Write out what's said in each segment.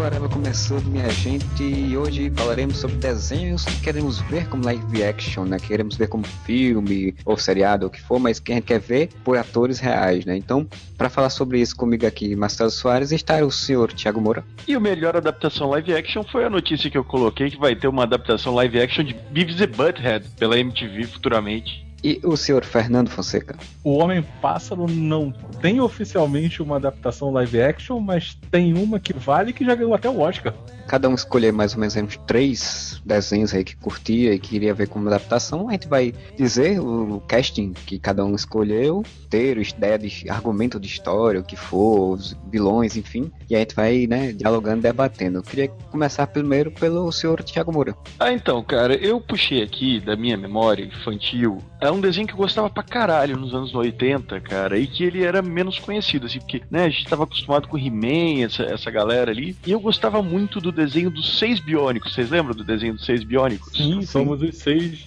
Podcast Areva começou, minha gente, e hoje falaremos sobre desenhos que queremos ver como live action, né? Queremos ver como filme ou seriado, ou o que for, mas que a gente quer ver por atores reais, né? Então, para falar sobre isso comigo aqui, Marcelo Soares, está o senhor Thiago Moura. E o melhor adaptação live action foi a notícia que eu coloquei que vai ter uma adaptação live action de Beavis e Butthead pela MTV futuramente. E o senhor Fernando Fonseca? O Homem Pássaro não tem oficialmente uma adaptação live action, mas tem uma que vale que já ganhou até o Oscar. Cada um escolher mais ou menos uns três desenhos aí que curtia e queria ver como adaptação. A gente vai dizer o casting que cada um escolheu, ter ideia de argumento de história, o que for, os vilões, enfim. E a gente vai, né, dialogando, debatendo. Eu queria começar primeiro pelo senhor Thiago Moura. Ah, então, cara, eu puxei aqui da minha memória infantil é um desenho que eu gostava pra caralho nos anos 80, cara, e que ele era menos conhecido, assim, porque, né, a gente tava acostumado com He-Man, essa, essa galera ali, e eu gostava muito do desenho dos Seis Biônicos. Vocês lembram do desenho dos Seis Biônicos? Sim, somos os seis.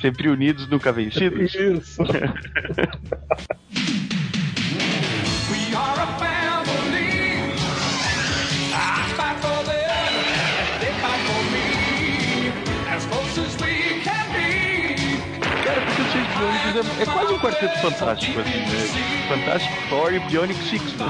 Sempre unidos, nunca vencidos. Isso. é, é quase um quarteto fantástico, assim, né? Fantástico Thor e Bionic Six, né?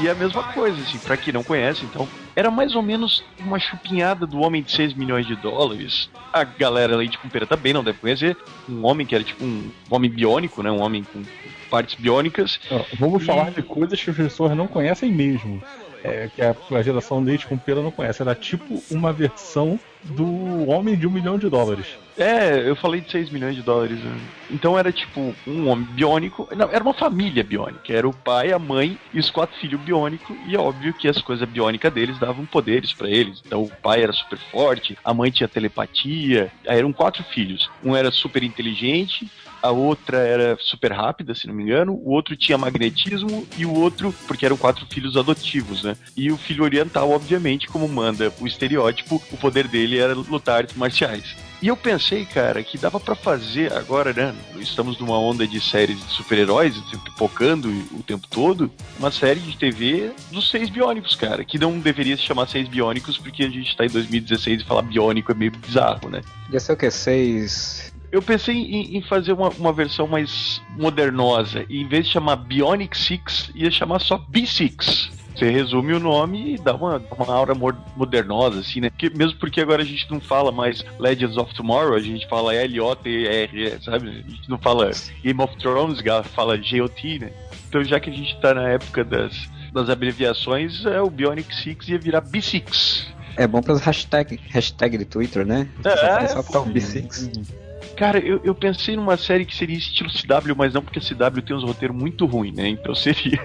E é a mesma coisa, assim, pra quem não conhece, então. Era mais ou menos uma chupinhada do Homem de 6 milhões de dólares. A galera ali de Pera também não deve conhecer. Um homem que era tipo um homem biônico, né? Um homem com partes biônicas. Vamos falar de coisas que as pessoas não conhecem mesmo. É, que a, a geração Leite com Pera não conhece. Era tipo uma versão do Homem de um Milhão de Dólares. É, eu falei de 6 milhões de dólares. né? Então era tipo um homem biônico. Não, era uma família biônica. Era o pai, a mãe e os quatro filhos biônicos. E é óbvio que as coisas biônicas deles davam poderes pra eles. Então o pai era super forte, a mãe tinha telepatia. Aí eram quatro filhos. Um era super inteligente. A outra era super rápida, se não me engano. O outro tinha magnetismo e o outro, porque eram quatro filhos adotivos, né? E o filho oriental, obviamente, como manda o estereótipo, o poder dele era lutar artes marciais. E eu pensei, cara, que dava pra fazer agora, né? Estamos numa onda de séries de super-heróis, pipocando o tempo todo, uma série de TV dos seis biônicos, cara, que não deveria se chamar seis biônicos porque a gente tá em 2016 e falar biônico é meio bizarro, né? Ia ser o que? Seis. Eu pensei em, em fazer uma, uma versão mais modernosa, e em vez de chamar Bionic Six, ia chamar só B6. Você resume o nome e dá uma, uma aura mo- modernosa, assim, né? Que, mesmo porque agora a gente não fala mais Legends of Tomorrow, a gente fala L-O-T-R, sabe? A gente não fala Game of Thrones, fala G-O-T, né? Então já que a gente tá na época das, das abreviações, é, o Bionic Six ia virar B6. É bom para hashtag, hashtag de Twitter, né? É, só botar o B6. Cara, eu, eu pensei numa série que seria estilo CW, mas não porque CW tem uns roteiros muito ruins, né? Então seria.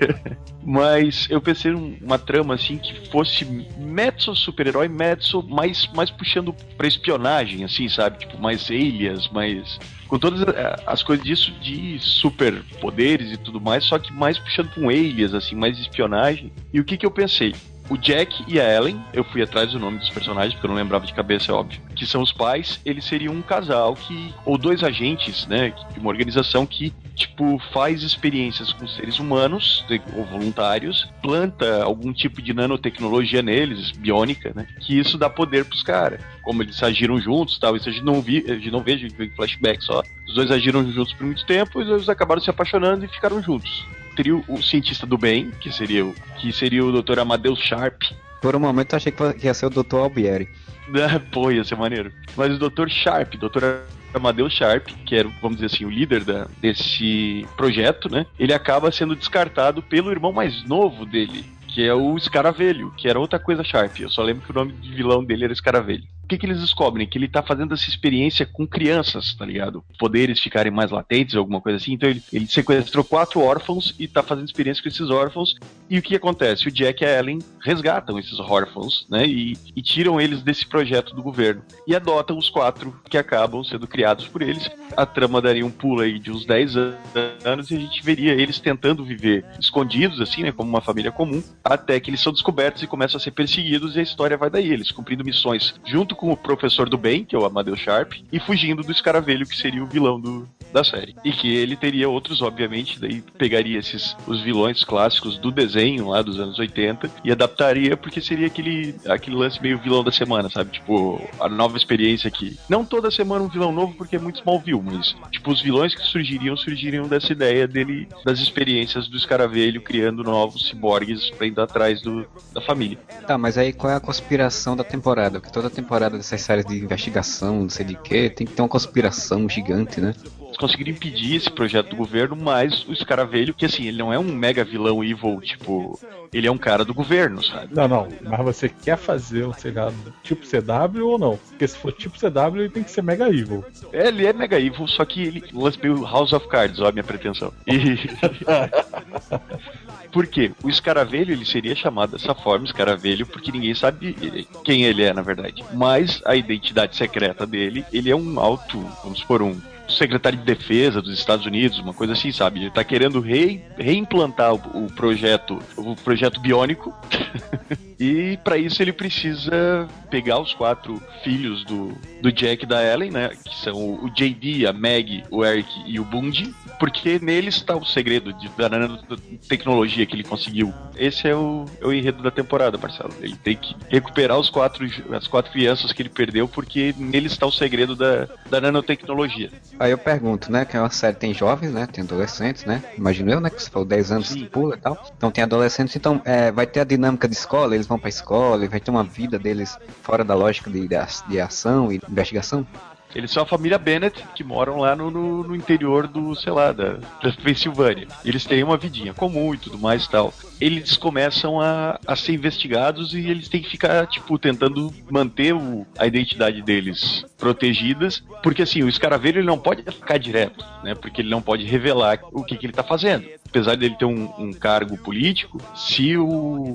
mas eu pensei numa trama assim que fosse Metso super-herói, Metso mais, mais puxando pra espionagem, assim, sabe? Tipo, mais alias, mais. Com todas eh, as coisas disso de super poderes e tudo mais, só que mais puxando pra um alias, assim, mais espionagem. E o que que eu pensei? O Jack e a Ellen, eu fui atrás do nome dos personagens, porque eu não lembrava de cabeça, é óbvio, que são os pais, eles seriam um casal que. ou dois agentes, né? De uma organização que, tipo, faz experiências com seres humanos, ou voluntários, planta algum tipo de nanotecnologia neles, biônica, né? Que isso dá poder pros caras. Como eles agiram juntos tal, isso a gente não, vi, a gente não vê, a gente vê flashback só. Os dois agiram juntos por muito tempo e eles acabaram se apaixonando e ficaram juntos teria o, o cientista do bem, que seria o, que seria o Dr. Amadeus Sharp. Por um momento eu achei que ia ser o Dr. Albieri. Ah, Pô, ia ser maneiro. Mas o Dr. Sharp, Dr. Amadeus Sharp, que era, vamos dizer assim, o líder da, desse projeto, né? Ele acaba sendo descartado pelo irmão mais novo dele, que é o Escaravelho, que era outra coisa Sharp. Eu só lembro que o nome de vilão dele era Escaravelho. Que, que eles descobrem? Que ele tá fazendo essa experiência com crianças, tá ligado? Poderes ficarem mais latentes, alguma coisa assim. Então ele, ele sequestrou quatro órfãos e tá fazendo experiência com esses órfãos. E o que acontece? O Jack e a Ellen resgatam esses órfãos, né? E, e tiram eles desse projeto do governo. E adotam os quatro que acabam sendo criados por eles. A trama daria um pulo aí de uns 10 anos e a gente veria eles tentando viver escondidos, assim, né? Como uma família comum, até que eles são descobertos e começam a ser perseguidos e a história vai daí. Eles cumprindo missões junto com o professor do bem, que é o Amadeus Sharp, e fugindo do escaravelho, que seria o vilão do, da série. E que ele teria outros, obviamente, daí pegaria esses os vilões clássicos do desenho lá dos anos 80 e adaptaria porque seria aquele, aquele lance meio vilão da semana, sabe? Tipo, a nova experiência aqui. Não toda semana um vilão novo, porque é muito Smallville, mas tipo, os vilões que surgiriam surgiriam dessa ideia dele, das experiências do escaravelho criando novos ciborgues pra ir atrás do, da família. Tá, mas aí qual é a conspiração da temporada? Porque toda temporada dessas séries de investigação, não sei de quê, tem que ter uma conspiração gigante, né? Conseguiram impedir esse projeto do governo, mas o escaravelho, que assim, ele não é um mega vilão evil, tipo, ele é um cara do governo, sabe? Não, não, mas você quer fazer um seriado tipo CW ou não? Porque se for tipo CW, ele tem que ser mega evil. É, Ele é mega evil, só que ele lance meio House of Cards, ó, a minha pretensão. E... Por quê? O escaravelho ele seria chamado dessa forma, escaravelho, porque ninguém sabe quem ele é, na verdade. Mas a identidade secreta dele, ele é um alto, vamos supor, um secretário de defesa dos Estados Unidos, uma coisa assim, sabe? Ele tá querendo rei- reimplantar o, o projeto, o projeto biônico. e para isso ele precisa pegar os quatro filhos do, do Jack e da Ellen, né? Que são o JD, a Meg, o Eric e o Bundy. Porque neles está o segredo de, da nanotecnologia que ele conseguiu. Esse é o, é o enredo da temporada, Marcelo. Ele tem que recuperar os quatro, as quatro crianças que ele perdeu, porque neles está o segredo da, da nanotecnologia. Aí eu pergunto, né? Que é uma série tem jovens, né? Tem adolescentes, né? Imagino eu, né? Que você falou 10 anos Sim. pula e tal. Então tem adolescentes, então é, vai ter a dinâmica de escola, eles vão pra escola, vai ter uma vida deles fora da lógica de, de, ação e investigação. Eles são a família Bennett, que moram lá no, no, no interior do, sei lá, da, da Pensilvânia. Eles têm uma vidinha comum e tudo mais e tal. Eles começam a, a ser investigados e eles têm que ficar, tipo, tentando manter o, a identidade deles protegidas. Porque, assim, o escaravelho ele não pode ficar direto, né? Porque ele não pode revelar o que, que ele tá fazendo. Apesar dele ter um, um cargo político, se o,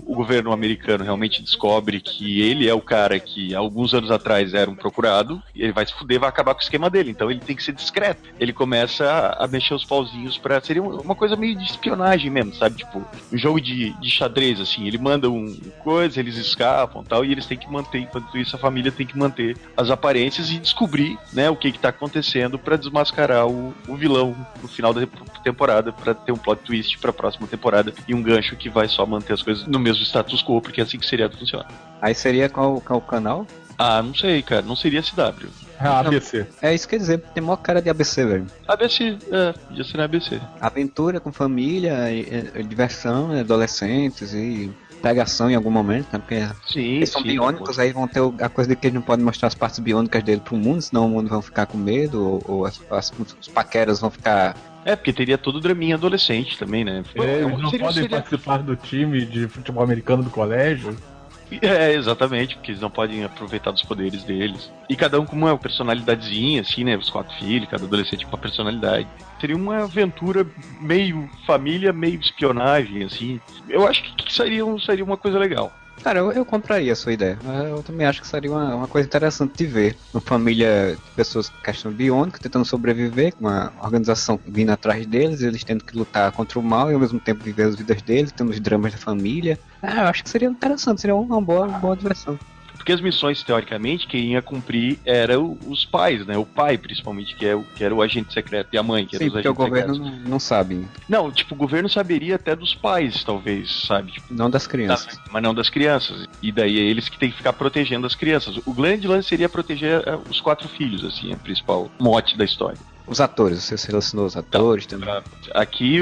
o governo americano realmente descobre que ele é o cara que alguns anos atrás era um procurado, ele vai se fuder, vai acabar com o esquema dele. Então ele tem que ser discreto. Ele começa a, a mexer os pauzinhos pra. Seria um- uma coisa meio de espionagem mesmo, sabe? Tipo, um jogo de, de xadrez, assim. Ele manda um coisa, eles escapam tal, e eles têm que manter, enquanto isso, a família tem que manter as aparências e descobrir, né, o que que tá acontecendo pra desmascarar o, o vilão no final da temporada, pra ter um plot twist pra próxima temporada e um gancho que vai só manter as coisas no mesmo status quo, porque é assim que o seriado funciona. Aí seria qual, qual o canal? Ah, não sei, cara, não seria CW. A ABC. É isso que quer dizer, tem maior cara de ABC, velho. ABC, é, podia ser na ABC. Aventura com família, e- e- diversão, e adolescentes e pegação em algum momento, né? Porque Sim, eles são sim, biônicos, aí vão ter a coisa de que eles não podem mostrar as partes biônicas dele pro mundo, senão o mundo vai ficar com medo, ou, ou as, as- os paqueras vão ficar. É, porque teria todo o draminha adolescente também, né? É, eles não Seria- podem seria- participar do time de futebol americano do colégio. É, exatamente, porque eles não podem aproveitar dos poderes deles. E cada um com uma personalidadezinha, assim, né? Os quatro filhos, cada adolescente com uma personalidade. Seria uma aventura meio família, meio espionagem, assim. Eu acho que seria, seria uma coisa legal. Cara, eu, eu compraria a sua ideia. Eu também acho que seria uma, uma coisa interessante de ver. Uma família de pessoas com questão biônica tentando sobreviver, com uma organização vindo atrás deles, eles tendo que lutar contra o mal e ao mesmo tempo viver as vidas deles, tendo os dramas da família. Ah, eu acho que seria interessante, seria uma boa, uma boa diversão. Porque as missões, teoricamente, quem ia cumprir era o- os pais, né? O pai, principalmente, que, é o, que era o agente secreto, e a mãe, que Sim, era os porque o agentes governo secretos. não, sabe, Não, tipo, o governo saberia até dos pais, talvez, sabe? Tipo, não das crianças. mas não das crianças. E daí é eles que têm que ficar protegendo as crianças. O grande lance seria proteger eh, os quatro filhos, assim, a principal mote da história. Os atores, você selecionou os atores também. Aqui,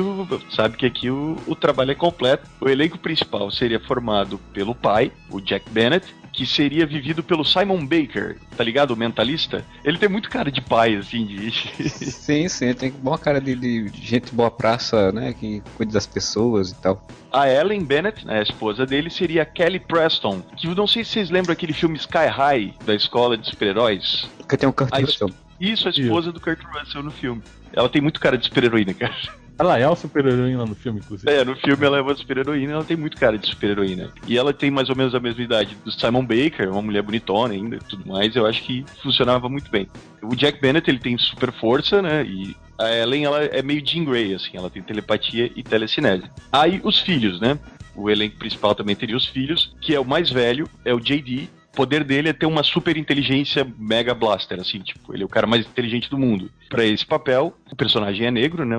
sabe que aqui o, o trabalho é completo. O elenco principal seria formado pelo pai, o Jack Bennett, que seria vivido pelo Simon Baker, tá ligado? O mentalista. Ele tem muito cara de pai, assim, de. Sim, sim, tem boa cara de, de gente boa praça, né? Que cuida das pessoas e tal. A Ellen Bennett, né, a esposa dele, seria a Kelly Preston. Que eu não sei se vocês lembram aquele filme Sky High, da escola de super-heróis. Porque tem um Kurt Ah, Russell. Isso, a esposa do Kurt Russell no filme. Ela tem muito cara de super-heroína, cara. Ela é o super-heroína no filme, inclusive. É, no filme ela é uma super-heroína, ela tem muito cara de super-heroína. E ela tem mais ou menos a mesma idade do Simon Baker, uma mulher bonitona ainda e tudo mais, eu acho que funcionava muito bem. O Jack Bennett, ele tem super força, né, e a Ellen, ela é meio Jean Grey, assim, ela tem telepatia e telecinese. Aí, os filhos, né, o elenco principal também teria os filhos, que é o mais velho, é o JD, poder dele é ter uma super inteligência mega blaster, assim, tipo, ele é o cara mais inteligente do mundo. Pra esse papel, o personagem é negro, né?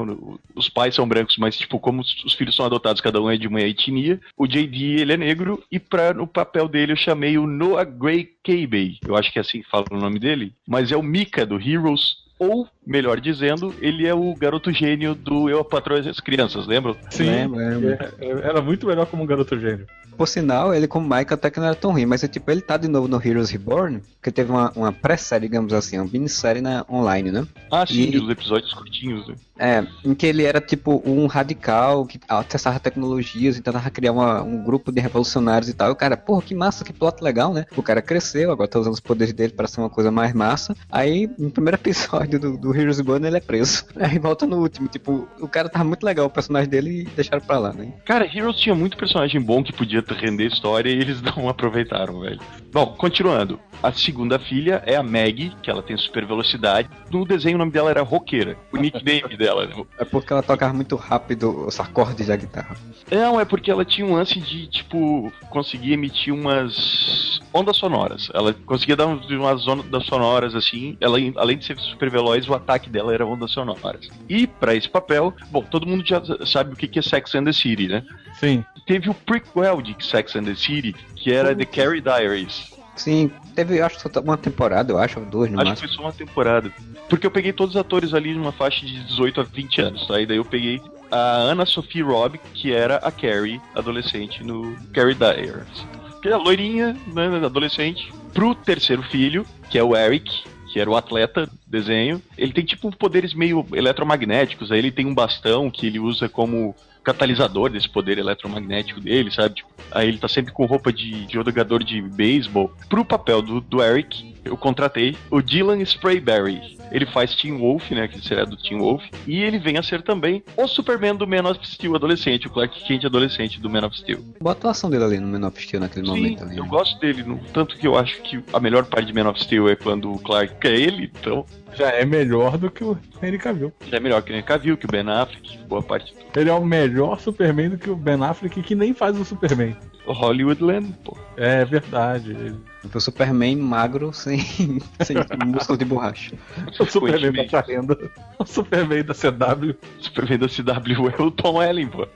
Os pais são brancos, mas, tipo, como os os filhos são adotados, cada um é de uma etnia, o JD, ele é negro, e pra, no papel dele eu chamei o Noah Gray Cabey, eu acho que é assim que fala o nome dele, mas é o Mika do Heroes, ou, melhor dizendo, ele é o garoto gênio do Eu, a Patroa e as Crianças, lembram? Sim, Lembro, lembro. é- é- era muito melhor como um garoto gênio. Por sinal, ele como Mike até que não era tão ruim, mas é tipo, ele tá de novo no Heroes Reborn, que teve uma, uma pré-série, digamos assim, uma minissérie na, online, né? Ah, sim, E- os episódios curtinhos, né? É, em que ele era tipo um radical que testava tecnologias e tentava criar uma- um grupo de revolucionários e tal. E o cara, porra, que massa, que plot legal, né? O cara cresceu, agora tá usando os poderes dele para ser uma coisa mais massa. Aí, no primeiro episódio do, do Heroes Reborn, ele é preso. Aí volta no último, tipo, o cara tava muito legal, o personagem dele, e deixaram pra lá, né? Cara, Heroes tinha muito personagem bom que podia render história e eles não aproveitaram, velho. Bom, continuando. A segunda filha é a Maggie, que ela tem super velocidade. No desenho o nome dela era Roqueira. O nickname dela. É porque ela tocava muito rápido os acordes da guitarra. Não, é porque ela tinha um lance de, tipo, conseguir emitir umas ondas sonoras. Ela conseguia dar umas ondas sonoras assim. Ela, além de ser super veloz, o ataque dela era ondas sonoras. E pra esse papel, bom, todo mundo já sabe o que que é Sex and the City, né? Sim. Teve o prequel de Sex and the City, que era The Carrie Diaries. Sim, teve, acho que só uma temporada, eu acho, duas no Acho que máximo. foi só uma temporada. Porque eu peguei todos os atores ali numa faixa de 18 a 20 anos, tá? E daí eu peguei a Anna Sophie Robb, que era a Carrie, adolescente, no Carrie Diaries. Que é a loirinha, né, adolescente. Pro terceiro filho, que é o Eric, que era o atleta desenho. Ele tem tipo poderes meio eletromagnéticos, aí ele tem um bastão que ele usa como catalisador desse poder eletromagnético dele, sabe? Tipo, aí ele tá sempre com roupa de, de jogador de beisebol. Pro papel do, do Eric, eu contratei o Dylan Sprayberry. Ele faz Teen Wolf, né? Que seria do Teen Wolf. E ele vem a ser também o Superman do Man of Steel adolescente, o Clark Kent adolescente do Man of Steel. Boa atuação dele ali no Man of Steel naquele Sim, momento ali. eu né? gosto dele, no- tanto que eu acho que a melhor parte de Man of Steel é quando o Clark é ele, então Já é melhor do que o Henry Cavill. já é melhor que o Henry Cavill, que o Ben Affleck, boa parte do Ele é o melhor Superman do que o Ben Affleck, que nem faz o Superman. Hollywoodland, pô. É verdade. Ele- Foi o Superman magro sem, sem músculo de borracha. O Superman da Consequentemente. Charrenda. O Superman da CW. Superman da CW é o Tom Ellen, pô.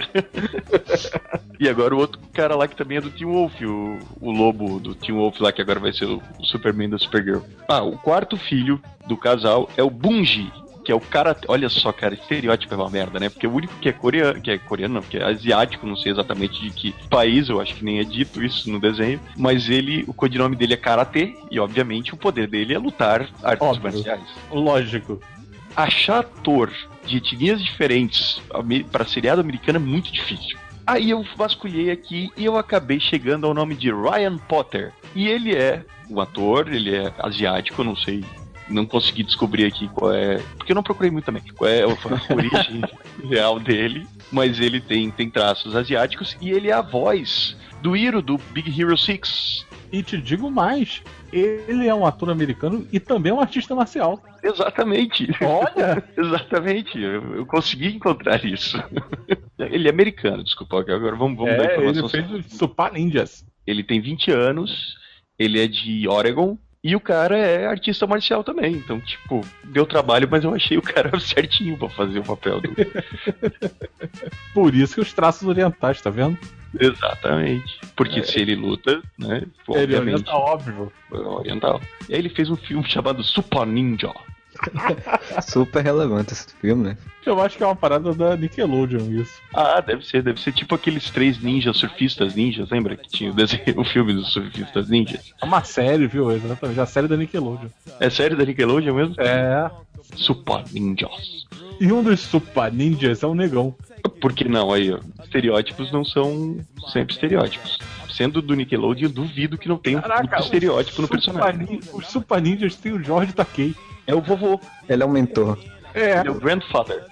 e agora o outro cara lá que também é do Team Wolf, o, o lobo do Team Wolf lá, que agora vai ser o, o Superman da Supergirl. Ah, o quarto filho do casal é o Bungie. Que é o cara. Olha só, cara, estereótipo é uma merda, né? Porque o único que é coreano, que é coreano, não, que é asiático, não sei exatamente de que país, eu acho que nem é dito isso no desenho. Mas ele, o codinome dele é Karatê, e obviamente o poder dele é lutar artes Óbvio. marciais Lógico. achar ator de etnias diferentes para seriado americano é muito difícil. Aí eu vasculhei aqui e eu acabei chegando ao nome de Ryan Potter. E ele é um ator, ele é asiático, não sei, não consegui descobrir aqui qual é, porque eu não procurei muito também, qual é a origem real dele, mas ele tem, tem traços asiáticos e ele é a voz do Hiro do Big Hero 6. E te digo mais, ele é um ator americano e também um artista marcial. Exatamente. Olha! Exatamente, eu, eu consegui encontrar isso. ele é americano, desculpa, agora vamos, vamos dar é, informação. ele fez os Super Ninjas. Ele tem 20 anos, ele é de Oregon, e o cara é artista marcial também. Então, tipo, deu trabalho, mas eu achei o cara certinho pra fazer o papel do. Por isso que os traços orientais, tá vendo? Exatamente. Porque se ele luta, né? Ele Obviamente, orienta óbvio. é oriental. E aí ele fez um filme chamado Super Ninja. Super relevante esse filme, né? Eu acho que é uma parada da Nickelodeon isso. Ah, deve ser, deve ser tipo aqueles três ninjas, surfistas ninjas, lembra que tinha o, desenho, o filme dos surfistas ninjas? É uma série, viu? Exatamente. A série da Nickelodeon. É série da Nickelodeon mesmo? É. Super Ninjas. E um dos Super Ninjas é o negão. Por que não? Aí, ó. Estereótipos não são sempre estereótipos. Sendo do Nickelodeon, eu duvido que não tenha um puto estereótipo no personagem. Os Super Ninjas tem o George Takei. É o vovô, Ele é o mentor. É, ele é o grandfather.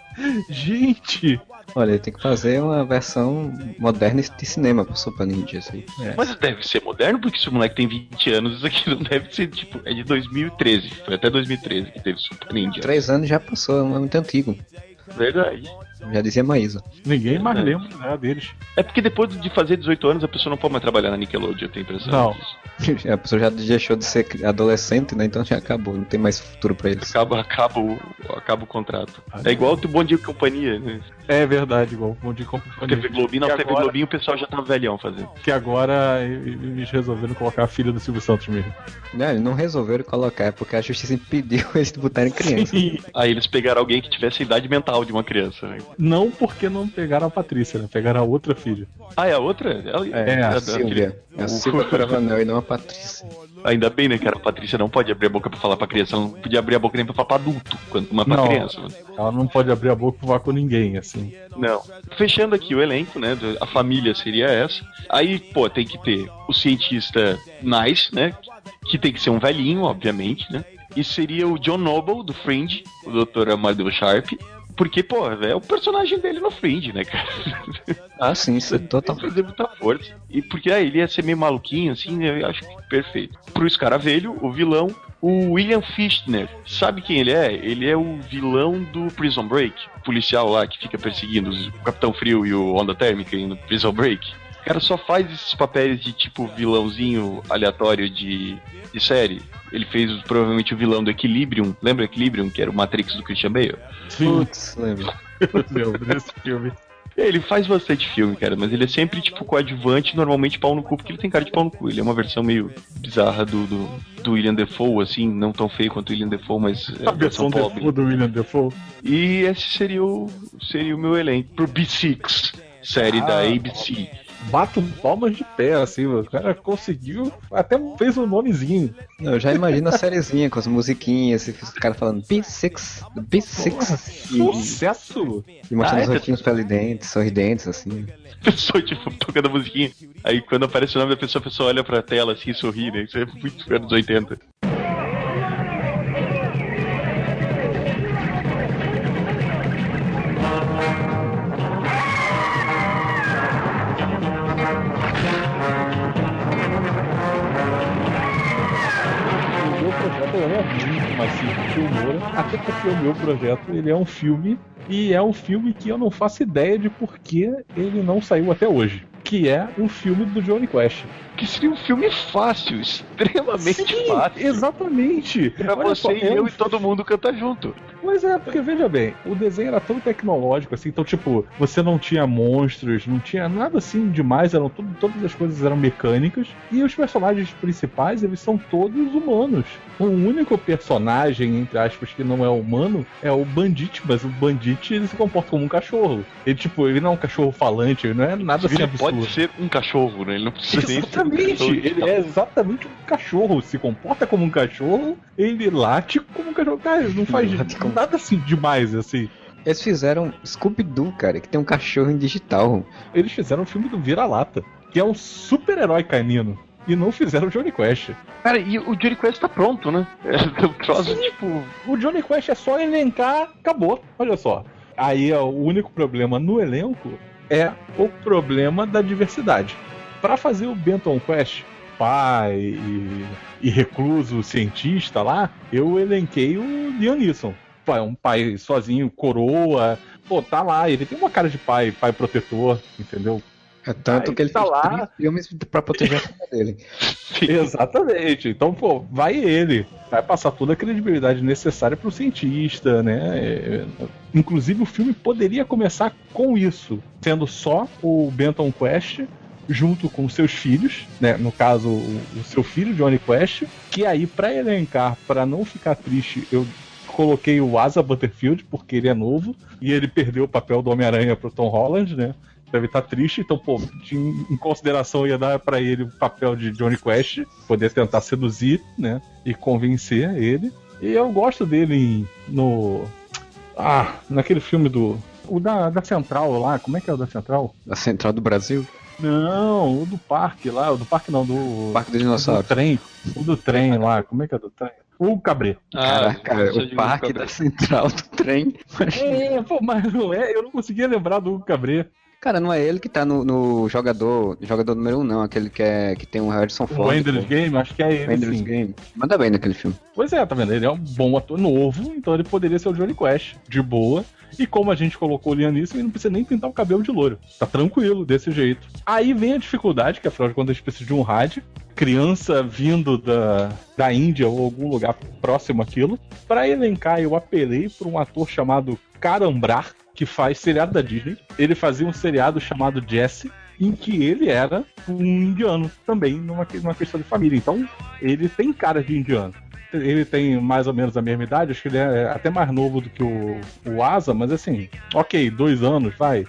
gente. Olha, ele tem que fazer uma versão moderna de cinema pro Super Ninja, assim. Mas deve ser moderno, porque se o moleque tem 20 anos, isso aqui não deve ser, tipo, é de 2013. Foi até 2013 que teve Super Ninja. Três anos já passou, é muito antigo. Verdade. Já dizia Maísa. Ninguém mais É. lembra né, deles. É porque depois de fazer 18 anos, a pessoa não pode mais trabalhar na Nickelodeon, eu tenho a impressão. Não. disso. A pessoa já deixou de ser adolescente, né? Então já acabou, não tem mais futuro pra eles. Acaba, acaba, o, acaba o contrato. É igual o Bom Dia e Companhia, né? É verdade, igual o Bom Dia com A TV Globinho, não, Que a TV agora- Globinho o pessoal já tava velhão fazendo. Que agora eles resolveram colocar a filha do Silvio Santos mesmo. Não, eles não resolveram colocar, é porque a justiça impediu eles de botarem criança. Aí eles pegaram alguém que tivesse a idade mental de uma criança. Né? Não porque não pegaram a Patrícia, né? Pegaram a outra filha. Ah, é a outra? Ela- É, a da- Silvia. É a O- Silvia Caravanel e não a Patrícia. Ainda bem, né, cara? A Patrícia não pode abrir a boca pra falar pra criança, ela não podia abrir a boca nem pra falar pra adulto, quanto mais pra Não. criança. né? Ela não pode abrir a boca e falar com ninguém, assim. Não. Fechando aqui o elenco, né? A família seria essa. Aí, pô, tem que ter o cientista Nice, né? Que tem que ser um velhinho, obviamente, né? E seria o John Noble, do Fringe, o Dr. Amadeu Sharp. Porque, pô, é o personagem dele no Fringe, né, cara? Ah, sim, isso é total. Tem que fazer muita força. E porque ah, ele ia ser meio maluquinho, assim, eu acho que perfeito. Pro Escaravelho, o vilão, o William Fichtner. Sabe quem ele é? Ele é o vilão do Prison Break. O policial lá que fica perseguindo o Capitão Frio e o Onda Térmica no Prison Break. O cara só faz esses papéis de tipo vilãozinho aleatório de, de série. Ele fez provavelmente o vilão do Equilibrium. Lembra Equilibrium, que era o Matrix do Christian Bale? Putz, lembra. Eu lembro desse filme. Ele faz bastante filme, cara, mas ele é sempre, tipo, coadjuvante, normalmente pau no cu, porque ele tem cara de pau no cu. Ele é uma versão meio bizarra do, do, do William Defoe, assim, não tão feio quanto o William Defoe, mas é A versão pobre. Defoe do William Defoe. E esse seria o, seria o meu elenco pro B6, série da Ah. ABC. Bato palmas de pé, assim, o cara conseguiu, até fez um nomezinho. Não, eu já imagino a sériezinha com as musiquinhas, e os caras falando B6, B6. Porra, sucesso! E, mostrando Ah, os é? rostinhos sorridentes, sorridentes, assim. Pessoa, tipo, tocando a musiquinha. Aí quando aparece o nome da pessoa, a pessoa olha pra tela assim e sorri, né? Isso é muito anos 80. Porque o meu projeto ele é um filme e é um filme que eu não faço ideia de por que ele não saiu até hoje. Que é um filme do Johnny Quest. Que seria um filme fácil, extremamente Sim, fácil. Exatamente. Pra Olha você só, e é eu um e todo mundo canta junto. Pois é, porque veja bem, o desenho era tão tecnológico assim, então tipo, você não tinha monstros, não tinha nada assim demais, eram tudo, todas as coisas eram mecânicas e os personagens principais, eles são todos humanos. O único personagem, entre aspas, que não é humano é o Bandit, mas o Bandit ele se comporta como um cachorro. Ele tipo, ele não é um cachorro falante, ele não é nada assim Ele absurdo. pode ser um cachorro, né? Ele não precisa nem ser um Exatamente, cachorro de ele é exatamente um cachorro, se comporta como um cachorro, ele late como um cachorro, cara, ele não faz Late como- nada assim demais, assim. Eles fizeram Scooby-Doo, cara, que tem um cachorro em digital. Eles fizeram o filme do Vira-Lata, que é um super-herói canino, e não fizeram o Johnny Quest. Cara, e o Johnny Quest tá pronto, né? É um troço, tipo. O Johnny Quest é só elencar, acabou, olha só. Aí ó, o único problema no elenco é o problema da diversidade. Pra fazer o Benton Quest, pai e, e recluso cientista lá, eu elenquei o Liam Neeson. Pô, É um pai sozinho, coroa. Pô, tá lá, ele tem uma cara de pai, pai protetor, entendeu? É tanto que ele tá lá. filmes pra proteger a família dele. Exatamente. Então, pô, vai ele. Vai passar toda a credibilidade necessária pro cientista, né? É, Inclusive, o filme poderia começar com isso, sendo só o Benton Quest junto com seus filhos, né? No caso, o, o seu filho Johnny Quest, que aí pra elencar, pra não ficar triste, eu coloquei o Asa Butterfield, porque ele é novo, e ele perdeu o papel do Homem-Aranha pro Tom Holland, né? Deve estar triste, então, pô, em consideração ia dar pra ele o papel de Johnny Quest, poder tentar seduzir, né? E convencer ele. E eu gosto dele em- no. Ah, naquele filme do. O da, da Central lá, como é que é o da Central? Da Central do Brasil. Não, o do parque lá, o do parque não, do. Parque do do Dinossauro. trem. O do trem lá, como é que é do trem? O Cabré. Caraca, Ah, você o digo parque da Central do trem. É, pô, mas não é, eu não conseguia lembrar do Hugo Cabré. Cara, não é ele que tá no, no jogador, jogador número 1, um, não. Aquele que, é, que tem um Harrison O Ford. Ender's pô. Game, acho que é ele. Ender's sim. Game. Manda bem naquele filme. Pois é, tá vendo? Ele é um bom ator novo, então ele poderia ser o Johnny Quest, de boa. E como a gente colocou o Neeson, ele não precisa nem pintar o cabelo de loiro. Tá tranquilo, desse jeito. Aí vem a dificuldade, que afinal de contas a gente precisa de um rádio. Criança vindo da, da Índia ou algum lugar próximo àquilo. Pra elencar, eu apelei por um ator chamado Karambrar, que faz seriado da Disney. Ele fazia um seriado chamado Jesse, em que ele era um indiano também, numa, numa questão de família. Então, ele tem cara de indiano. Ele tem mais ou menos a mesma idade, acho que ele é até mais novo do que o, o Asa, mas assim, ok, dois anos, vai.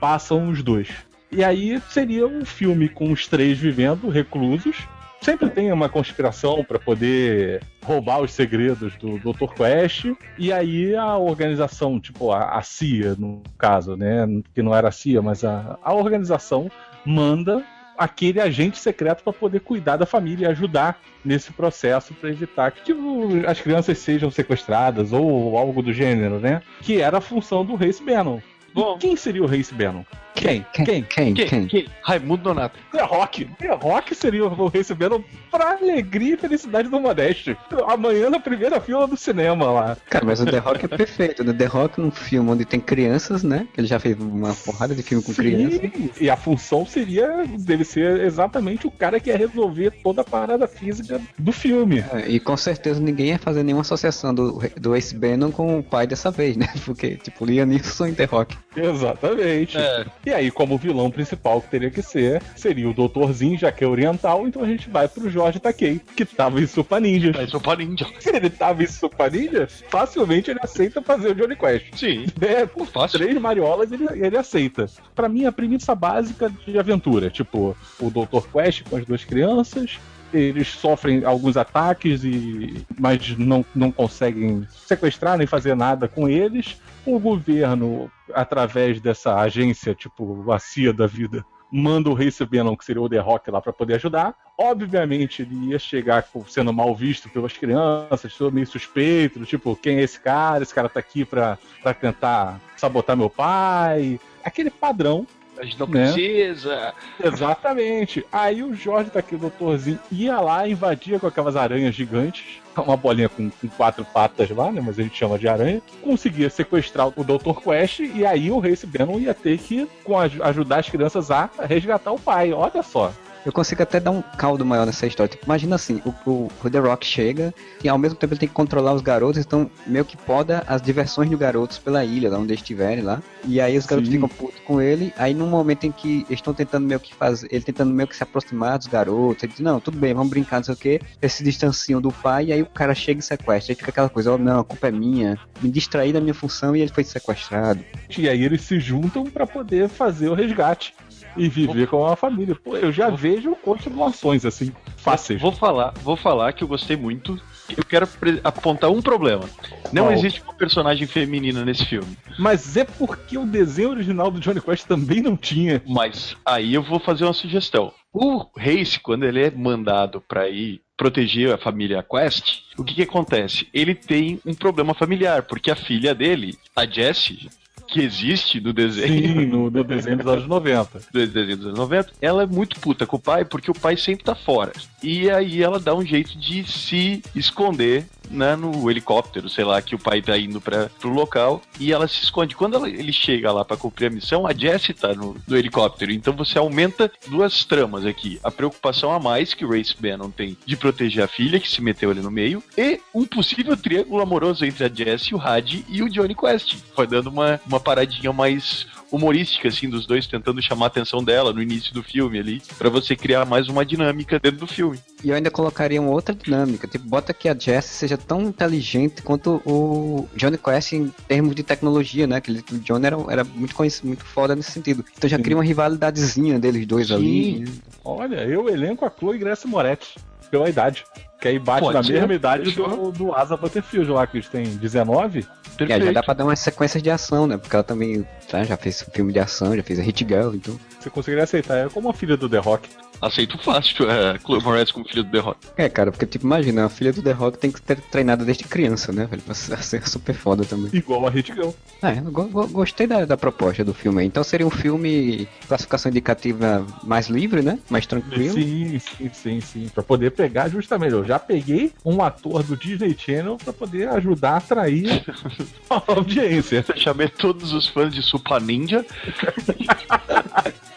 Passam os dois. E aí seria um filme com os três vivendo, reclusos. Sempre tem uma conspiração para poder roubar os segredos do Dr. Quest. E aí a organização, tipo a, a CIA, no caso, né? Que não era a CIA, mas a, a organização manda aquele agente secreto para poder cuidar da família e ajudar nesse processo para evitar que tipo, as crianças sejam sequestradas ou algo do gênero, né? Que era a função do Race Bannon. Bom. Quem seria o Race Bannon? Quem? Quem? Quem? Quem? Quem? Quem? Quem? Raimundo Donato. The Rock. The Rock seria o Race Bannon pra alegria e felicidade do Modeste. Amanhã na primeira fila do cinema lá. Cara, mas o The Rock é perfeito. né? The Rock num filme onde tem crianças, né? Que ele já fez uma porrada de filme com crianças. Sim, e a função seria, deve ser exatamente o cara que ia resolver toda a parada física do filme. É, E com certeza ninguém ia fazer nenhuma associação do, do Ace Bannon com o pai dessa vez, né? Porque, tipo, Liam Neeson e The Rock. Exatamente. É. E aí, como vilão principal que teria que ser, seria o Doutorzinho, já que é oriental, então a gente vai pro Jorge Takei, que tava em Super Ninja. Mas o Ninja. Se ele tava em Super Ninja, facilmente ele aceita fazer o Johnny Quest. Sim. É, Pô, fácil. três mariolas ele, ele aceita. Pra mim, a premissa básica de aventura, tipo, o Dr. Quest com as duas crianças, eles sofrem alguns ataques e mas não, não conseguem sequestrar nem fazer nada com eles. O governo, através dessa agência, tipo a CIA da vida, manda o Race Bannon, que seria o The Rock, lá pra poder ajudar. Obviamente, ele ia chegar sendo mal visto pelas crianças, todo meio suspeito, tipo, quem é esse cara? Esse cara tá aqui pra, pra tentar sabotar meu pai. Aquele padrão A gente não Né? precisa. Exatamente. Aí o Jorge, daquele doutorzinho, ia lá, invadia com aquelas aranhas gigantes, uma bolinha com, com quatro patas lá, né? Mas a gente chama de aranha. Conseguia sequestrar o Dr. Quest e aí o Race Bannon ia ter que com, aj- ajudar as crianças a resgatar o pai. Olha só. Eu consigo até dar um caldo maior nessa história. Tipo, imagina assim, o, o, The Rock chega e ao mesmo tempo ele tem que controlar os garotos, então meio que poda as diversões dos garotos pela ilha, lá onde eles estiverem lá. E aí os garotos Sim. ficam putos com ele, aí num momento em que eles estão tentando meio que fazer, ele tentando meio que se aproximar dos garotos, ele diz, não, tudo bem, vamos brincar, não sei o que, eles se distanciam do pai, e aí o cara chega e sequestra, aí fica aquela coisa, oh não, a culpa é minha, me distraí da minha função e ele foi sequestrado. E aí eles se juntam pra poder fazer o resgate e viver com a família. Pô, eu já vejo continuações assim, fáceis. Vou falar, vou falar que eu gostei muito. Eu quero apontar um problema. Não Qual? existe uma personagem feminina nesse filme. Mas é porque o desenho original do Johnny Quest também não tinha. Mas aí eu vou fazer uma sugestão. O Race, quando ele é mandado pra ir proteger a família Quest, o que que acontece? Ele tem um problema familiar, porque a filha dele, a Jessie, que existe no desenho, Sim, no, no desenho dos anos 90. do desenho dos anos 90, ela é muito puta com o pai porque o pai sempre tá fora. E aí ela dá um jeito de se esconder né, no helicóptero, sei lá, que o pai tá indo para pro local e ela se esconde. Quando ela- ele chega lá pra cumprir a missão, a Jessie tá no, no helicóptero. Então você aumenta duas tramas aqui: a preocupação a mais que o Race Bannon tem de proteger a filha que se meteu ali no meio e um possível triângulo amoroso entre a Jessie, o Had e o Johnny Quest. Foi dando uma, uma paradinha mais humorística, assim, dos dois tentando chamar a atenção dela no início do filme ali, pra você criar mais uma dinâmica dentro do filme. E eu ainda colocaria uma outra dinâmica. Tipo, bota que a Jess seja tão inteligente quanto o Johnny Quest em termos de tecnologia, né? Que o Johnny era, era muito conhecido, muito foda nesse sentido. Então já Sim. cria uma rivalidadezinha deles dois Sim. ali. Olha, eu elenco a Chloe Grace Moretz pela idade. Que aí bate Pode na ser, mesma idade do, do Asa Butterfield lá, que eles têm 19. É, já dá pra dar umas sequências de ação, né? Porque ela também tá, já fez filme de ação, já fez a Hit Girl, então. Você conseguiria aceitar. É como a filha do The Rock. Aceito fácil, é, Chloe Moretz como filho do The Rock. É, cara, porque, tipo, imagina, a filha do The Rock tem que ter treinado desde criança, né, velho? Pra ser super foda também. Igual a Hit Girl. É, eu go- go- gostei da, da proposta do filme aí. Então seria um filme classificação indicativa mais livre, né? Mais tranquilo. Sim, sim, sim, sim. Pra poder pegar justamente. Eu já peguei um ator do Disney Channel pra poder ajudar a atrair a audiência. Você chamei todos os fãs de Super Ninja.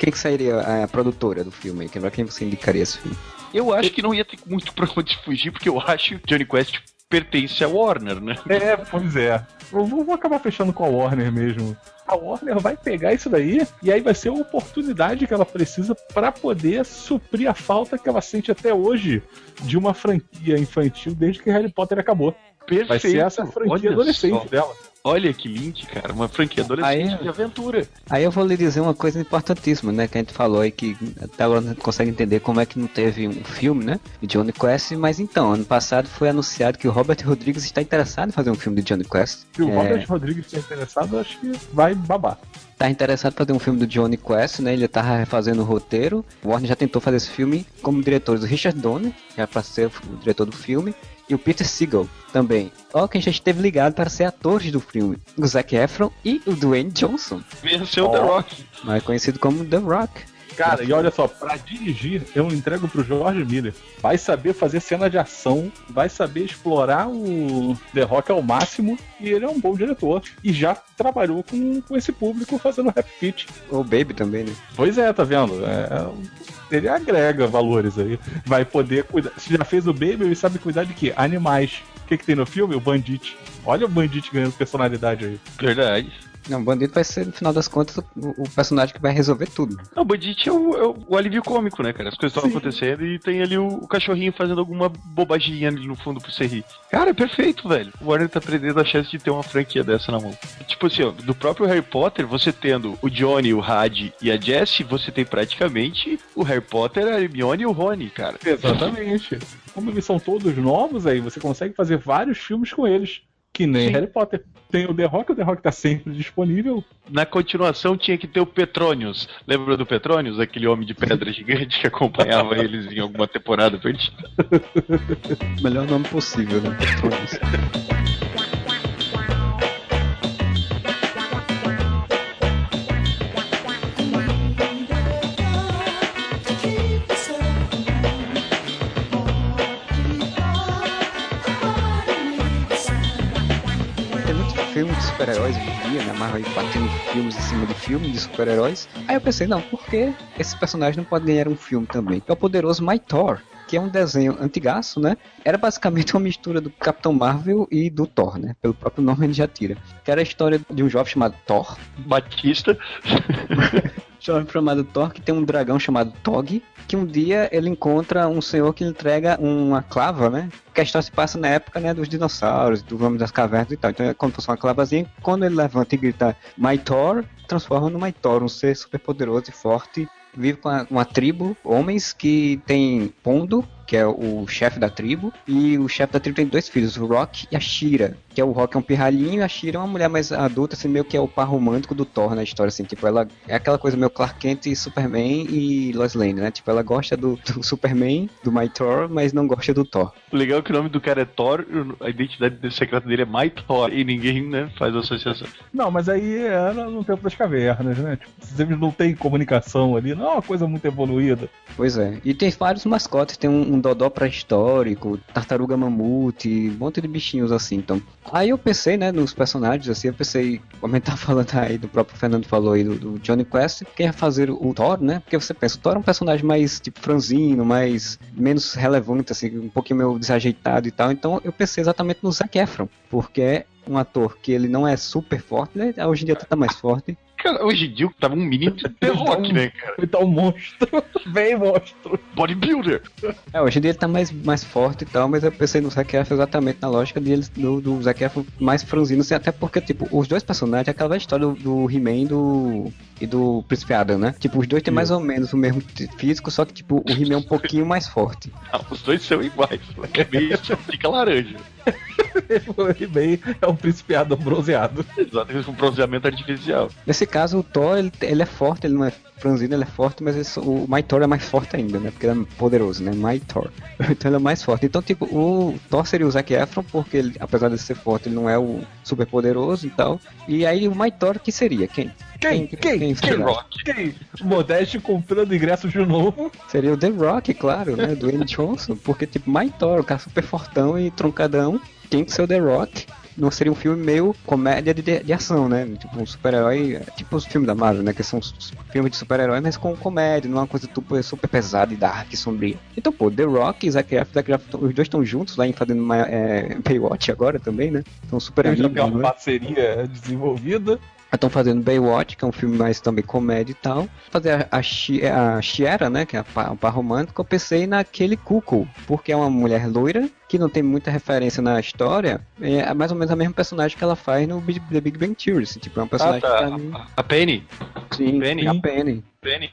Quem que seria a produtora do filme aí? Pra quem você indicaria esse filme? Eu acho que não ia ter muito pra onde fugir, porque eu acho que Johnny Quest pertence à Warner, né? É, pois é. Eu vou, vou acabar fechando com a Warner mesmo. A Warner vai pegar isso daí e aí vai ser a oportunidade que ela precisa pra poder suprir a falta que ela sente até hoje de uma franquia infantil desde que Harry Potter acabou. Perfeito. Vai ser essa franquia Olha adolescente só. dela. Olha que link, cara. Uma franquia adolescente Aí- de aventura. Aí eu vou lhe dizer uma coisa importantíssima, né? Que a gente falou aí que até agora não consegue entender como é que não teve um filme, né? De Johnny Quest, mas então, ano passado foi anunciado que o Robert Rodrigues está interessado em fazer um filme de Johnny Quest. Se o É. Robert Rodrigues estiver interessado, eu acho que vai babar. Tá interessado em fazer um filme do Johnny Quest, né? Ele tava refazendo o roteiro. O Warner já tentou fazer esse filme como diretores do Richard Donner, já para ser o diretor do filme, e o Peter Seagal também. Ó, quem já esteve ligado para ser atores do filme, o Zac Efron e o Dwayne Johnson, Venceu The Ó. Rock. mais conhecido como The Rock. Cara, e olha só, pra dirigir, eu entrego pro George Miller. Vai saber fazer cena de ação, vai saber explorar o The Rock ao máximo, e ele é um bom diretor. E já trabalhou com, com esse público fazendo rap fit. O Baby também, né? Pois é, tá vendo? É, ele agrega valores aí. Vai poder cuidar. Se já fez o Baby, ele sabe cuidar de quê? Animais. O que, que tem no filme? O Bandit. Olha o Bandit ganhando personalidade aí. Verdade. Não, o Bandido vai ser, no final das contas, o, o personagem que vai resolver tudo. Não, o Bandit é o, é o- alívio cômico, né, cara? As coisas estão acontecendo e tem ali o, o cachorrinho fazendo alguma bobaginha ali no fundo pro você rir. Cara, é perfeito, velho. O Warner tá perdendo a chance de ter uma franquia dessa na mão. Tipo assim, ó, do próprio Harry Potter, você tendo o Johnny, o Had e a Jessie, você tem praticamente o Harry Potter, a Hermione e o Rony, cara. Exatamente. Como eles são todos novos aí, você consegue fazer vários filmes com eles. Que nem Sim. Harry Potter. Tem o The Rock, o The Rock tá sempre disponível. Na continuação tinha que ter o Petronius. Lembra do Petronius? Aquele homem de pedra gigante que acompanhava eles em alguma temporada perdida. Melhor nome possível, né? Tem filme de super-heróis hoje em dia, né? Marvel aí batendo filmes em cima de filmes de super-heróis. Aí eu pensei, não, por que esse personagem não pode ganhar um filme também? É o poderoso My Thor, que é um desenho antigaço, né? Era basicamente uma mistura do Capitão Marvel e do Thor, né? Pelo próprio nome ele já tira. Que era a história de um jovem chamado Thor, Batista. jovem chamado Thor que tem um dragão chamado Tog, que um dia ele encontra um senhor que lhe entrega uma clava, né? A história se passa na época, né, dos dinossauros, do homem das cavernas e tal. Então é como se fosse uma clavazinha. Quando ele levanta e grita My Thor, transforma no My Thor, um ser super poderoso e forte. Vive com a- uma tribo, homens que tem Pondo, que é o chefe da tribo, e o chefe da tribo tem dois filhos, o Rock e a Shira, que é o Rock é um pirralhinho e a Shira é uma mulher mais adulta, assim, meio que é o par romântico do Thor na história, assim, tipo, ela é aquela coisa meio Clark Kent e Superman e Lois Lane, né? Tipo, ela gosta do, do Superman, do My Thor, mas não gosta do Thor. Legal é que o nome do cara é Thor, a identidade secreta dele é My Thor, e ninguém, né, faz associação. Não, mas aí era no tempo das cavernas, né? Tipo, não têm comunicação ali, não é uma coisa muito evoluída. Pois é. E tem vários mascotes, tem um, um Dodó pré-histórico, tartaruga mamute, um monte de bichinhos assim, então. Aí eu pensei, né, nos personagens, assim, eu pensei, como a gente tá falando aí, do próprio Fernando falou aí, do, do Johnny Quest, quem ia fazer o Thor, né? Porque você pensa, o Thor é um personagem mais, tipo, franzino, mais, menos relevante, assim, um pouquinho meio desajeitado e tal, então eu pensei exatamente no Zac Efron, porque é um ator que ele não é super forte, né? Hoje em dia tá mais forte, Cara, hoje em dia tava um mini The Rock, né, cara? Ele tá um monstro, bem monstro. Bodybuilder. É, hoje em dia ele tá mais, mais forte e tal, mas eu pensei no Zac Efron exatamente na lógica dele, do, do Zac Efron mais franzino, assim, até porque, tipo, os dois personagens, é aquela história do, do He-Man e do, e do Príncipe Adam, né? Tipo, os dois têm mais ou menos o mesmo físico, só que, tipo, o He-Man é um pouquinho mais forte. Ah, os dois são iguais. É meio fica laranja. Ele bem é um príncipe Adam bronzeado. Exatamente, com bronzeamento artificial. Nesse caso, o Thor, ele, ele é forte, ele não é franzino, ele é forte, mas só- o My Thor é mais forte ainda, né? Porque ele é poderoso, né? My Thor. Então ele é mais forte. Então, tipo, o Thor seria o Zac Efron, porque ele, apesar de ser forte, ele não é o super poderoso e tal. E aí o My Thor, que seria? Quem? Quem? Quem- Quem? quem será? Rock. Quem? Modeste comprando ingressos de novo. Seria o The Rock, claro, né? Do Dwayne Johnson, porque, tipo, My Thor, o cara super fortão e troncadão, tem que ser o The Rock. Não seria um filme meio comédia de, de ação, né? Tipo, um super-herói, tipo os filmes da Marvel, né? Que são filmes de super-herói, mas com comédia, não é uma coisa super, super pesada e dark e sombria. Então, pô, The Rock e Zac Efron, Zac Efron, os dois estão juntos lá em fazendo uma, é, Baywatch agora também, né? Estão super Já amigos, tem uma né? parceria desenvolvida. Estão fazendo Baywatch, que é um filme mais também comédia e tal. Fazer a, a, Shi- a Shiera, né, que é a par, romântica, eu pensei naquele Cuckoo, porque é uma mulher loira, que não tem muita referência na história, é mais ou menos a mesma personagem que ela faz no Big, The Big Bang Theory, assim, tipo, é uma Ah, personagem tá. que mim... A, Penny. Sim, Penny. a Penny. Penny.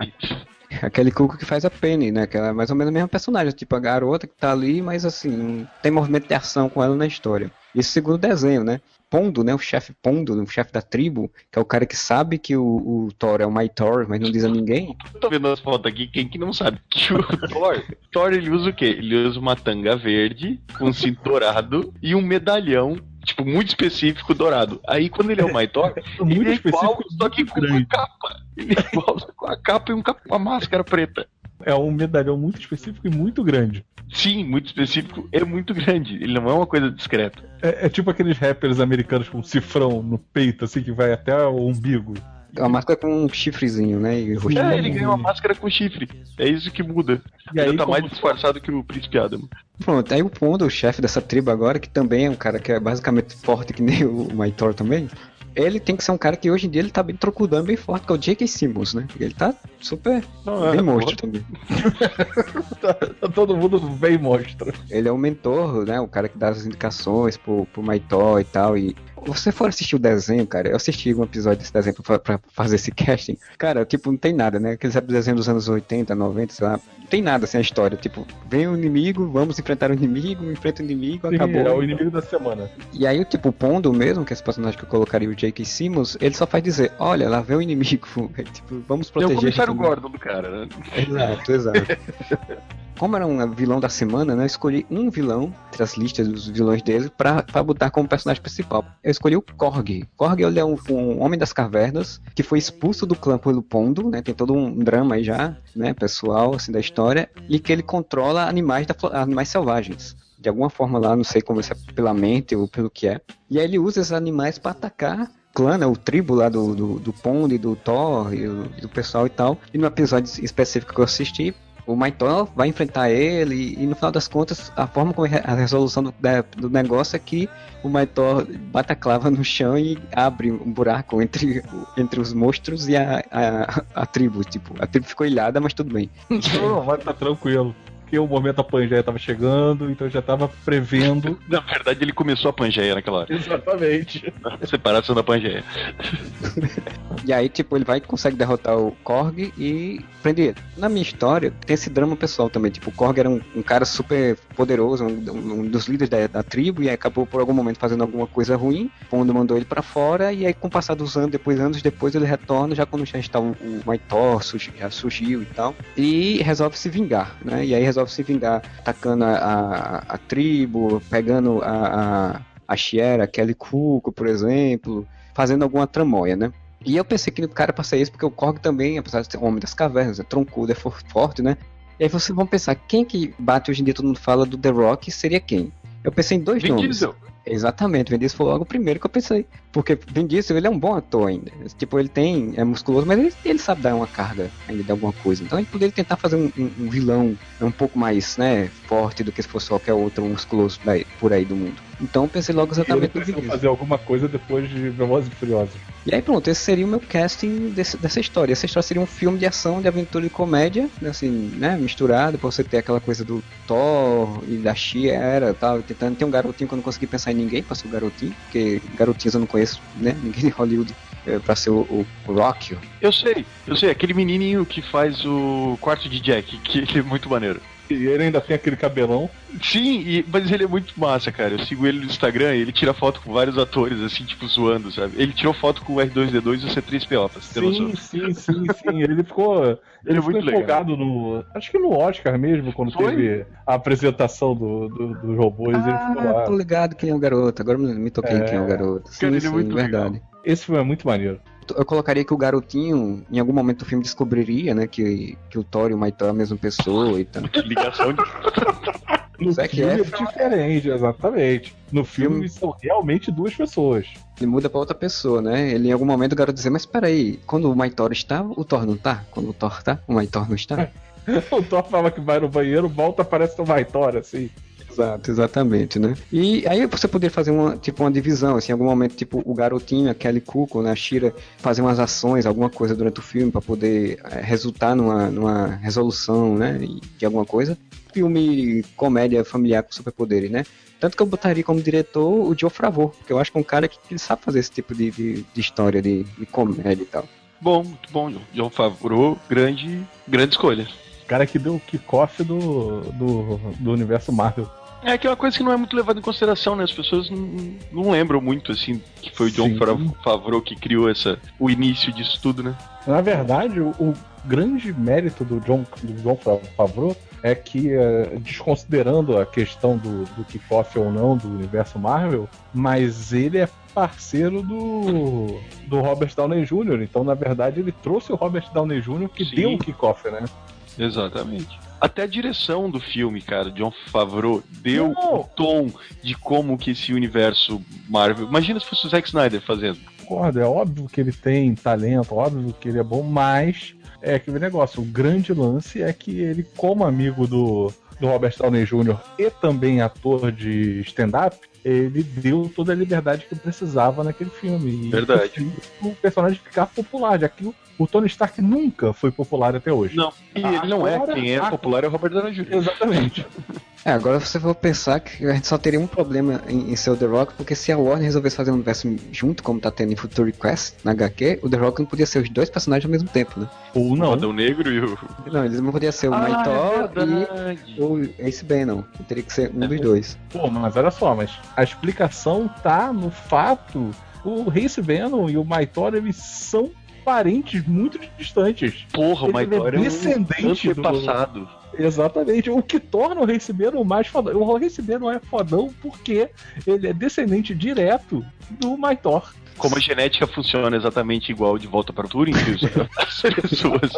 Aquele Cuckoo que faz a Penny, né, que ela é mais ou menos a mesma personagem, tipo, a garota que tá ali, mas assim, tem movimento de ação com ela na história. Isso segundo o desenho, né? Pondo, né? O chefe Pondo, o chefe da tribo, que é o cara que sabe que o, o Thor é o My Thor, mas não diz a ninguém. Tô vendo as fotos aqui, quem que não sabe? Que o Thor, Thor ele usa o quê? Ele usa uma tanga verde, com um cinto dourado e um medalhão, tipo, muito específico dourado. Aí quando ele é o Muito ele é igual, só que com uma capa. Ele é igual só com a capa e um uma máscara preta. É um medalhão muito específico e muito grande. Sim, muito específico, é muito grande. Ele não é uma coisa discreta. É, é tipo aqueles rappers americanos com um cifrão no peito, assim, que vai até o umbigo. É uma máscara com um chifrezinho, né? E É, ele ganha uma máscara com chifre. É isso que muda. E aí, ele tá como- mais disfarçado que o Príncipe Adam. Pronto, aí o Pondo, o chefe dessa tribo agora, que também é um cara que é basicamente forte que nem o My Thor também, ele tem que ser um cara que hoje em dia ele tá bem trocudando, bem forte, que é o J.K. Simmons, né? Ele tá super Não, bem é, monstro também. Tá, tá todo mundo bem monstro. Ele é o mentor, né? O cara que dá as indicações pro, pro Thor e tal. E você for assistir o desenho, cara, eu assisti um episódio desse desenho pra, pra fazer esse casting. Cara, tipo, não tem nada, né? Aqueles desenhos dos anos 80, 90, sei lá. Não tem nada assim a história. Tipo, vem o inimigo, vamos enfrentar o inimigo, enfrenta o inimigo, Sim, acabou. é o inimigo da semana. E aí, o tipo, o Pondo mesmo, que é esse personagem que eu colocaria o J.K. Simmons, ele só faz dizer, olha, lá vem o inimigo. É, tipo, vamos É o proteger. comissário esse- Gordon do cara, né? Exato, exato. Como era um vilão da semana, né? Eu escolhi um vilão entre as listas dos vilões dele pra, pra botar como personagem principal. Eu escolhi o Korg. Korg ele é um, um homem das cavernas que foi expulso do clã pelo Pondo, né? Tem todo um drama aí já, né? Pessoal, assim, da história. E que ele controla animais, da, animais selvagens. De alguma forma lá, não sei como se é pela mente ou pelo que é. E aí ele usa esses animais pra atacar clã, né, o tribo lá do, do, do Pond, do Thor e do pessoal e tal. E no episódio específico que eu assisti, o Maitor vai enfrentar ele e no final das contas a forma como é a resolução do, do negócio é que o Maitor bate a clava no chão e abre um buraco entre, entre os monstros e a, a, a tribo. Tipo, a tribo ficou ilhada, mas tudo bem. Não, vai tá tranquilo. Porque o momento a Pangeia tava chegando, então eu já tava prevendo. Na verdade, ele começou a Pangeia naquela hora. Exatamente. A separação da Pangeia. E aí, tipo, ele vai e consegue derrotar o Korg e prende ele. Na minha história, tem esse drama pessoal também. Tipo, o Korg era um, um cara super poderoso, um, um dos líderes da, da tribo, e aí acabou por algum momento fazendo alguma coisa ruim. Pondo mandou ele pra fora, e aí, com o passar dos anos, depois, anos depois, ele retorna, já quando já está o, o Maitor, já surgiu e tal. E resolve se vingar, né? E aí resolve se vingar atacando a, a, a tribo, pegando a, a, a Shiera, Kelly Cuco, por exemplo, fazendo alguma tramóia, né? E eu pensei que o cara passa isso porque o Korg também, apesar de ser um homem das cavernas, é troncudo, é for- forte, né? E aí vocês vão pensar, quem que bate hoje em dia, todo mundo fala do The Rock, seria quem? Eu pensei em dois Vin nomes. Diesel. Exatamente, Vin Diesel foi logo o primeiro que eu pensei. Porque Vin Diesel, ele é um bom ator ainda. Tipo, ele tem, é musculoso, mas ele, ele sabe dar uma carga ainda de alguma coisa. Então ele poderia tentar fazer um, um- vilão um pouco mais, né, forte do que se fosse qualquer outro musculoso por aí do mundo. Então eu pensei logo exatamente no Vin precisa Diesel. fazer alguma coisa depois de Velozes e Furiosos. E aí pronto, esse seria o meu casting desse- dessa história. Essa história seria um filme de ação, de aventura e comédia, assim, né, misturado, pra você ter aquela coisa do Thor e da She-Era, tal, tentando ter um garotinho que eu não consegui pensar em ninguém pra ser o garotinho, porque garotinhos eu não conheço, né, ninguém de Hollywood é, pra ser o, o, o Rock. Eu sei, eu sei, aquele menininho que faz o quarto de Jack, que ele é muito maneiro. E ele ainda tem aquele cabelão. Sim, e- mas ele é muito massa, cara. Eu sigo ele no Instagram e ele tira foto com vários atores, assim, tipo, zoando, sabe? Ele tirou foto com o R2D2 e o C3PO, pra você ter noção. Sim, sim, sim, sim. Ele ficou, ele Ele é ficou muito legal. empolgado no. Acho que no Oscar mesmo, quando Foi? teve a apresentação do, do, dos robôs. ele ficou Ah, lá. tô ligado quem é o garoto, agora me me toquei em quem é o garoto. Sim, Cara, ele é sim, muito verdade. Esse filme é muito maneiro. Eu colocaria que o garotinho, em algum momento do filme, descobriria, né, que, que o Thor e o Maitor é a mesma pessoa e tal. Ligação de. No Zac filme é Efron. diferente, exatamente. No filme Filme- são realmente duas pessoas. Ele muda pra outra pessoa, né? Ele em algum momento o garoto dizer, mas peraí, quando o Maitor está, o Thor não tá? Quando o Thor tá, o Maitor não está? O Thor fala que vai no banheiro, volta, parece um Vitória, assim. Exato, exatamente, né? E aí você poderia fazer uma, tipo, uma divisão, assim, em algum momento, tipo, o garotinho, a Kelly Cuco, né, a Shira, fazer umas ações, alguma coisa durante o filme pra poder eh, resultar numa, numa resolução, né, de alguma coisa. Filme comédia familiar com superpoderes, né? Tanto que eu botaria como diretor o Joe Favreau, porque eu acho que é um cara que, que sabe fazer esse tipo de, de, de história, de, de comédia e tal. Bom, muito bom, John. John Favreau, grande, grande escolha. O cara que deu o kickoff do, do, do universo Marvel. É que é uma coisa que não é muito levada em consideração, né? As pessoas não, não lembram muito, assim, que foi o John Sim. Favreau- que criou essa, o início disso tudo, né? Na verdade, o, o grande mérito do John, do John Favreau é que, eh, desconsiderando a questão do, do kickoff ou não do universo Marvel, mas ele é parceiro do, do Robert Downey Jr., então na verdade ele trouxe o Robert Downey Jr. que Sim. deu o kickoff, né? Exatamente. Até a direção do filme, cara, John Favreau, deu o tom de como que esse universo Marvel. Imagina se fosse o Zack Snyder fazendo. Concordo, é óbvio que ele tem talento, óbvio que ele é bom, mas é aquele negócio, o grande lance é que ele, como amigo do, do Robert Downey Jr. e também ator de stand-up, ele deu toda a liberdade que precisava naquele filme. E Verdade. conseguiu O personagem ficar popular, já que o, o Tony Stark nunca foi popular até hoje. Não. E ele não é. Quem é popular é o Robert Downey Jr. Exatamente. É, agora você for pensar que a gente só teria um problema em, em ser o The Rock, porque se a Warner resolvesse fazer um universo junto, como tá tendo em Future Quest, na HQ, o The Rock não podia ser os dois personagens ao mesmo tempo, né? Ou O não. Adão Negro e o. Não, eles não podiam ser o Ah, Maitor é e o Ace Bannon. Teria que ser um É dos dois. Pô, mas olha só, mas a explicação tá no fato o Race Venom e o Maitor, eles são parentes muito distantes. Porra, Ele Maitor é descendente do- antepassado. Exatamente. O que torna o Race Venom mais fodão. O Race Venom é fodão porque ele é descendente direto do Maitor. Como a genética funciona exatamente igual de volta para o Turing, as pessoas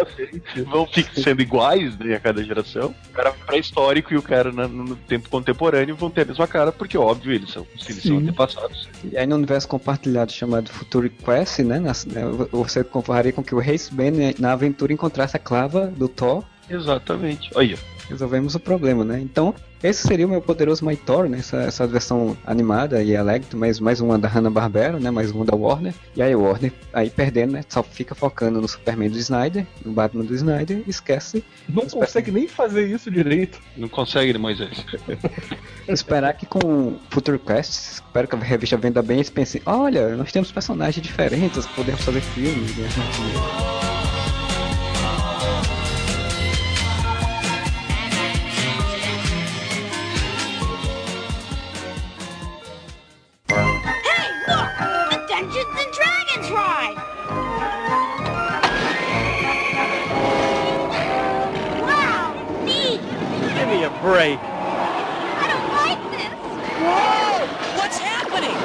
vão sendo iguais né, a cada geração. O cara pré-histórico e o cara na- no tempo contemporâneo vão ter a mesma cara, porque óbvio, eles são, eles são antepassados. E aí no universo compartilhado chamado Future Quest, né, né, você compararia com que o Ace Bannon na aventura encontrasse a clava do Thor Exatamente. Olha, resolvemos o problema, né? Então, esse seria o meu poderoso Maitor, né? Essa, essa versão animada e alegre, mais, mais uma da Hanna-Barbera, né? Mais uma da Warner. E aí o Warner, aí perdendo, né? Só fica focando no Superman do Snyder, no Batman do Snyder, e esquece Não consegue nem fazer isso direito. não consegue, Moisés? esperar que com Future Quest, espero que a revista venda bem, eles pensem, olha, nós temos personagens diferentes, podemos fazer filmes, né? Break. I don't like this! Whoa! What's happening?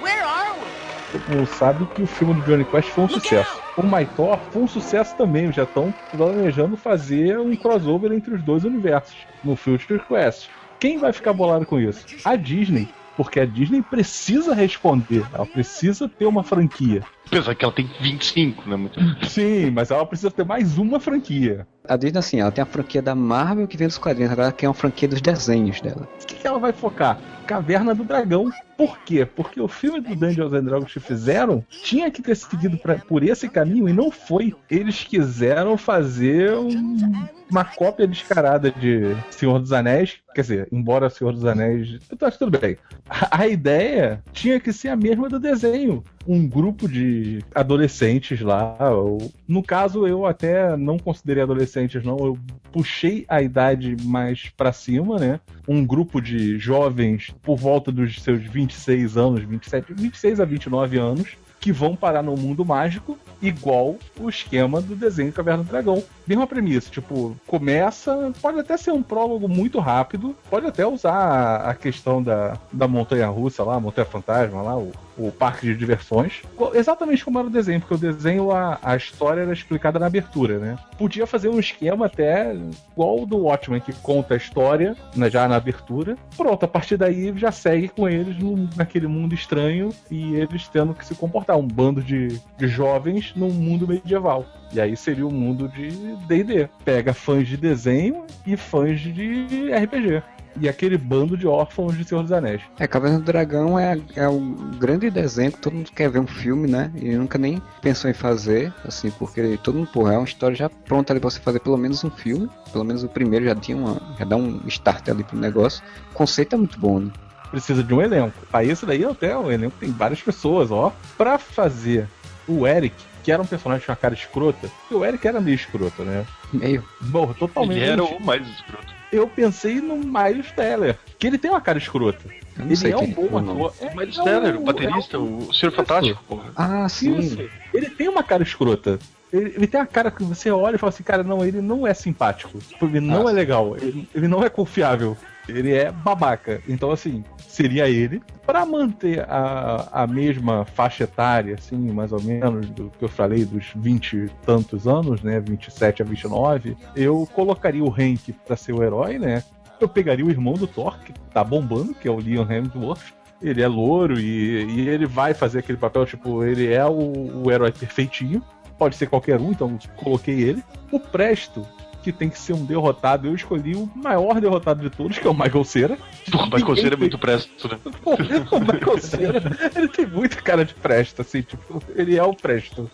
Where are we? Todo mundo sabe que o filme do Johnny Quest foi um sucesso. O Maitor foi um sucesso também. Já estão planejando fazer um crossover entre os dois universos no Future Quest. Quem vai ficar bolado com isso? A Disney. Porque a Disney precisa responder, ela precisa ter uma franquia. Apesar que ela tem 25, né? Muito... Sim, mas ela precisa ter mais uma franquia. A Disney, assim, ela tem a franquia da Marvel que vem dos quadrinhos, agora ela quer uma franquia dos desenhos dela. O que, que ela vai focar? Caverna do Dragão. Por quê? Porque o filme do Dungeons and Dragons que fizeram tinha que ter seguido pra- por esse caminho e não foi. Eles quiseram fazer um- uma cópia descarada de Senhor dos Anéis. Quer dizer, embora Senhor dos Anéis. Eu acho tudo bem. A, a ideia tinha que ser a mesma do desenho. Um grupo de adolescentes lá. ou- no caso, eu até não considerei adolescentes, não. Eu puxei a idade mais pra cima, né? um grupo de jovens por volta dos seus 26 anos, 27, 26 a 29 anos, que vão parar no mundo mágico, igual o esquema do desenho Caverna do Dragão. Mesma premissa, tipo, começa, pode até ser um prólogo muito rápido, pode até usar a questão da, da montanha russa lá, montanha fantasma lá, o, o parque de diversões, exatamente como era o desenho, porque o desenho, a, a história era explicada na abertura, né? Podia fazer um esquema até igual o do Watchmen, que conta a história né, já na abertura. Pronto, a partir daí já segue com eles num- naquele mundo estranho e eles tendo que se comportar. Um bando de, de jovens num mundo medieval. E aí seria o mundo de DD. Pega fãs de desenho e fãs de RPG. E aquele bando de órfãos de Senhor dos Anéis. É, Caverna do Dragão é, é um grande desenho que todo mundo quer ver um filme, né? E nunca nem pensou em fazer, assim, porque todo mundo, porra, é uma história já pronta ali pra você fazer pelo menos um filme. Pelo menos o primeiro já tinha uma. já dá um start ali pro negócio. O conceito é muito bom, né? precisa de um elenco. Aí esse daí até o elenco tem várias pessoas, ó. Pra fazer o Eric, que era um personagem com uma cara escrota, porque o Eric era meio escroto, né? Meio. Bom, totalmente. Ele era o mais escroto. Eu pensei no Miles Teller, que ele tem uma cara escrota. Ele é um quem. bom o ator. É, Miles é Teller, o baterista, é um- o Senhor Fantástico, porra. Ah, sim. Isso. Ele tem uma cara escrota. Ele, ele tem a cara que você olha e fala assim, cara, não, ele não é simpático. Ele não Ah. é legal. Ele, ele não é confiável. Ele é babaca. Então, assim, seria ele. Pra manter a, a mesma faixa etária, assim, mais ou menos, do que eu falei, dos 20 e tantos anos, né? 27 a 29, eu colocaria o Hank pra ser o herói, né? Eu pegaria o irmão do Thor, que tá bombando, que é o Liam Hemsworth. Ele é louro e, e ele vai fazer aquele papel, tipo, ele é o, o herói perfeitinho. Pode ser qualquer um, então coloquei ele. O Presto, que tem que ser um derrotado, eu escolhi o maior derrotado de todos, que é o Michael Cera. Porra, mas Coceira é muito presto, né? Pô, o Michael Cera, ele tem muita cara de Presto, assim, tipo, ele é o Presto.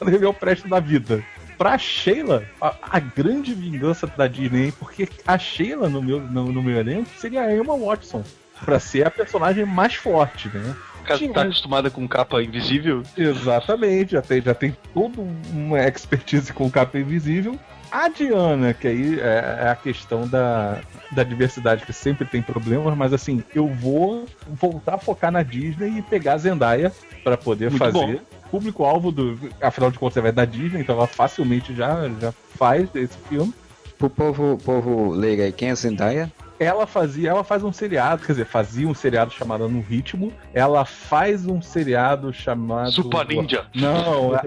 Ele é o Presto da vida. Pra Sheila, a, a grande vingança da Disney, porque a Sheila no meu, no, no meu elenco seria a Emma Watson. Pra ser a personagem mais forte, né? O cara tá acostumada com capa invisível. Exatamente, já tem, já tem toda uma expertise com capa invisível. A Diana, que aí é, é a questão da, da diversidade, que sempre tem problemas, mas assim, eu vou voltar a focar na Disney e pegar a Zendaya pra poder Muito fazer. Público-alvo do. Afinal de contas, ela é da Disney, então ela facilmente já, já faz esse filme. Pro povo, povo leigo aí, quem é Zendaya? Ela fazia, ela faz um seriado, quer dizer, fazia um seriado chamado No Ritmo. Ela faz um seriado chamado. Super Ninja. Não, a,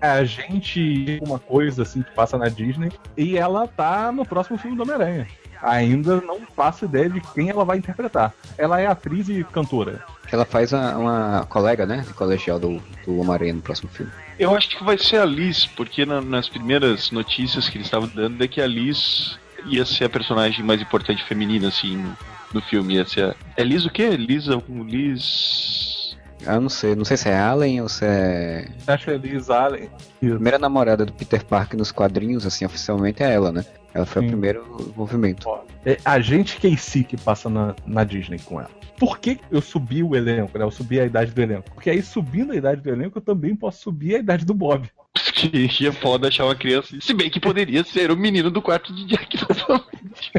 a, a gente. Uma coisa assim que passa na Disney. E ela tá no próximo filme do Homem-Aranha. Ainda não faço ideia de quem ela vai interpretar. Ela é atriz e cantora. Ela faz uma, uma colega, né? De colegial do, do Homem-Aranha no próximo filme. Eu acho que vai ser a Liz, porque na- nas primeiras notícias que eles estavam dando é que a Liz ia ser a personagem mais importante feminina, assim, no, filme. Ia ser a... É Liz o quê? Liz algum Liz. Eu não sei, não sei se é Allen ou se é. Acho que é Liz Allen. A primeira namorada do Peter Parker nos quadrinhos, assim, oficialmente é ela, né? Ela foi Sim. o primeiro movimento. É a gente Casey que passa na, na Disney com ela. Por que eu subi o elenco, né? Eu subi a idade do elenco. Porque aí, subindo a idade do elenco, eu também posso subir a idade do Bob. Que é foda achar uma criança. Se bem que poderia ser o menino do quarto de Jack novamente.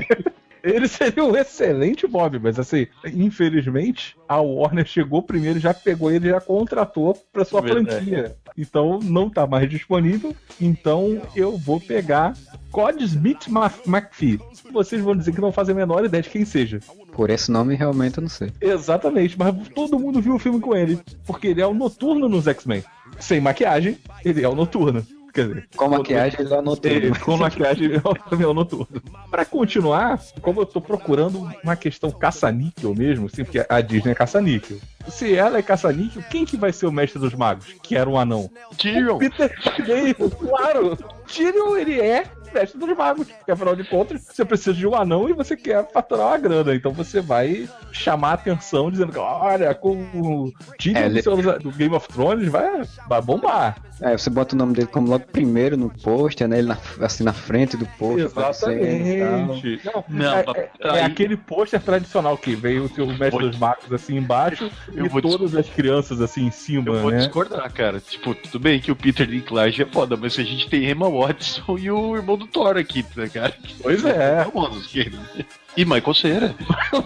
Ele seria um excelente Bob, mas assim, infelizmente, a Warner chegou primeiro, já pegou ele e já contratou pra sua Verdade. franquia. Então não tá mais disponível. Então eu vou pegar Cod Smith McPhee. Vocês vão dizer que não fazem a menor ideia de quem seja. Por esse nome, realmente, eu não sei. Exatamente, mas todo mundo viu o filme com ele. Porque ele é o noturno nos X-Men. Sem maquiagem, ele é o noturno. Quer dizer, Com maquiagem ele. É, com maquiagem eu também anotou tudo. Pra continuar, como eu tô procurando uma questão caça-níquel mesmo, assim, porque a Disney é caça-níquel. Se ela é caça-níquel, quem que vai ser o mestre dos magos? Que era um anão. Tyrion. Peter claro. Tyrion, ele é mestre dos magos, porque afinal de contas, você precisa de um anão e você quer faturar uma grana. Então você vai chamar a atenção dizendo que, olha, com o Tyrion É, do, do Game of Thrones vai, vai bombar. É, você bota o nome dele como logo primeiro no pôster, né? Ele na- assim na frente do pôster. tal. Exatamente. Não, Não, é, é- é aquele pôster tradicional que veio o seu mestre Vou- dos magos assim embaixo Eu e todas as crianças assim em cima, Eu vou né? discordar, cara. Tipo, tudo bem que o Peter Dinklage é foda, mas a gente tem Emma Watson e o irmão do Thor aqui, né, cara? Pois é. Famosos que- E Michael Cera. Eu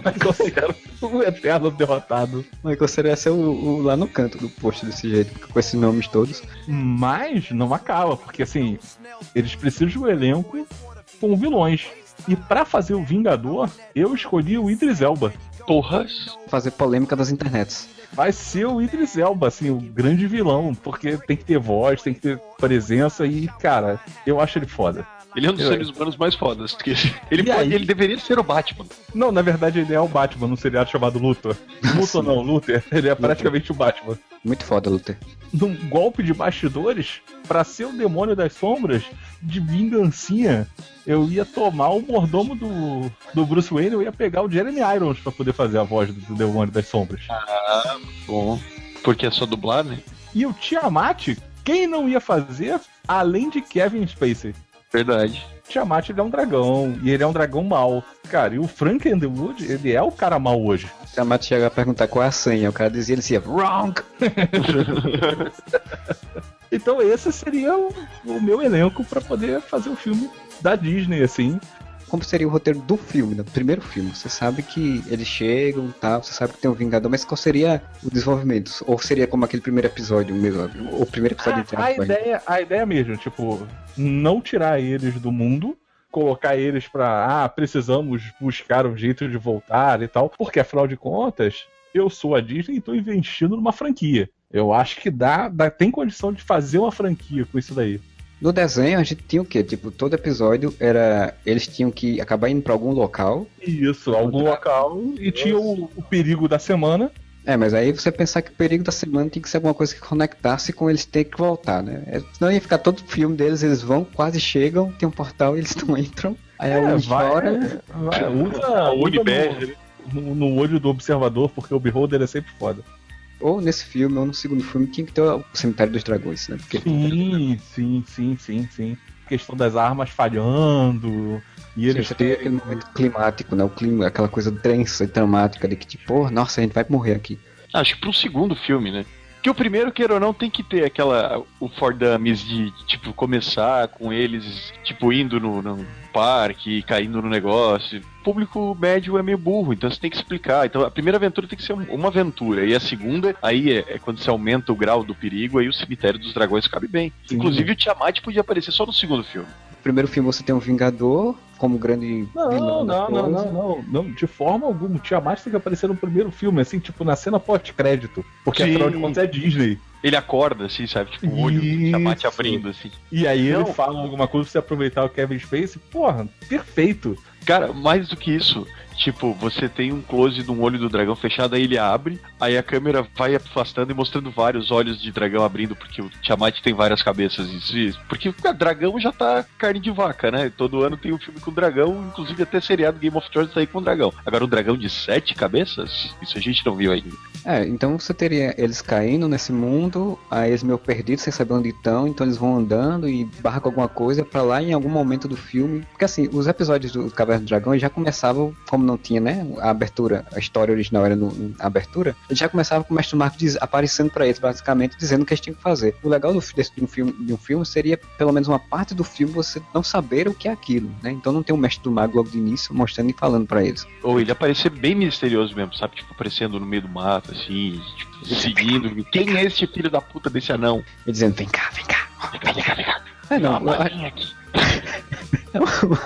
quero o eterno derrotado. Michael seria ser o, o- lá no canto do pôster desse jeito, com esses nomes todos. Mas não acaba, porque assim, eles precisam de um elenco com vilões. E pra fazer o Vingador, eu escolhi o Idris Elba. Porras. Fazer polêmica das internets. Vai ser o Idris Elba, assim, o grande vilão, porque tem que ter voz, tem que ter presença e, cara, eu acho ele foda. Ele é um dos seres humanos mais fodas. porque Ele, pode- ele deveria ser o Batman. Não, na verdade ele é o Batman num seriado chamado Luthor. Luthor não, Luther. Ele é praticamente o Batman. Muito foda, Luther. Num golpe de bastidores, pra ser o demônio das sombras, de vingancinha, eu ia tomar o mordomo do, do Bruce Wayne, eu ia pegar o Jeremy Irons pra poder fazer a voz do, do demônio das sombras. Bom. Porque é só dublar, né? E o Tiamat, quem não ia fazer, além de Kevin Spacey? Verdade. Tiamat ele é um dragão, e ele é um dragão mau. Cara, e o Frank Underwood, ele é o cara mau hoje. Se a Mate chegar a perguntar qual é a senha, o cara dizia, ele dizia, wrong! Então esse seria o, o meu elenco pra poder fazer o filme da Disney, assim. Como seria o roteiro do filme, do primeiro filme? Você sabe que eles chegam e tal, você sabe que tem um Vingador, mas qual seria o desenvolvimento? Ou seria como aquele primeiro episódio mesmo? O primeiro episódio A, a vai. ideia, a ideia mesmo, tipo, não tirar eles do mundo, colocar eles pra, ah, precisamos buscar um jeito de voltar e tal, porque afinal de contas, eu sou a Disney e tô investindo numa franquia. Eu acho que dá, dá tem condição de fazer uma franquia com isso daí. No desenho a gente tinha o quê? Tipo, todo episódio era. Eles tinham que acabar indo pra algum local. Isso, algum local e tinha o, o perigo da semana. É, mas aí você pensar que o perigo da semana tinha que ser alguma coisa que conectasse com eles terem que voltar, né? É, Senão ia ficar todo o filme deles, eles vão, quase chegam, tem um portal, eles não entram. Aí É, vai, chora. vai, usa, O usa no, no, no olho do observador, porque o Beholder é sempre foda. Ou nesse filme, ou no segundo filme, tinha que ter o Cemitério dos Dragões, né? Porque Sim, sim, sim, sim, sim. Questão das armas falhando. E eles você tem aquele momento climático, né? O clima, aquela coisa densa e dramática de que, tipo, pô, nossa, a gente vai morrer aqui. Acho que pro segundo filme, né? Que o primeiro, queira ou não, tem que ter aquela. O For Dummies de, tipo, começar com eles, tipo, indo no, no parque, caindo no negócio. O público médio é meio burro, então você tem que explicar. Então a primeira aventura tem que ser um- uma aventura. E a segunda, aí é, é quando você aumenta o grau do perigo, aí o cemitério dos dragões cabe bem. Sim. Inclusive o Tiamat podia aparecer só no segundo filme. No primeiro filme você tem um Vingador como grande Não, vilão não, não, não, não, não, de forma alguma. O Tiamat tem que aparecer no primeiro filme, assim, tipo, na cena pós-crédito. Porque Sim. afinal de contas é Disney. Ele acorda, assim, sabe? Tipo, o olho do Tiamat abrindo, assim. E aí Não. ele fala alguma coisa pra você aproveitar o Kevin Space. Porra, perfeito. Cara, mais do que isso, tipo, você tem um close de um olho do dragão fechado, aí ele abre, aí a câmera vai afastando e mostrando vários olhos de dragão abrindo, porque o Tiamat tem várias cabeças, isso. Porque o dragão já tá carne de vaca, né? Todo ano tem um filme com dragão, inclusive até seriado Game of Thrones aí com dragão. Agora, um dragão de sete cabeças? Isso a gente não viu ainda. É, então você teria eles caindo nesse mundo, aí eles meio perdidos, sem saber onde estão, então eles vão andando e barra com alguma coisa pra lá em algum momento do filme. Porque assim, os episódios do Caverna do Dragão já começavam, como não tinha, né? A abertura, a história original era no, na abertura, ele já começava com o Mestre Marco diz- aparecendo pra eles, basicamente, dizendo o que eles tinham que fazer. O legal do, desse, de, um filme, de um filme seria, pelo menos uma parte do filme, você não saber o que é aquilo, né? Então não tem o Mestre do Mago logo de início mostrando e falando pra eles. Ou ele aparecer bem misterioso mesmo, sabe? Tipo, aparecendo no meio do mato, assim, tipo, seguindo. Quem é esse filho da puta desse anão? E dizendo, vem cá, vem cá. Vem cá, vem cá, vem cá. É, não, uma eu- aqui.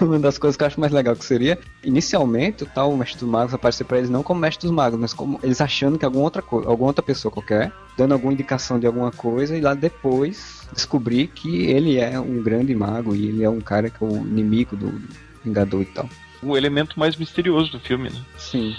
Uma das coisas que eu acho mais legal que seria, inicialmente, o tal Mestre dos Magos aparecer pra eles não como Mestre dos Magos, mas como eles achando que alguma outra coisa, alguma outra pessoa qualquer, dando alguma indicação de alguma coisa, e lá depois descobrir que ele é um grande mago e ele é um cara que é o inimigo do Vingador e tal. O elemento mais misterioso do filme, né? Sim.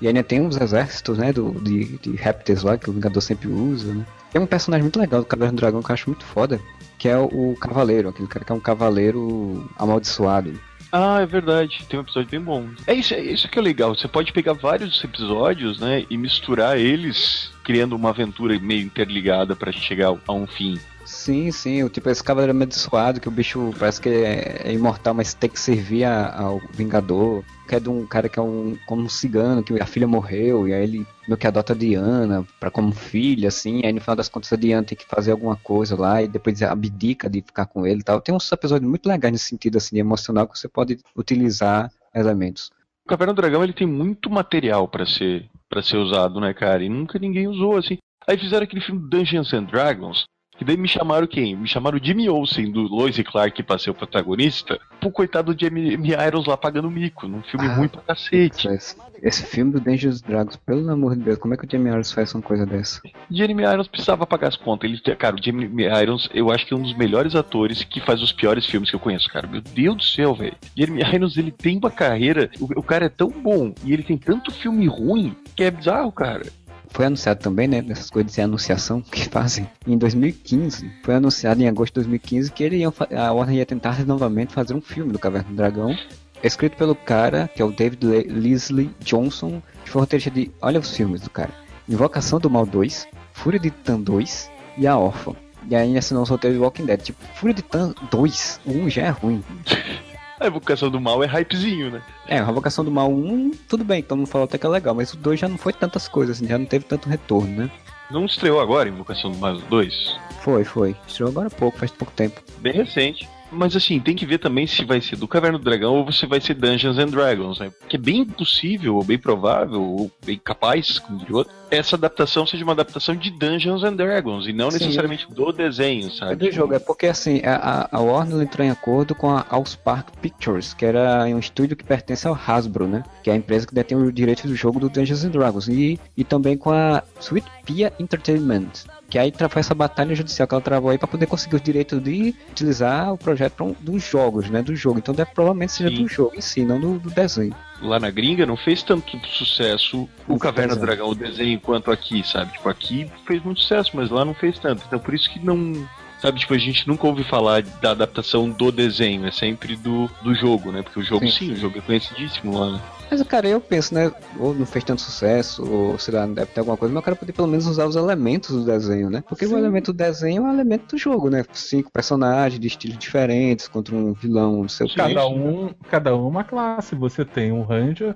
E ainda tem uns exércitos, né, do, de, de répteis lá, que o Vingador sempre usa, né. Tem um personagem muito legal do Caverna do Dragão que eu acho muito foda, que é o, Cavaleiro, aquele cara que é um cavaleiro amaldiçoado. Ah, é verdade. Tem um episódio bem bom. É isso, é isso que é legal. Você pode pegar vários episódios, né, e misturar eles, criando uma aventura meio interligada pra chegar a um fim. Sim, sim, o tipo esse cavaleiro amaldiçoado, que o bicho parece que é, é imortal, mas tem que servir a- ao Vingador. Que é de um cara que é um como um cigano, que a filha morreu, e aí ele meio que adota a Diana pra como filha, assim, aí no final das contas a Diana tem que fazer alguma coisa lá, e depois abdica de ficar com ele e tal. Tem uns episódios muito legais nesse sentido, assim, emocional, que você pode utilizar elementos. O Caverna do Dragão ele tem muito material pra ser para ser usado, né, cara? E nunca ninguém usou assim. Aí fizeram aquele filme Dungeons and Dragons, que daí me chamaram quem? Me chamaram Jimmy Olsen do Lois e Clark pra ser o protagonista. Pro coitado do Jamie Jamie Irons lá pagando mico, num filme Ah. ruim pra cacete. Esse, esse filme do Dangerous Dragons, pelo amor de Deus, como é que o Jamie Irons faz uma coisa dessa? Jeremy Irons precisava pagar as contas. Ele, cara, o Jeremy Irons, eu acho que é um dos melhores atores que faz os piores filmes que eu conheço, cara. Meu Deus do céu, velho. Jeremy Irons, ele tem uma carreira. O, o cara é tão bom e ele tem tanto filme ruim que é bizarro, cara. Foi anunciado também, né, dessas coisas de anunciação que fazem. Em 2015, foi anunciado em agosto de 2015 que ele ia, a Warner ia tentar novamente fazer um filme do Caverna do Dragão, escrito pelo cara, que é o David Le- Leslie Johnson, que foi roteirista de, olha os filmes do cara, Invocação do Mal 2, Fúria de Titã 2 e A Órfã. E aí assinou os roteiros de Walking Dead. Tipo, Fúria de Titã 2, o 1 já é ruim. A evocação do mal é hypezinho, né? É, a Revocação do Mal 1, tudo bem, todo mundo falou até que é legal, mas o 2 já não foi tantas coisas, assim, já não teve tanto retorno, né? Não estreou agora Invocação do Mal 2? Foi, foi. Estreou agora há pouco, faz pouco tempo. Bem recente. Mas assim, tem que ver também se vai ser do Caverna do Dragão ou se vai ser Dungeons and Dragons, né? Porque é bem possível, ou bem provável, ou bem capaz, como diria outro, essa adaptação seja uma adaptação de Dungeons and Dragons e não Sim. necessariamente do desenho, sabe? do jogo, é porque assim, a, a- Warner entrou em acordo com a Allspark Pictures, que era um estúdio que pertence ao Hasbro, né? Que é a empresa que detém o direito do jogo do Dungeons and Dragons. E, e também com a Sweet Pea Entertainment, que aí travou essa batalha judicial que ela travou aí pra poder conseguir os direitos de utilizar o projeto um- dos jogos, né? Do jogo. Então deve provavelmente seja Sim. do jogo em si, não do, do desenho. Lá na gringa não fez tanto sucesso o Não Caverna do. Dragão, o desenho, quanto aqui, sabe? Tipo, aqui fez muito sucesso, mas lá não fez tanto. Então por isso que não. Sabe, tipo, a gente nunca ouve falar da adaptação do desenho, é sempre do, do jogo, né? Porque o jogo, sim, Sim. o jogo é conhecidíssimo lá, né? Mas, cara, eu penso, né? Ou não fez tanto sucesso, ou sei lá, deve ter alguma coisa, mas o cara poder pelo menos usar os elementos do desenho, né? Porque o elemento do desenho é um elemento do jogo, né? Cinco personagens de estilos diferentes contra um vilão, não sei o. Cada um, cada um uma classe. Você tem um ranger,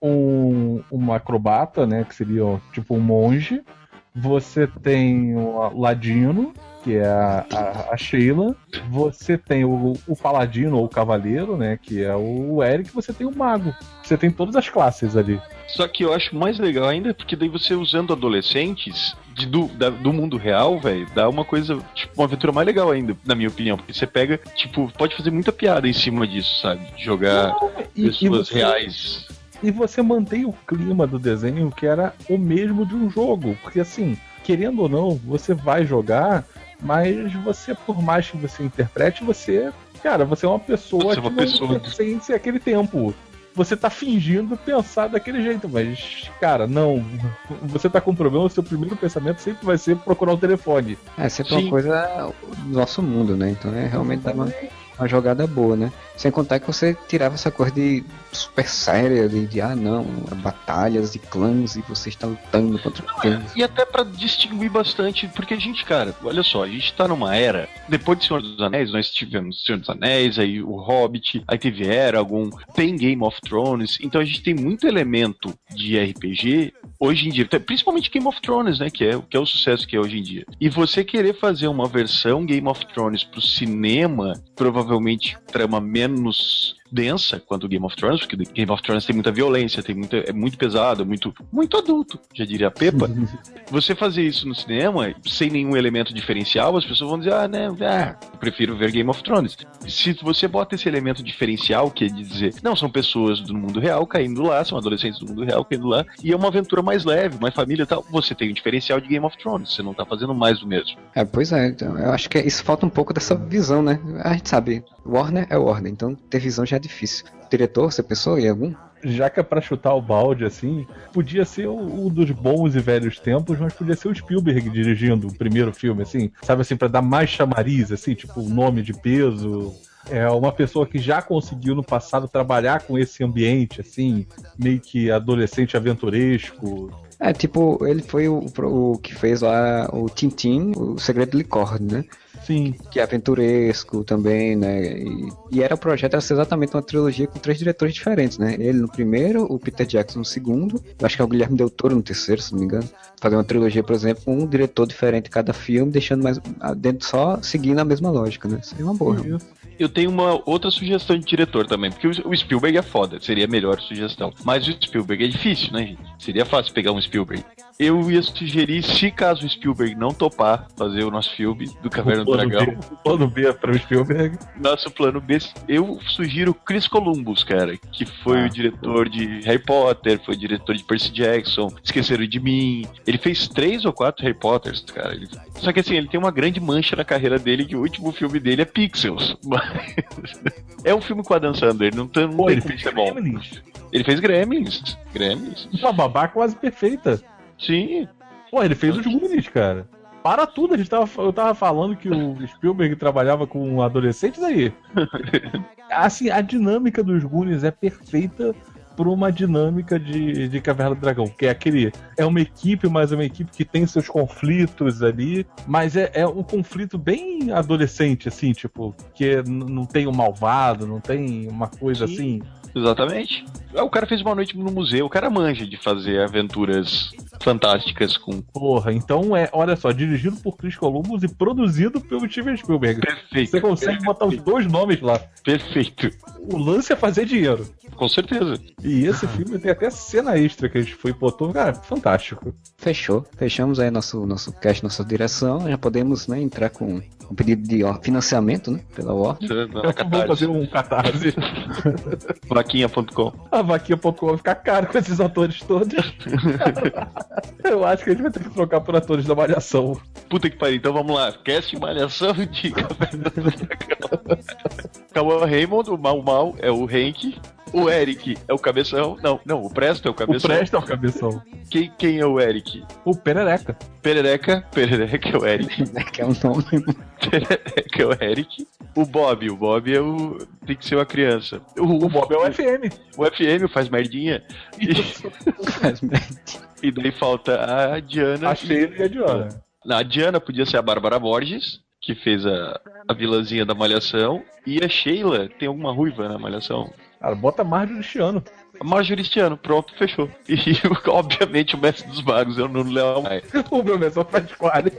um, um acrobata, né? Que seria ó, tipo um monge. Você tem o ladino, que é a, a, a Sheila. Você tem o, o paladino ou o cavaleiro, né? Que é o Eric. Você tem o mago. Você tem todas as classes ali. Só que eu acho mais legal ainda porque daí você usando adolescentes de- do, da- do mundo real, velho, dá uma coisa, tipo, uma aventura mais legal ainda, na minha opinião. Porque você pega, tipo, pode fazer muita piada em cima disso, sabe? Jogar E, e pessoas você, reais. e você mantém o clima do desenho que era o mesmo de um jogo. Porque assim, querendo ou não, você vai jogar, mas você, por mais que você interprete, você. Cara, você é uma pessoa Você é uma que pessoa. não sem ser aquele tempo. Você tá fingindo pensar daquele jeito, mas, cara, não. Você tá com um problema, o seu primeiro pensamento sempre vai ser procurar o telefone. É, sempre Sim. uma coisa do nosso mundo, né? Então é realmente dá uma, uma jogada boa, né? Sem contar que você tirava essa coisa de super séria, de, de ah não, batalhas de clãs e você está lutando contra clãs. E até pra distinguir bastante, porque a gente, cara, olha só, a gente tá numa era, depois de Senhor dos Anéis, nós tivemos Senhor dos Anéis, aí o Hobbit, aí teve Eragon, tem Game of Thrones, então a gente tem muito elemento de RPG hoje em dia, principalmente Game of Thrones, né, que é, que é o sucesso que é hoje em dia. E você querer fazer uma versão Game of Thrones pro cinema, provavelmente trama menos densa quanto Game of Thrones, porque Game of Thrones tem muita violência, tem muita, é muito pesado, é muito, muito adulto, já diria a Pepa. Você fazer isso no cinema, sem nenhum elemento diferencial, as pessoas vão dizer, ah, né, ah, prefiro ver Game of Thrones. Se você bota esse elemento diferencial, que é de dizer, não, são pessoas do mundo real caindo lá, são adolescentes do mundo real caindo lá, e é uma aventura mais leve, mais família e tal, você tem um diferencial de Game of Thrones, você não tá fazendo mais do mesmo. É, pois é, então, eu acho que isso falta um pouco dessa visão, né? A gente sabe, Warner é Warner, então ter visão já difícil. Diretor, você pensou em algum? Já que é pra chutar o balde, assim, podia ser um dos bons e velhos tempos, mas podia ser o Spielberg dirigindo o primeiro filme, assim, sabe assim, pra dar mais chamariz, assim, tipo, nome de peso. É uma pessoa que já conseguiu no passado trabalhar com esse ambiente, assim, meio que adolescente aventuresco. É, tipo, ele foi o, o que fez lá o Tintin, o Segredo de Licórnio, né? Sim. Que é aventuresco também, né? E, e era o projeto, era ser exatamente uma trilogia com três diretores diferentes, né? Ele no primeiro, o Peter Jackson no segundo, eu acho que é o Guilherme Del Toro no terceiro, se não me engano. Fazer uma trilogia, por exemplo, com um diretor diferente em cada filme, deixando mais dentro só seguindo a mesma lógica, né? Seria uma boa. Eu tenho uma outra sugestão de diretor também, porque o o Spielberg é foda, seria a melhor sugestão. Mas o Spielberg é difícil, né, gente? Seria fácil pegar um Spielberg. Eu ia sugerir, se caso o Spielberg não topar fazer o nosso filme do Caverna do Dragão, B, plano B para o Spielberg. nosso plano B, eu sugiro Chris Columbus, cara, que foi Ah, o diretor de Harry Potter, foi o diretor de Percy Jackson, Esqueceram de Mim. Ele fez três ou quatro Harry Potters, cara. Ele- Só que assim, ele tem uma grande mancha na carreira dele, que o último filme dele é Pixels. Mas... é um filme com a Dan Sandler, não, tem- não Pô, tem ele fez ser bom. Gremlins. Ele fez Gremlins. Gremlins. Uma babá quase perfeita. Sim. Pô, ele fez os Goonies, cara. Para tudo, a gente tava, eu tava falando que o Spielberg trabalhava com adolescentes aí. Assim, a dinâmica dos Goonies é perfeita por uma dinâmica de, de Caverna do Dragão, que é aquele. É uma equipe, mas é uma equipe que tem seus conflitos ali, mas é, é um conflito bem adolescente, assim, tipo, que não tem um malvado, não tem uma coisa Sim. assim. Exatamente. Ah, O cara fez uma noite no museu, o cara manja de fazer aventuras fantásticas com. Porra, então é, olha só, dirigido por Chris Columbus e produzido pelo Steven Spielberg. Perfeito. Você consegue botar os dois nomes lá. Perfeito. O lance é fazer dinheiro. Com certeza. E esse filme tem até cena extra que a gente foi e botou. Cara, fantástico. Fechou. Fechamos aí nosso, nosso cast, nossa direção. Já podemos né, entrar com um pedido de ó, financiamento, né? Pela. Na Vamos fazer um catarse. Vaquinha.com. A vaquinha.com vai ficar caro com esses atores todos. Eu acho que a gente vai ter que trocar por atores da Malhação. Puta que pariu. Então vamos lá. Cast Malhação de Caverna do Dragão. Cauã Raymond, o Mal Mal, é o Hank. O Eric é o cabeção. Não, não, o Presto é o O cabeção. Presto é o cabeção. Quem, quem é o Eric? O Perereca. Perereca. Perereca é o Eric. Que é um nome. Perereca é o Eric. O Bob. O Bob é o. Tem que ser uma criança. O Bob é o FM. O FM faz merdinha. E, e daí falta a Diana. A Sheila e a Diana. Não, a Diana podia ser a Bárbara Borges, que fez a, a vilãzinha da Malhação. E a Sheila tem alguma ruiva na Malhação. Cara, bota Marjorie Cristiano. A Marjorie Stiano, pronto, fechou. E obviamente o mestre dos magos é o Nuno Leão Maia. O professor Quali.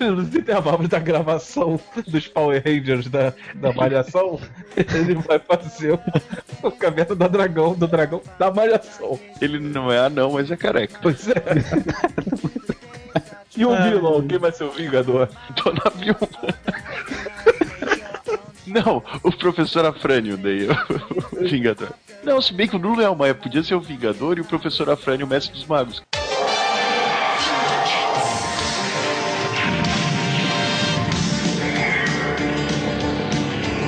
Nos intervalos da gravação dos Power Rangers da, da Malhação, ele vai fazer o, o Caverna da Dragão, do Dragão da Malhação. Ele não é anão, mas é careca. Pois é. E o vilão, quem vai ser o Vingador? Dona Vilma. Não, o professor Afrânio, daí, o Vingador. Não, se bem que o Nuno Leão Maia podia ser o Vingador e o professor Afrânio o mestre dos magos.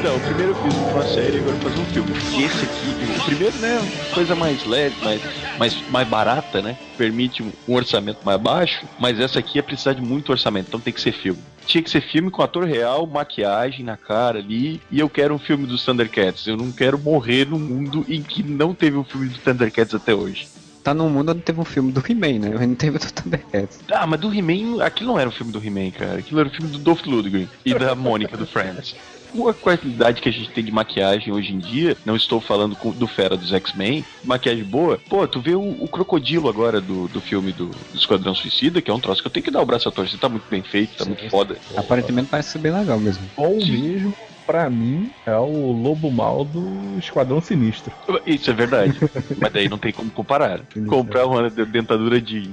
Não, o primeiro eu fiz uma série, agora fazer um filme. E esse aqui, o primeiro, né, coisa mais leve, mais, mais, mais barata, né? Permite um, um orçamento mais baixo, mas essa aqui ia precisar de muito orçamento, então tem que ser filme. Tinha que ser filme com ator real, maquiagem na cara ali, e eu quero um filme dos Thundercats. Eu não quero morrer num mundo em que não teve um filme dos Thundercats até hoje. Tá num mundo onde teve um filme do He-Man, né? Mas não teve do Thundercats. Ah, mas do He-Man, aquilo não era um filme do He-Man, cara. Aquilo era um filme do Dolph Lundgren e da Mônica do Friends. Com a qualidade que a gente tem de maquiagem hoje em dia, não estou falando com- do Fera dos X-Men, maquiagem boa. Pô, tu vê o, o crocodilo agora do, do filme do, do Esquadrão Suicida, que é um troço que eu tenho que dar o braço a torcer, tá muito bem feito, tá muito foda. Aparentemente parece ser bem legal mesmo. Bom mesmo. pra mim, é o lobo mal do Esquadrão Sinistro. Isso é verdade. Mas daí não tem como comparar. Comprar uma de- dentadura de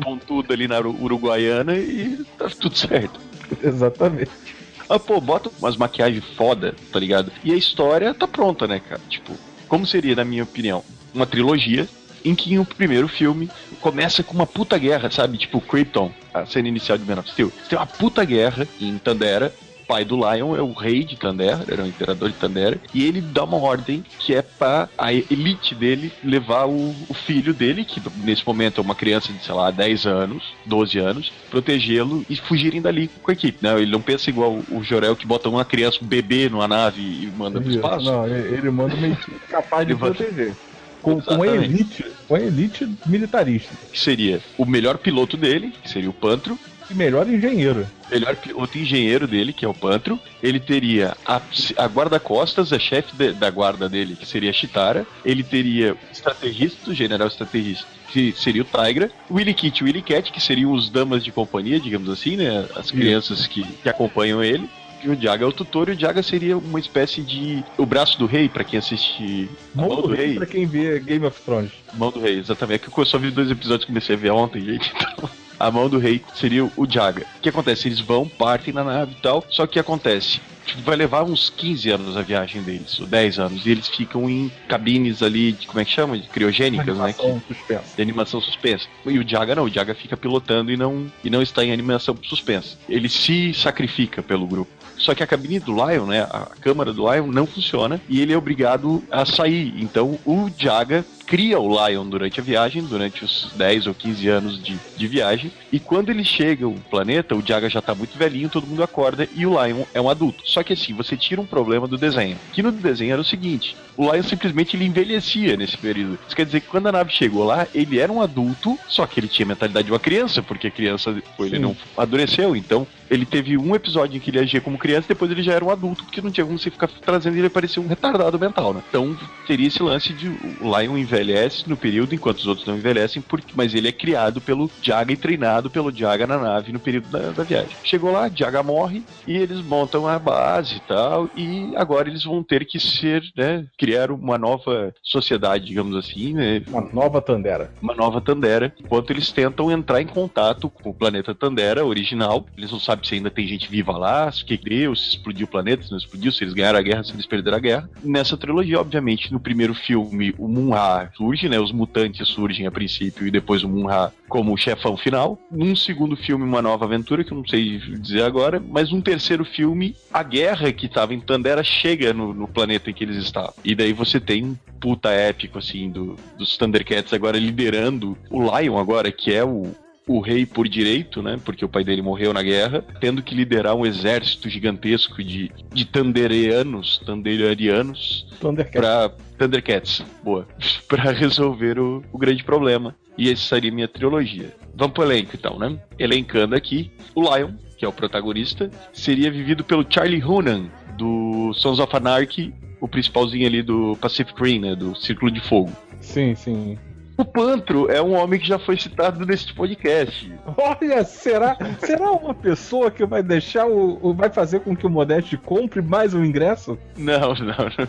pontuda ali na Uru- Uruguaiana e tá tudo certo. Exatamente. Ah, pô, bota umas maquiagens foda, tá ligado? E a história tá pronta, né, cara? Tipo, como seria, na minha opinião, uma trilogia em que o primeiro filme começa com uma puta guerra, sabe? Tipo, Krypton, a cena inicial de Man of Steel. Você tem uma puta guerra em Tandera. O pai do Lion é o rei de Tandera, era o imperador de Tandera, e ele dá uma ordem que é pra a elite dele levar o, o filho dele, que nesse momento é uma criança de, sei lá, 10 anos, 12 anos, protegê-lo e fugirem dali com a equipe, né? Ele não pensa igual o Jorel que bota uma criança, um bebê numa nave e manda pro espaço. Não, ele ele manda uma equipe capaz de proteger. Com, com a elite, com a elite militarista. que seria o melhor piloto dele, que seria o Pantro, E melhor engenheiro. melhor piloto engenheiro dele, que é o Pantro. Ele teria a, a guarda-costas, a chefe de- da guarda dele, que seria a Chitara. Ele teria o estrategista, o general estrategista, que seria o Tigra. O Willy Kit e o Willy Cat, que seriam os damas de companhia, digamos assim, né? As crianças que, que acompanham ele. E o Jaga é o tutor, e o Jaga seria uma espécie de. O braço do rei, pra quem assiste. A Mão do rei pra quem vê Game of Thrones. Mão do Rei, exatamente. É que eu só vi dois episódios comecei a ver ontem, gente. Então, a mão do rei seria o Jaga. O que acontece? Eles vão, partem na nave e tal. Só que o que acontece? Tipo, vai levar uns 15 anos a viagem deles, ou 10 anos. E eles ficam em cabines ali, de, como é que chama? De criogênicas, né? Que, Animação suspensa. de animação suspensa. E o Jaga não, o Jaga fica pilotando e não, e não está em animação suspensa. Ele se sacrifica pelo grupo. Só que a cabine do Lion, né, a câmara do Lion não funciona e ele é obrigado a sair. Então o Jaga cria o Lion durante a viagem, durante os 10 ou 15 anos de, de viagem. E quando ele chega ao planeta, o Jaga já tá muito velhinho, todo mundo acorda e o Lion é um adulto. Só que assim, você tira um problema do desenho. Que no desenho era o seguinte: o Lion simplesmente ele envelhecia nesse período. Isso quer dizer que quando a nave chegou lá, ele era um adulto, só que ele tinha a mentalidade de uma criança, porque a criança ele Sim. não amadureceu. Então, ele teve um episódio em que ele agia como criança, depois ele já era um adulto, porque não tinha como você ficar trazendo ele parecia um retardado mental, né? Então, teria esse lance de o Lion envelhece no período, enquanto os outros não envelhecem, porque, mas ele é criado pelo Jaga e treinado pelo Jaga na nave no período da, da viagem. Chegou lá, Jaga morre e eles montam a base e tal, e agora eles vão ter que ser, né, criar uma nova sociedade, digamos assim, né, Uma nova Tandera. uma nova Tandera, enquanto eles tentam entrar em contato com o planeta Tandera original. Eles não sabem se ainda tem gente viva lá, se o que deu, se explodiu o planeta, se não explodiu, se eles ganharam a guerra, se eles perderam a guerra. Nessa trilogia, obviamente, no primeiro filme, o Munra surge, né? Os mutantes surgem a princípio e depois o Munra como chefão final. Num segundo filme, uma nova aventura, que eu não sei dizer agora, mas num terceiro filme, a guerra que estava em Tandera chega no, no planeta em que eles estavam. E daí você tem um puta épico, assim, do, dos Thundercats agora liderando o Lion agora, que é o, o rei por direito, né? Porque o pai dele morreu na guerra, tendo que liderar um exército gigantesco de, de Tandereanos, Tanderarianos, Thundercat. pra Thundercats, boa, pra resolver o, o grande problema. E essa seria minha trilogia. Vamos pro elenco então, né? Elencando aqui, o Lion, que é o protagonista, seria vivido pelo Charlie Hunnam, do Sons of Anarchy, o principalzinho ali do Pacific Rim, né? Do Círculo de Fogo. Sim, sim. O Pantro é um homem que já foi citado neste podcast. Olha, será, será uma pessoa que vai deixar o, o- vai fazer com que o Modeste compre mais um ingresso? Não, não, não.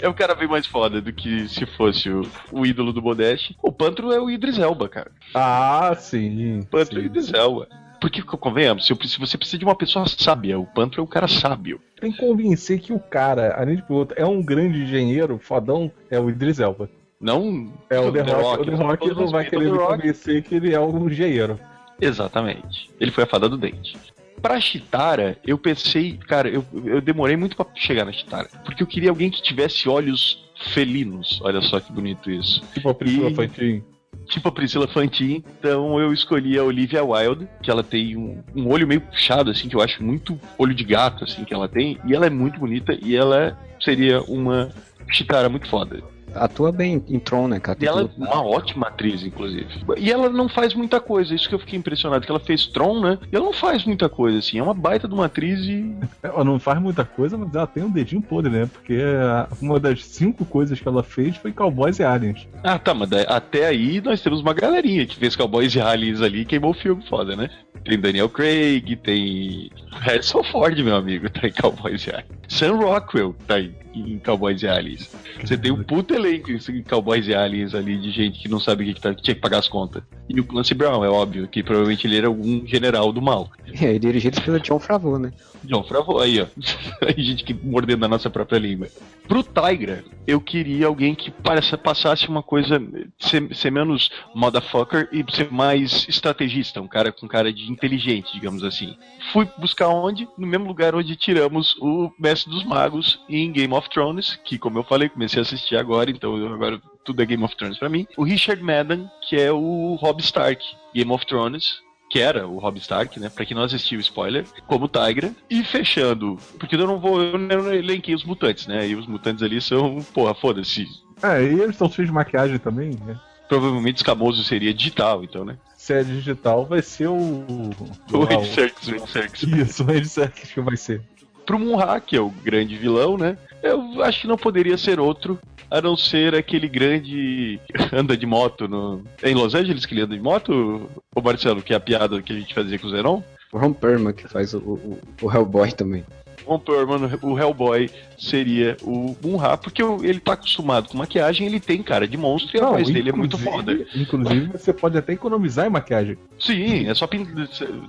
É um cara bem mais foda do que se fosse o, o ídolo do Modeste. O Pantro é o Idris Elba, cara. Ah, sim. Pantro é o sim. Idris Elba. Porque, convenhamos, se, você precisa de uma pessoa sábia, o Pantro é um cara sábio. Tem que convencer que o cara, além de piloto, é um grande engenheiro, fodão, é o Idris Elba. Não É o The Rock. O The Rock não vai querer me The Rock. convencer que ele é um engenheiro. Exatamente. Ele foi a fada do dente. Pra Chitara, eu pensei, cara, eu, eu demorei muito pra chegar na Chitara. Porque eu queria alguém que tivesse olhos felinos. Olha só que bonito isso. Tipo a Priscila E- Fantin. Tipo a Priscila Fantin. Então eu escolhi a Olivia Wilde, que ela tem um, um olho meio puxado, assim, que eu acho muito olho de gato, assim, que ela tem. E ela é muito bonita e ela seria uma Chitara muito foda. Atua bem em Tron, né, cara? E ela é uma ótima atriz, inclusive. E ela não faz muita coisa, isso que eu fiquei impressionado, que ela fez Tron, né? E ela não faz muita coisa, assim, é uma baita de uma atriz e. Ela não faz muita coisa, mas ela tem um dedinho podre, né? Porque a- uma das cinco coisas que ela fez foi Cowboys e Aliens. Ah, tá, mas até aí nós temos uma galerinha que fez Cowboys e Aliens ali e queimou o filme foda, né? Tem Daniel Craig, tem Harrison Ford, meu amigo, tá em Cowboys e Aliens. Sam Rockwell tá em, Cowboys e Aliens. Você tem um puto elenco em Cowboys e Aliens ali de gente que não sabe o que, que, tá, que tinha que pagar as contas. E o Clancy Brown, é óbvio, que provavelmente ele era algum general do mal. Aí, dirigido pelo John Favreau, né? John Favreau, aí, ó. Aí, gente que mordendo a nossa própria língua. Pro Tigra, eu queria alguém que passasse uma coisa, ser, ser menos motherfucker e ser mais estrategista, um cara com cara de inteligente, digamos assim. Fui buscar onde? No mesmo lugar onde tiramos o Mestre dos Magos em Game of Thrones, que, como eu falei, comecei a assistir agora, então agora tudo é Game of Thrones pra mim. O Richard Madden, que é o Rob Stark, Game of Thrones, que era o Rob Stark, né? Pra quem não assistiu, spoiler, como Tigra. E fechando, porque eu não vou, eu não elenquei os mutantes, né? E os mutantes ali são, porra, foda-se. É, e eles estão cheios de maquiagem também, né? Provavelmente escamoso seria digital, então, né? Se é digital, vai ser o. O Andy Serkis, o Andy Serkis. Isso, o Andy Serkis que vai ser. Pro Munra, que é o grande vilão, né? Eu acho que não poderia ser outro, a não ser aquele grande anda de moto no... É em Los Angeles que ele anda de moto, ô Marcelo, que é a piada que a gente fazia com o Zenon? O Ron Perlman, que faz o, o, o Hellboy também. Von Perlman, o Hellboy, seria o Munra, porque ele tá acostumado com maquiagem, ele tem cara de monstro e a voz dele é muito foda. inclusive- você pode até economizar em maquiagem. Sim, é só pin-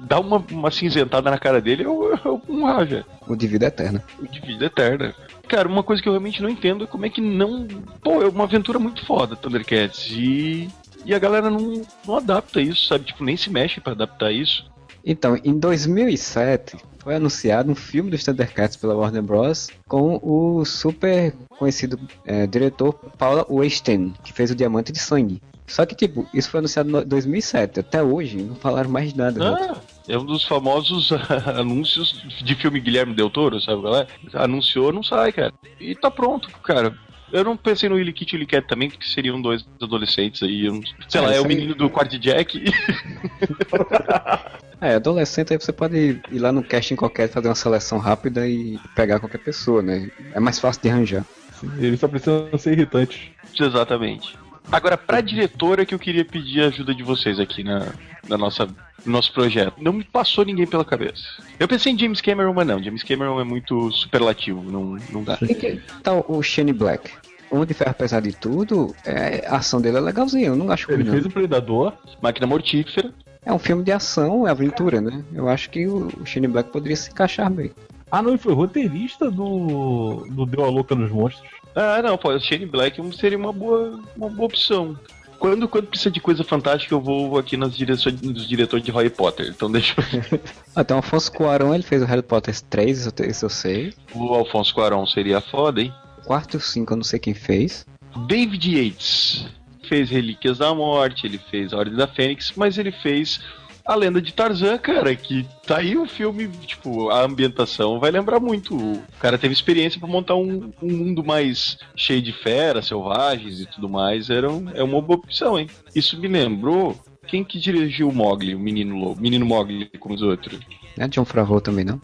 dar uma, uma cinzentada na cara dele, é o, é o Munra já. O de vida eterna. O de vida eterna. Cara, uma coisa que eu realmente não entendo é como é que não. Pô, é uma aventura muito foda, Thundercats. E. E a galera não, não adapta isso, sabe? Tipo, nem se mexe pra adaptar isso. Então, em 2007, foi anunciado um filme dos Thundercats pela Warner Bros. com o super conhecido eh, diretor Paula Weinstein, que fez o Diamante de Sangue. Só que, tipo, isso foi anunciado em 2007. Até hoje, não falaram mais nada. né? É um dos famosos anúncios de filme Guilherme Del Toro, sabe qual é? Anunciou, não sai, cara. E tá pronto, cara. Eu não pensei no Willy Kit e Willy Cat também, porque seriam dois adolescentes aí. Sei É, lá, é o aí- menino do quarto Jack. É, adolescente aí você pode ir lá no casting qualquer, fazer uma seleção rápida e pegar qualquer pessoa, né? É mais fácil de arranjar. Eles só precisam ser irritantes. Exatamente. Agora, pra diretora que eu queria pedir a ajuda de vocês aqui na, na nossa, no nosso projeto. Não me passou ninguém pela cabeça. Eu pensei em James Cameron, mas não. James Cameron é muito superlativo, não, não dá. E que tal o Shane Black? O Homem de Ferro, apesar de tudo, é, a ação dele é legalzinha, eu não acho ruim, Ele não. fez o Predador. Máquina Mortífera. É um filme de ação, é aventura, né? Eu acho que o o Shane Black poderia se encaixar bem. Ah, não, ele foi roteirista do, do Deu a Louca nos Monstros. Ah, não, pô, Shane Black seria uma boa, uma boa opção. Quando, quando precisa de coisa fantástica, eu vou aqui nas direções dos diretores de Harry Potter. Então deixa eu... Tem o Afonso Cuarón, ele fez o Harry Potter 3, isso eu sei. O Alfonso Cuarón seria foda, hein? Quarto e o 5 eu não sei quem fez. David Yates fez Relíquias da Morte, ele fez A Ordem da Fênix, mas ele fez A Lenda de Tarzan, cara, que tá aí o filme, tipo, a ambientação vai lembrar muito. O cara teve experiência pra montar um, um mundo mais cheio de feras, selvagens e tudo mais, era um- é uma boa opção, hein? Isso me lembrou quem que dirigiu o Mogli, o menino lobo, menino Mogli como os outros. Não é John Favreau também, não?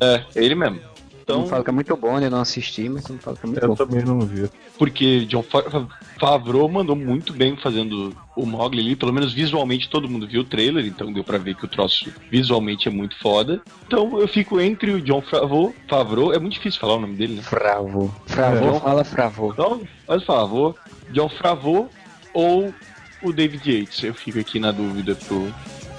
É, é ele mesmo. Então, não fala que é muito bom, né? Eu não assisti, mas não fala que é muito Eu bom. também não vi. porque John Fa- Fa- Favreau mandou muito bem fazendo o Mogli ali, pelo menos visualmente todo mundo viu o trailer, então deu pra ver que o troço visualmente é muito foda. Então eu fico entre o John Favreau, Favreau, é muito difícil falar o nome dele, né? Fravô. Fravô É. fala Fravô. Então, faz favor, John Favreau ou o David Yates. Eu fico aqui na dúvida pro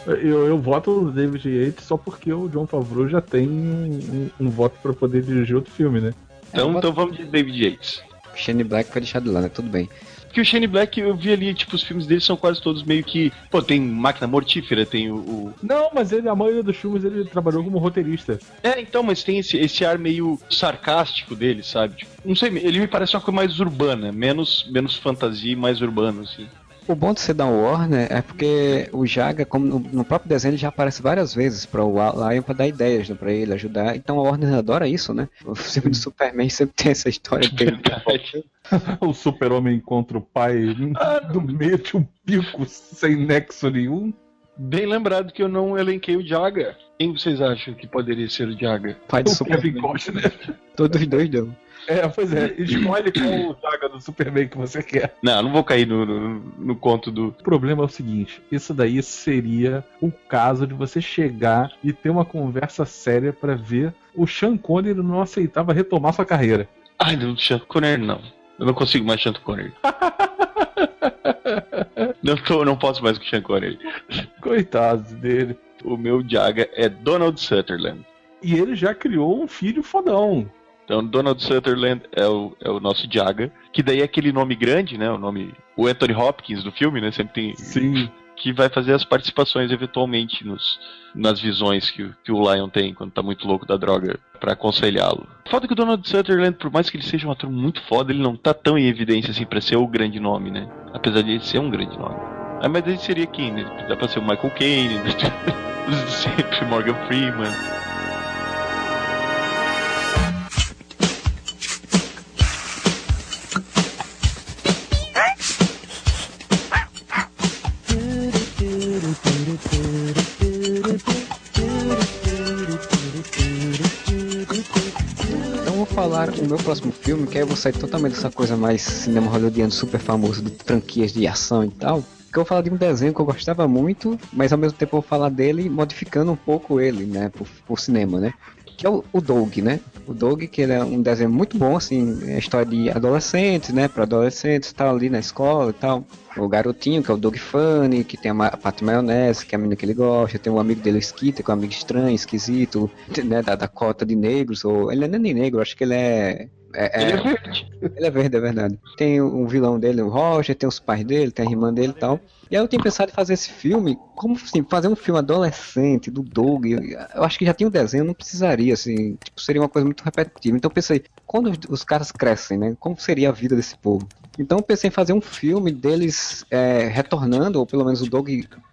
Eu, eu voto no David Yates só porque o John Favreau já tem um, um voto pra poder dirigir outro filme, né? Então, É, então vamos de David Yates. Shane Black foi deixado lá, né? Tudo bem. Porque o Shane Black, eu vi ali, tipo, os filmes dele são quase todos meio que. Pô, tem Máquina Mortífera, tem o- o, Não, mas ele, a maioria dos filmes ele trabalhou como roteirista. É, então, mas tem esse, esse ar meio sarcástico dele, sabe? Tipo, não sei, ele me parece uma coisa mais urbana, menos, menos fantasia e mais urbano, assim. O bom de ser da Warner é porque o Jaga, como no, no próprio desenho, ele já aparece várias vezes para o Lion para dar ideias né, para ele ajudar. Então a Warner adora isso, né? O filme do Superman sempre tem essa história que ele o super-homem encontra o pai no meio de um pico sem nexo nenhum. Bem lembrado que eu não elenquei o Jaga. Quem vocês acham que poderia ser o Jaga? pai do O Kevin Superman. Costner. Todos os dois dão. É, pois é, escolhe qual saga do Superman que você quer. Não, não vou cair no, no, no conto do. O problema é o seguinte: isso daí seria o caso de você chegar e ter uma conversa séria pra ver o Sean Connery não aceitava retomar sua carreira. Ai, não, Sean Connery não. Eu não consigo mais Sean Connery. não, tô, não posso mais com Sean Connery. Coitado dele. O meu Jaga é Donald Sutherland. E ele já criou um filho fodão. Então, Donald Sutherland é o, é o nosso Jaga, que daí é aquele nome grande, né? O nome. O Anthony Hopkins do filme, né? Sempre tem. Sim. Que vai fazer as participações eventualmente nos, nas visões que, o- que o Lion tem quando tá muito louco da droga pra aconselhá-lo. Foda que o Donald Sutherland, por mais que ele seja um ator muito foda, ele não tá tão em evidência assim pra ser o grande nome, né? Apesar de ele ser um grande nome. Ah, mas ele seria quem, né? Dá pra ser o Michael Caine, né? sempre Morgan Freeman. Meu próximo filme, que aí eu vou sair totalmente dessa coisa mais cinema hollywoodiano super famoso de franquias de ação e tal. Que eu vou falar de um desenho que eu gostava muito, mas ao mesmo tempo eu vou falar dele modificando um pouco ele, né, por, por cinema, né? Que é o, o Doug, né? O Doug, que ele é um desenho muito bom, assim, é história de adolescentes, né? Para adolescentes, tal, ali na escola e tal. O garotinho, que é o Doug Funny, que tem a, Paty Maionese, que é a menina que ele gosta, tem um amigo dele, o Skitter, que é um amigo estranho, esquisito, né? Da, da cota de negros, ou ele não é nem negro, acho que ele é. É- é- Ele é verde. ele é verde, é verdade. Tem um vilão dele, o Roger, tem os pais dele, tem a irmã dele e tal. E aí eu tenho pensado em fazer esse filme, como assim, fazer um filme adolescente do Doug. Eu, acho que já tinha um desenho, não precisaria, assim, tipo, seria uma coisa muito repetitiva. Então eu pensei, quando os, os caras crescem, né? Como seria a vida desse povo? Então pensei em fazer um filme deles é, retornando, ou pelo menos o Doug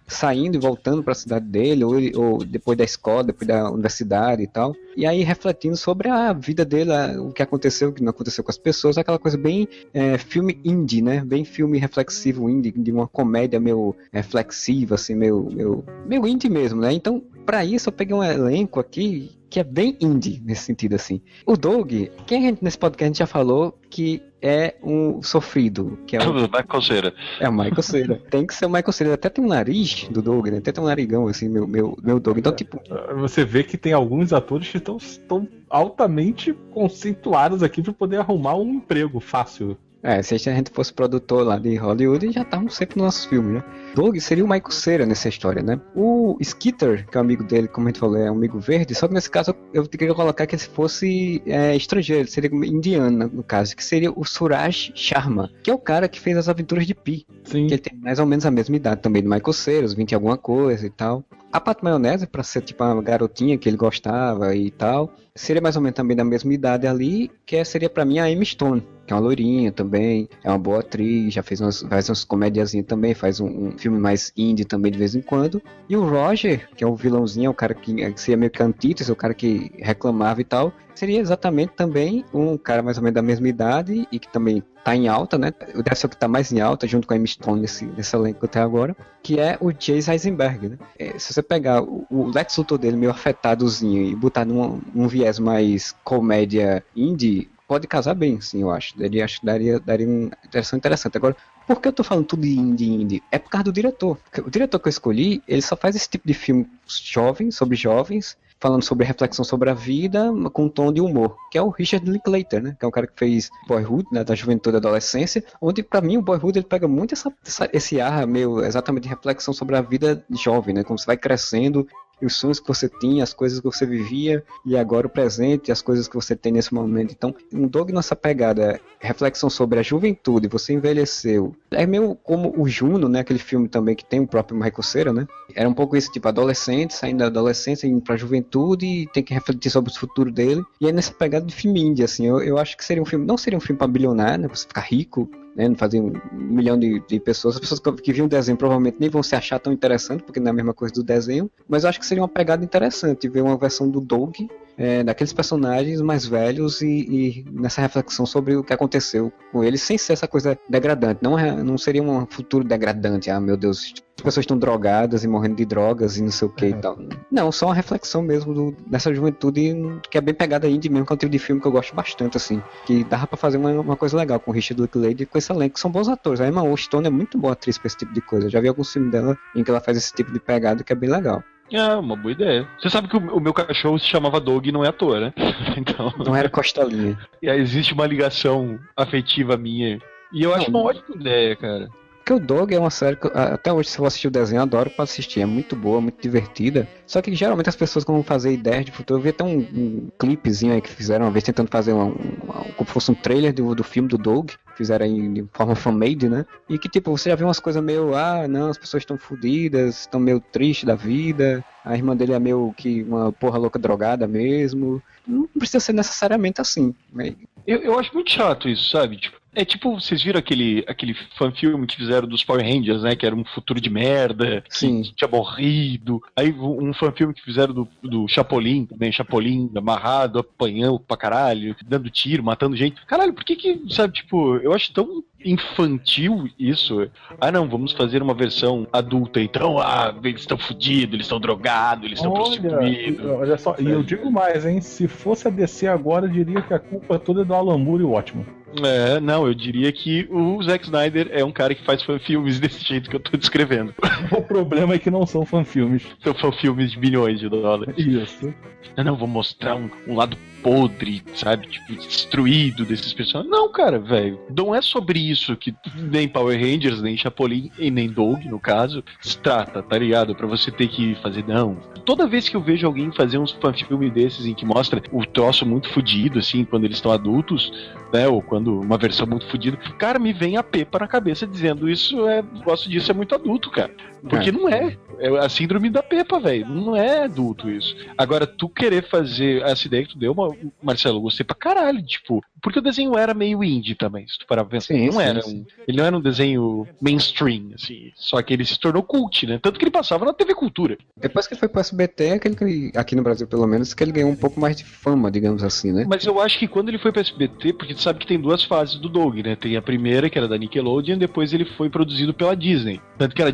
saindo e voltando para a cidade dele, ou, ou depois da escola, depois da universidade e tal. E aí refletindo sobre a vida dele, o que aconteceu, o que não aconteceu com as pessoas, aquela coisa bem é, filme indie, né? Bem filme reflexivo indie, de uma comédia meio reflexiva, assim, meio, meio, meio indie mesmo, né? Então, para isso eu peguei um elenco aqui que é bem indie nesse sentido, assim. O Doug, quem nesse podcast a gente já falou que é um sofrido, que é o Vai coceira. é o Michael Cera. Tem que ser o Michael Cera. Até tem um nariz do Doug, né? Até tem um narigão, assim, meu, meu, meu Doug. Então, tipo, Você vê que tem alguns atores que estão, estão altamente conceituados aqui para poder arrumar um emprego fácil. é, se a gente fosse produtor lá de Hollywood, já estavam sempre nos nossos filmes, né? Doug seria o Michael Cera nessa história, né? O Skitter, que é um amigo dele, como a gente falou, é um amigo verde, só que nesse caso eu queria colocar que se fosse é, estrangeiro, seria indiano, no caso, que seria o Suraj Sharma, que é o cara que fez as aventuras de Pi. Sim. que ele tem mais ou menos a mesma idade também do Michael Cera, uns 20 e alguma coisa e tal. A Pat Maionese, pra ser tipo uma garotinha que ele gostava e tal, seria mais ou menos também da mesma idade ali, que é- seria pra mim a Amy Stone, que é uma loirinha também, é uma boa atriz, já fez umas, faz umas comédiazinhas também, faz um, um filme mais indie também de vez em quando. E o Roger, que é o vilãozinho, é o cara que, que seria meio que antítese, o cara que reclamava e tal, seria exatamente também um cara mais ou menos da mesma idade e que também tá em alta, né? Deve ser o que tá mais em alta, junto com a Amy Stone nesse, nesse elenco até agora, que é o Jace Eisenberg, né? É, se você pegar o, o Lex Luthor dele meio afetadozinho e botar num, num viés mais comédia indie, pode casar bem, sim, eu acho. Daria, acho daria, daria uma interação interessante. Agora, por que eu tô falando tudo indie, indie? É por causa do diretor. Porque O diretor que eu escolhi, ele só faz esse tipo de filme jovem, sobre jovens, falando sobre reflexão sobre a vida, com um tom de humor, que é o Richard Linklater, né? Que é um cara que fez Boyhood, né, da juventude e adolescência, onde pra mim o Boyhood ele pega muito essa, essa- esse ar meio exatamente de reflexão sobre a vida jovem, né? Como você vai crescendo os sonhos que você tinha, as coisas que você vivia e agora o presente, as coisas que você tem nesse momento. Então, Dog nessa pegada, reflexão sobre a juventude, você envelheceu, É meio como o Juno, né? Aquele filme também que tem o próprio Michael Cera, né? Era um pouco isso, tipo, adolescente, saindo da adolescência, indo pra juventude e tem que refletir sobre o futuro dele. E é nessa pegada de filme indie, assim. Eu, eu acho que seria um filme, não seria um filme pra bilionário, né? Pra você ficar rico, né? Não fazer um milhão de, de pessoas. As pessoas que, que viram o desenho provavelmente nem vão se achar tão interessante, porque não é a mesma coisa do desenho. Mas eu acho que seria uma pegada interessante ver uma versão do Doug é, daqueles personagens mais velhos e, e nessa reflexão sobre o que aconteceu com eles, sem ser essa coisa degradante. Não, é, não seria um futuro degradante, ah, meu Deus, as pessoas estão drogadas e morrendo de drogas e não sei o que e tal. Não, só uma reflexão mesmo do, dessa juventude que é bem pegada indie mesmo, que é um tipo de filme que eu gosto bastante, assim. Que dava pra fazer uma, uma coisa legal com o Richard Linklater e com esse elenco, que são bons atores. A Emma Stone é muito boa atriz pra esse tipo de coisa. Eu já vi alguns filmes dela em que ela faz esse tipo de pegada que é bem legal. É, uma boa ideia. Você sabe que o, o meu cachorro se chamava Doug e não é à toa, né? Então. Não era costalinha. E aí existe uma ligação afetiva minha. E eu acho Não. uma ótima ideia, cara. Porque o Dog é uma série que até hoje, se eu assistir o desenho, adoro pra assistir. É muito boa, muito divertida. Só que geralmente as pessoas, quando fazer ideias de futuro, eu vi até um, um clipezinho aí que fizeram uma vez tentando fazer um, um- como se fosse um trailer do, do filme do Dog. Fizeram aí de forma fan-made, né? E que tipo, você já vê umas coisas meio, ah, não, as pessoas estão fodidas, estão meio tristes da vida. A irmã dele é meio que uma porra louca drogada mesmo. Não precisa ser necessariamente assim. né? Eu, eu acho muito chato isso, sabe? Tipo, é tipo, vocês viram aquele, aquele fanfilme que fizeram dos Power Rangers, né? Que era um futuro de merda, Sim. que tinha morrido. Aí um fanfilme que fizeram do, do Chapolin, também, Chapolin amarrado, apanhando pra caralho, dando tiro, matando gente. Caralho, por que que, sabe, tipo, eu acho tão infantil isso. Ah, não, vamos fazer uma versão adulta, então, ah, eles estão fodidos, eles estão drogados, eles estão prostituídos. olha só, e eu digo mais, hein? Se fosse a DC agora, eu diria que a culpa toda é do Alan Moore e o Watchman. É, não, eu diria que o Zack Snyder é um cara que faz filmes desse jeito que eu tô descrevendo. O problema é que não são fanfilmes. São filmes de bilhões de dólares. Isso. Não, não, vou mostrar um, um lado podre, sabe? Tipo, destruído desses personagens. Não, cara, velho. Não é sobre isso que nem Power Rangers, nem Chapolin e nem Dog, no caso, se trata, tá ligado? Pra você ter que fazer, não. Toda vez que eu vejo alguém fazer uns fanfilme desses em que mostra o troço muito fudido, assim, quando eles estão adultos, né? Ou quando uma versão muito fudida, cara, me vem a pepa na cabeça dizendo isso é. Gosto disso, é muito adulto, cara. Porque É. não é. É a síndrome da pepa, velho. Não é adulto isso. Agora, tu querer fazer essa ideia que tu deu, Ma- Marcelo, eu gostei pra caralho. Tipo, porque o desenho era meio indie também, se tu parar pra pensar. Sim, não sim, era sim. um, ele não era um desenho mainstream, assim. Só que ele se tornou cult, né? Tanto que ele passava na TV Cultura. Depois que ele foi pro SBT, aquele que ele, aqui no Brasil pelo menos, que ele ganhou um pouco mais de fama, digamos assim, né? Mas eu acho que quando ele foi pra SBT, porque tu sabe que tem duas fases do Doug, né? Tem a primeira, que era da Nickelodeon, depois ele foi produzido pela Disney. Tanto que era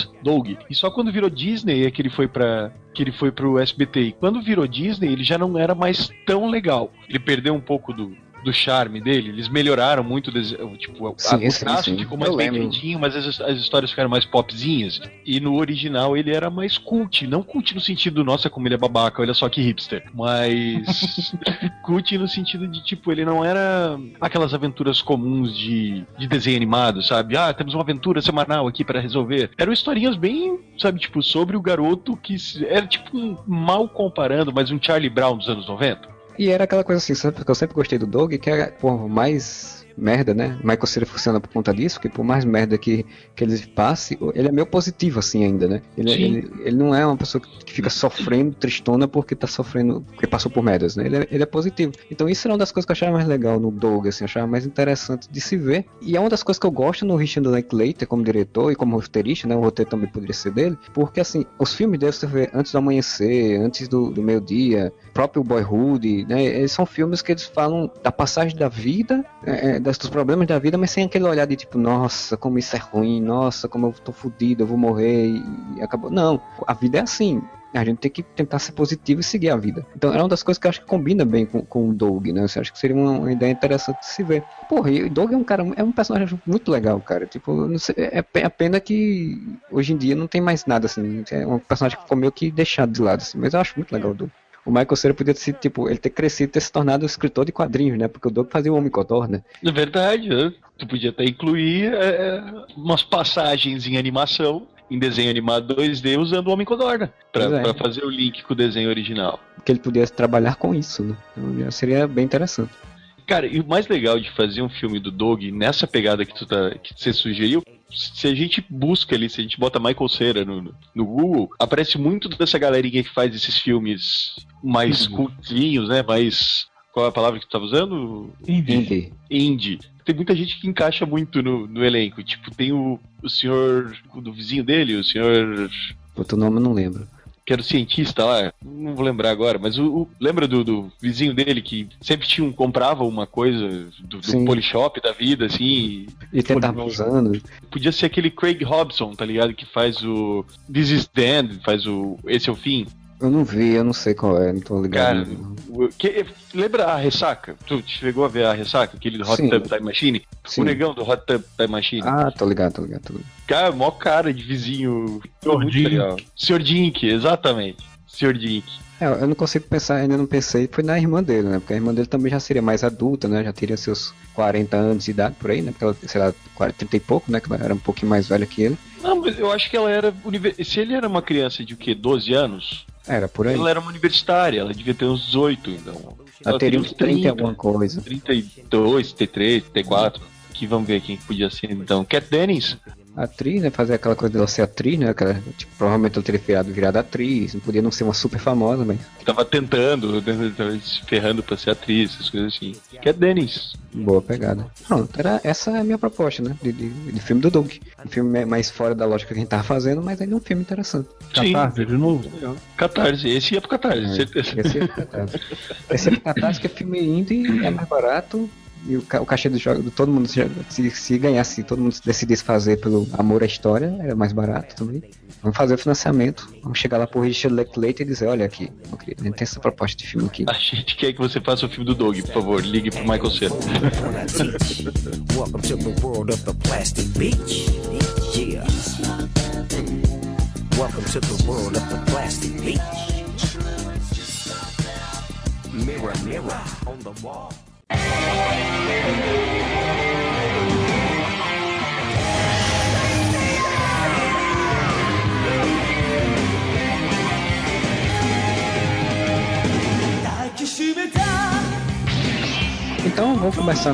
Disney's Doug. E só quando virou Disney é que ele foi para que ele foi pro SBT. E quando virou Disney, ele já não era mais tão legal. Ele perdeu um pouco do do charme dele, eles melhoraram muito tipo, a- Sim, o traço sim. ficou mais Eu bem lembro. feitinho, mas as, as histórias ficaram mais popzinhas. E no original ele era mais cult, não cult no sentido, nossa, como ele é babaca, olha só que hipster. Mas cult no sentido de, tipo, ele não era aquelas aventuras comuns de, de desenho animado, sabe? Ah, temos uma aventura semanal aqui para resolver. Eram historinhas bem, sabe, tipo, sobre o garoto que era tipo um mal comparando, mas um Charlie Brown dos anos 90. E era aquela coisa assim, sabe, que eu sempre gostei do Doug, que era, por mais merda, né? Michael Cera funciona por conta disso, que por mais merda que, que ele passe, ele é meio positivo assim ainda, né? Ele, ele, ele não é uma pessoa que fica sofrendo, tristona porque tá sofrendo, porque passou por merdas, né? Ele é, ele é positivo. Então isso era uma das coisas que eu achava mais legal no Doug, assim, eu achava mais interessante de se ver. E é uma das coisas que eu gosto no Richard Linklater como diretor e como roteirista, né? O roteiro também poderia ser dele, porque assim, os filmes dele você vê antes do amanhecer, antes do, do meio-dia, próprio Boyhood, né? Eles são filmes que eles falam da passagem da vida, é, é, das- dos problemas da vida, mas sem aquele olhar de tipo, nossa, como isso é ruim, nossa, como eu tô fudido, eu vou morrer e, acabou. Não, a vida é assim. A gente tem que tentar ser positivo e seguir a vida. Então, é uma das coisas que eu acho que combina bem com, com o Doug, né? Eu acho que seria uma, ideia interessante de se ver. Porra, e o Doug é um cara, é um personagem muito legal, cara. Tipo, sei, é, é a pena que hoje em dia não tem mais nada, assim. É um personagem que ficou meio que deixado de lado, assim. Mas eu acho muito legal o Doug. O Michael Cera podia ter sido, tipo, ele ter crescido, ter se tornado escritor de quadrinhos, né? Porque o Doug fazia o Homem Codor, né? É verdade, né? Tu podia até incluir é, umas passagens em animação, em desenho animado 2D, usando o Homem Codorna, pra, é. pra fazer o link com o desenho original. Que ele pudesse trabalhar com isso, né? Então já seria bem interessante. Cara, e o mais legal de fazer um filme do Dog nessa pegada que tu tá, que você sugeriu, se a gente busca ali, se a gente bota Michael Cera no, no Google, aparece muito dessa galerinha que faz esses filmes mais cultinhos, né? Mais. Qual é a palavra que tu tava usando? Indie. Indie. Indie. Tem muita gente que encaixa muito no, no elenco. Tipo, tem o, o senhor do vizinho dele, o senhor Outro nome eu não lembro. Que era o cientista lá, não vou lembrar agora, mas o, o- lembra do, do vizinho dele que sempre tinha um, comprava uma coisa do, do polishop da vida, assim, E tentava usando. podia ser aquele Craig Hobson, tá ligado? Que faz o This is the End, faz o Esse é o Fim. Eu não vi, eu não sei qual é, não tô ligado. Cara, que- lembra a Ressaca? Tu chegou a ver a Ressaca? Aquele do Hot Sim. Tub Time Machine? Sim. O negão do Hot Tub Time Machine. Ah, tô ligado, tô ligado, tô ligado. Cara, mó cara de vizinho. Senhor Dink. Senhor Dink, exatamente. Senhor Dink. É, eu não consigo pensar, ainda não pensei, foi na irmã dele, né? Porque a irmã dele também já seria mais adulta, né? Já teria seus 40 anos de idade por aí, né? Porque ela, sei lá, 40, 30 e pouco, né? Que ela era um pouquinho mais velha que ele. Não, mas eu acho que ela era. Se ele era uma criança de o quê? 12 anos? Era por aí. Ela era uma universitária, ela devia ter uns 18, então. Ela teria uns 30 e alguma coisa. 32, 33, 34. Aqui vamos ver quem que podia ser então. Cat Dennings. Atriz, né? Fazer aquela coisa dela ser atriz, né? Aquela, tipo, provavelmente ela teria virado, virado atriz. Não podia não ser uma super famosa, mas Tava tentando, tava se ferrando pra ser atriz, essas coisas assim. Cat Dennings. boa pegada. Pronto, era, essa é a minha proposta, né? De, de, de filme do Doug. Um filme mais fora da lógica que a gente tava fazendo, mas ainda é um filme interessante. Sim. Catarse de novo. Catarse. Esse ia pro Catarse, certeza. Esse é Catarse. Esse é Catarse que é filme indie, é mais barato. E o, ca- o cachê do jogo, do todo mundo, se, se, se ganhasse, todo mundo decidisse fazer pelo amor à história, era mais barato também. Vamos fazer o financiamento. Vamos chegar lá pro Richard Linklater e dizer, olha aqui, meu querido, a gente tem essa proposta de filme aqui. A gente quer que você faça o filme do Doug, por favor. Ligue pro Michael Cera. Welcome to the world of the plastic beach. Yeah. Welcome to the world of the plastic beach. Mirror, mirror on the wall. Então vamos começar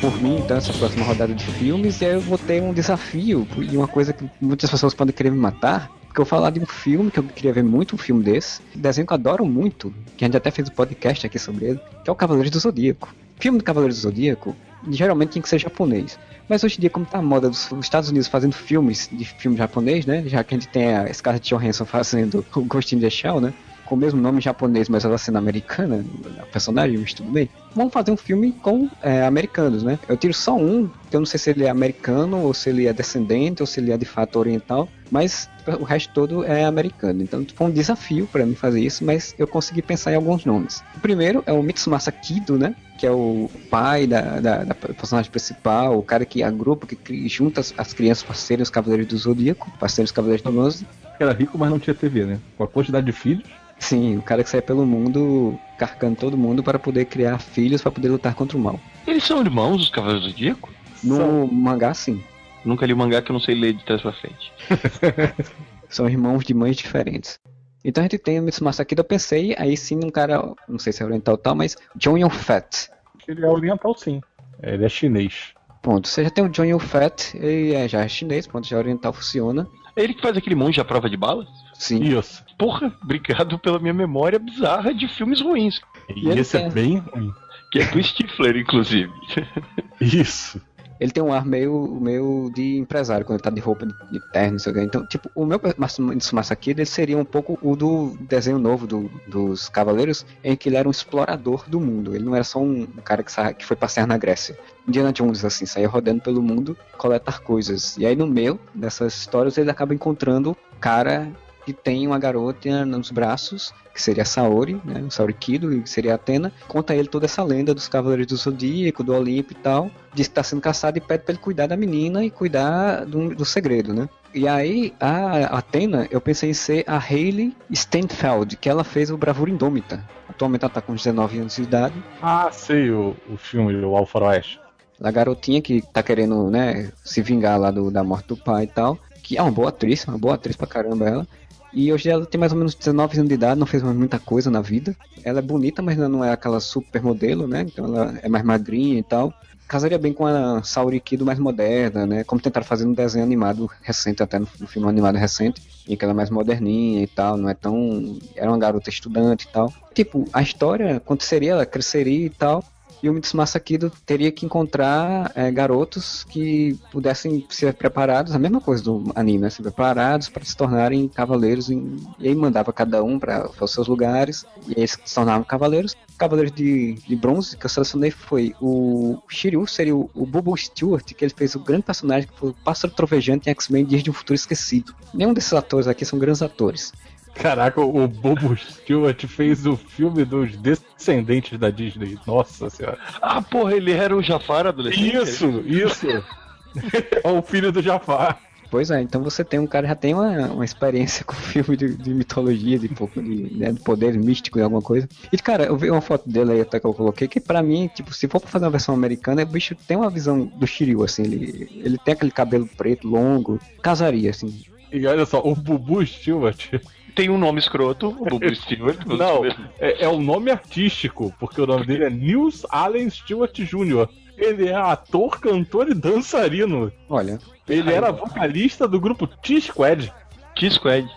por mim, então, essa próxima rodada de filmes, e aí eu vou ter um desafio, e uma coisa que muitas pessoas podem querer me matar, porque eu vou falar de um filme que eu queria ver muito, um filme desse, um desenho que eu adoro muito, que a gente até fez um podcast aqui sobre ele, que é o Cavaleiros do Zodíaco. Filme do Cavaleiros do Zodíaco, geralmente tem que ser japonês. Mas hoje em dia, como tá a moda dos dos Estados Unidos fazendo filmes de filme japonês, né? Já que a gente tem a Scarlett Johansson fazendo o Ghost in the Shell, né? Com o mesmo nome japonês, mas ela sendo americana, a personagem, mas tudo bem. Vamos fazer um filme com é, americanos, né? Eu tiro só um, que eu não sei se ele é americano, ou se ele é descendente, ou se ele é de fato oriental, mas o resto todo é americano. Então foi um desafio para mim fazer isso, mas eu consegui pensar em alguns nomes. O primeiro é o Mitsumasa Kido, né? Que é o pai da, da, da personagem principal, o cara que agrupa, que junta as, as crianças para serem os Cavaleiros do Zodíaco, para serem os Cavaleiros do Bronze. Era rico, mas não tinha TV, né? Com a quantidade de filhos. Sim, o cara que sai pelo mundo carcando todo mundo para poder criar filhos para poder lutar contra o mal. Eles são irmãos, os Cavaleiros do Zodíaco? No mangá, sim. Nunca li o mangá que eu não sei ler de trás pra frente. São irmãos de mães diferentes. Então a gente tem o Mitsumasa Kido, eu pensei aí sim num cara, não sei se é oriental ou tal, mas John Yun-Fat. Ele é oriental, sim. Ele é chinês. Ponto. Você já tem o John Yun-Fat, ele é, já é chinês, ponto, já é oriental, funciona. É ele que faz aquele monge à prova de balas? Sim. Isso. Porra, obrigado pela minha memória bizarra de filmes ruins. E, ele esse tem- é bem ruim. Que é do Stifler, inclusive. Isso. Ele tem um ar meio, meio de empresário, quando ele tá de roupa de, de terno, não sei o que. Então, tipo, o meu Mitsumasa Kido, ele seria um pouco o do desenho novo do- dos Cavaleiros, em que ele era um explorador do mundo. Ele não era só um, cara que, sa- que foi passear na Grécia. Indiana Jones, assim, saía rodando pelo mundo, coletar coisas. E aí, no meio dessas histórias, ele acaba encontrando cara que tem uma garota nos braços, que seria a Saori, né? O Saori Kido, que seria a Atena. Conta a ele toda essa lenda dos Cavaleiros do Zodíaco, do Olimpo e tal. Diz que tá sendo caçado e pede pra ele cuidar da menina e cuidar do, do segredo, né? E aí, a Atena, eu pensei em ser a Hayley Steinfeld, que ela fez o Bravura Indômita. Atualmente ela tá com 19 anos de idade. Ah, sei o, o filme, o Alfa Oeste. A garotinha que tá querendo, né, se vingar lá do- da morte do pai e tal. Que é uma boa atriz, uma boa atriz pra caramba ela. E hoje ela tem mais ou menos 19 anos de idade, não fez mais muita coisa na vida. Ela é bonita, mas não é aquela super modelo, né? Então ela é mais magrinha e tal. Casaria bem com a Saori Kido mais moderna, né? Como tentaram fazer no desenho animado recente, até no, no filme animado recente, em que ela é mais moderninha e tal, não é tão. Era uma garota estudante e tal. Tipo, a história aconteceria, ela cresceria e tal. E o Mitsumasa Kido teria que encontrar é, garotos que pudessem ser preparados, a mesma coisa do anime, né? Ser preparados para se tornarem cavaleiros. em- e aí mandava cada um para os seus lugares. E eles se tornavam cavaleiros. Cavaleiros de, de bronze que eu selecionei foi o Shiryu, seria o, o Bobo Stewart, que ele fez o grande personagem que foi o Pássaro Trovejante em X-Men Dias de um Futuro Esquecido. Nenhum desses atores aqui são grandes atores. Caraca, o Bobo Stewart fez o filme dos descendentes da Disney. Nossa senhora. Ah, porra, ele era o Jafar adolescente? Isso, isso. é o filho do Jafar. Pois é, então você tem um cara que já tem uma, uma experiência com filme de, de mitologia, de pouco de, né, de poder místico e alguma coisa. E cara, eu vi uma foto dele aí até que eu coloquei, que pra mim, tipo, se for pra fazer uma versão americana, o bicho tem uma visão do Shiryu, assim, ele, ele tem aquele cabelo preto, longo, casaria, assim. E olha só, o Bubu Stewart. Tem um nome escroto, o Bubu Stewart. Não, é, é o nome artístico, porque o nome dele é Nils Allen Stewart Jr. Ele é ator, cantor e dançarino. Olha, Ele era vocalista do grupo T-Squad. T-Squad.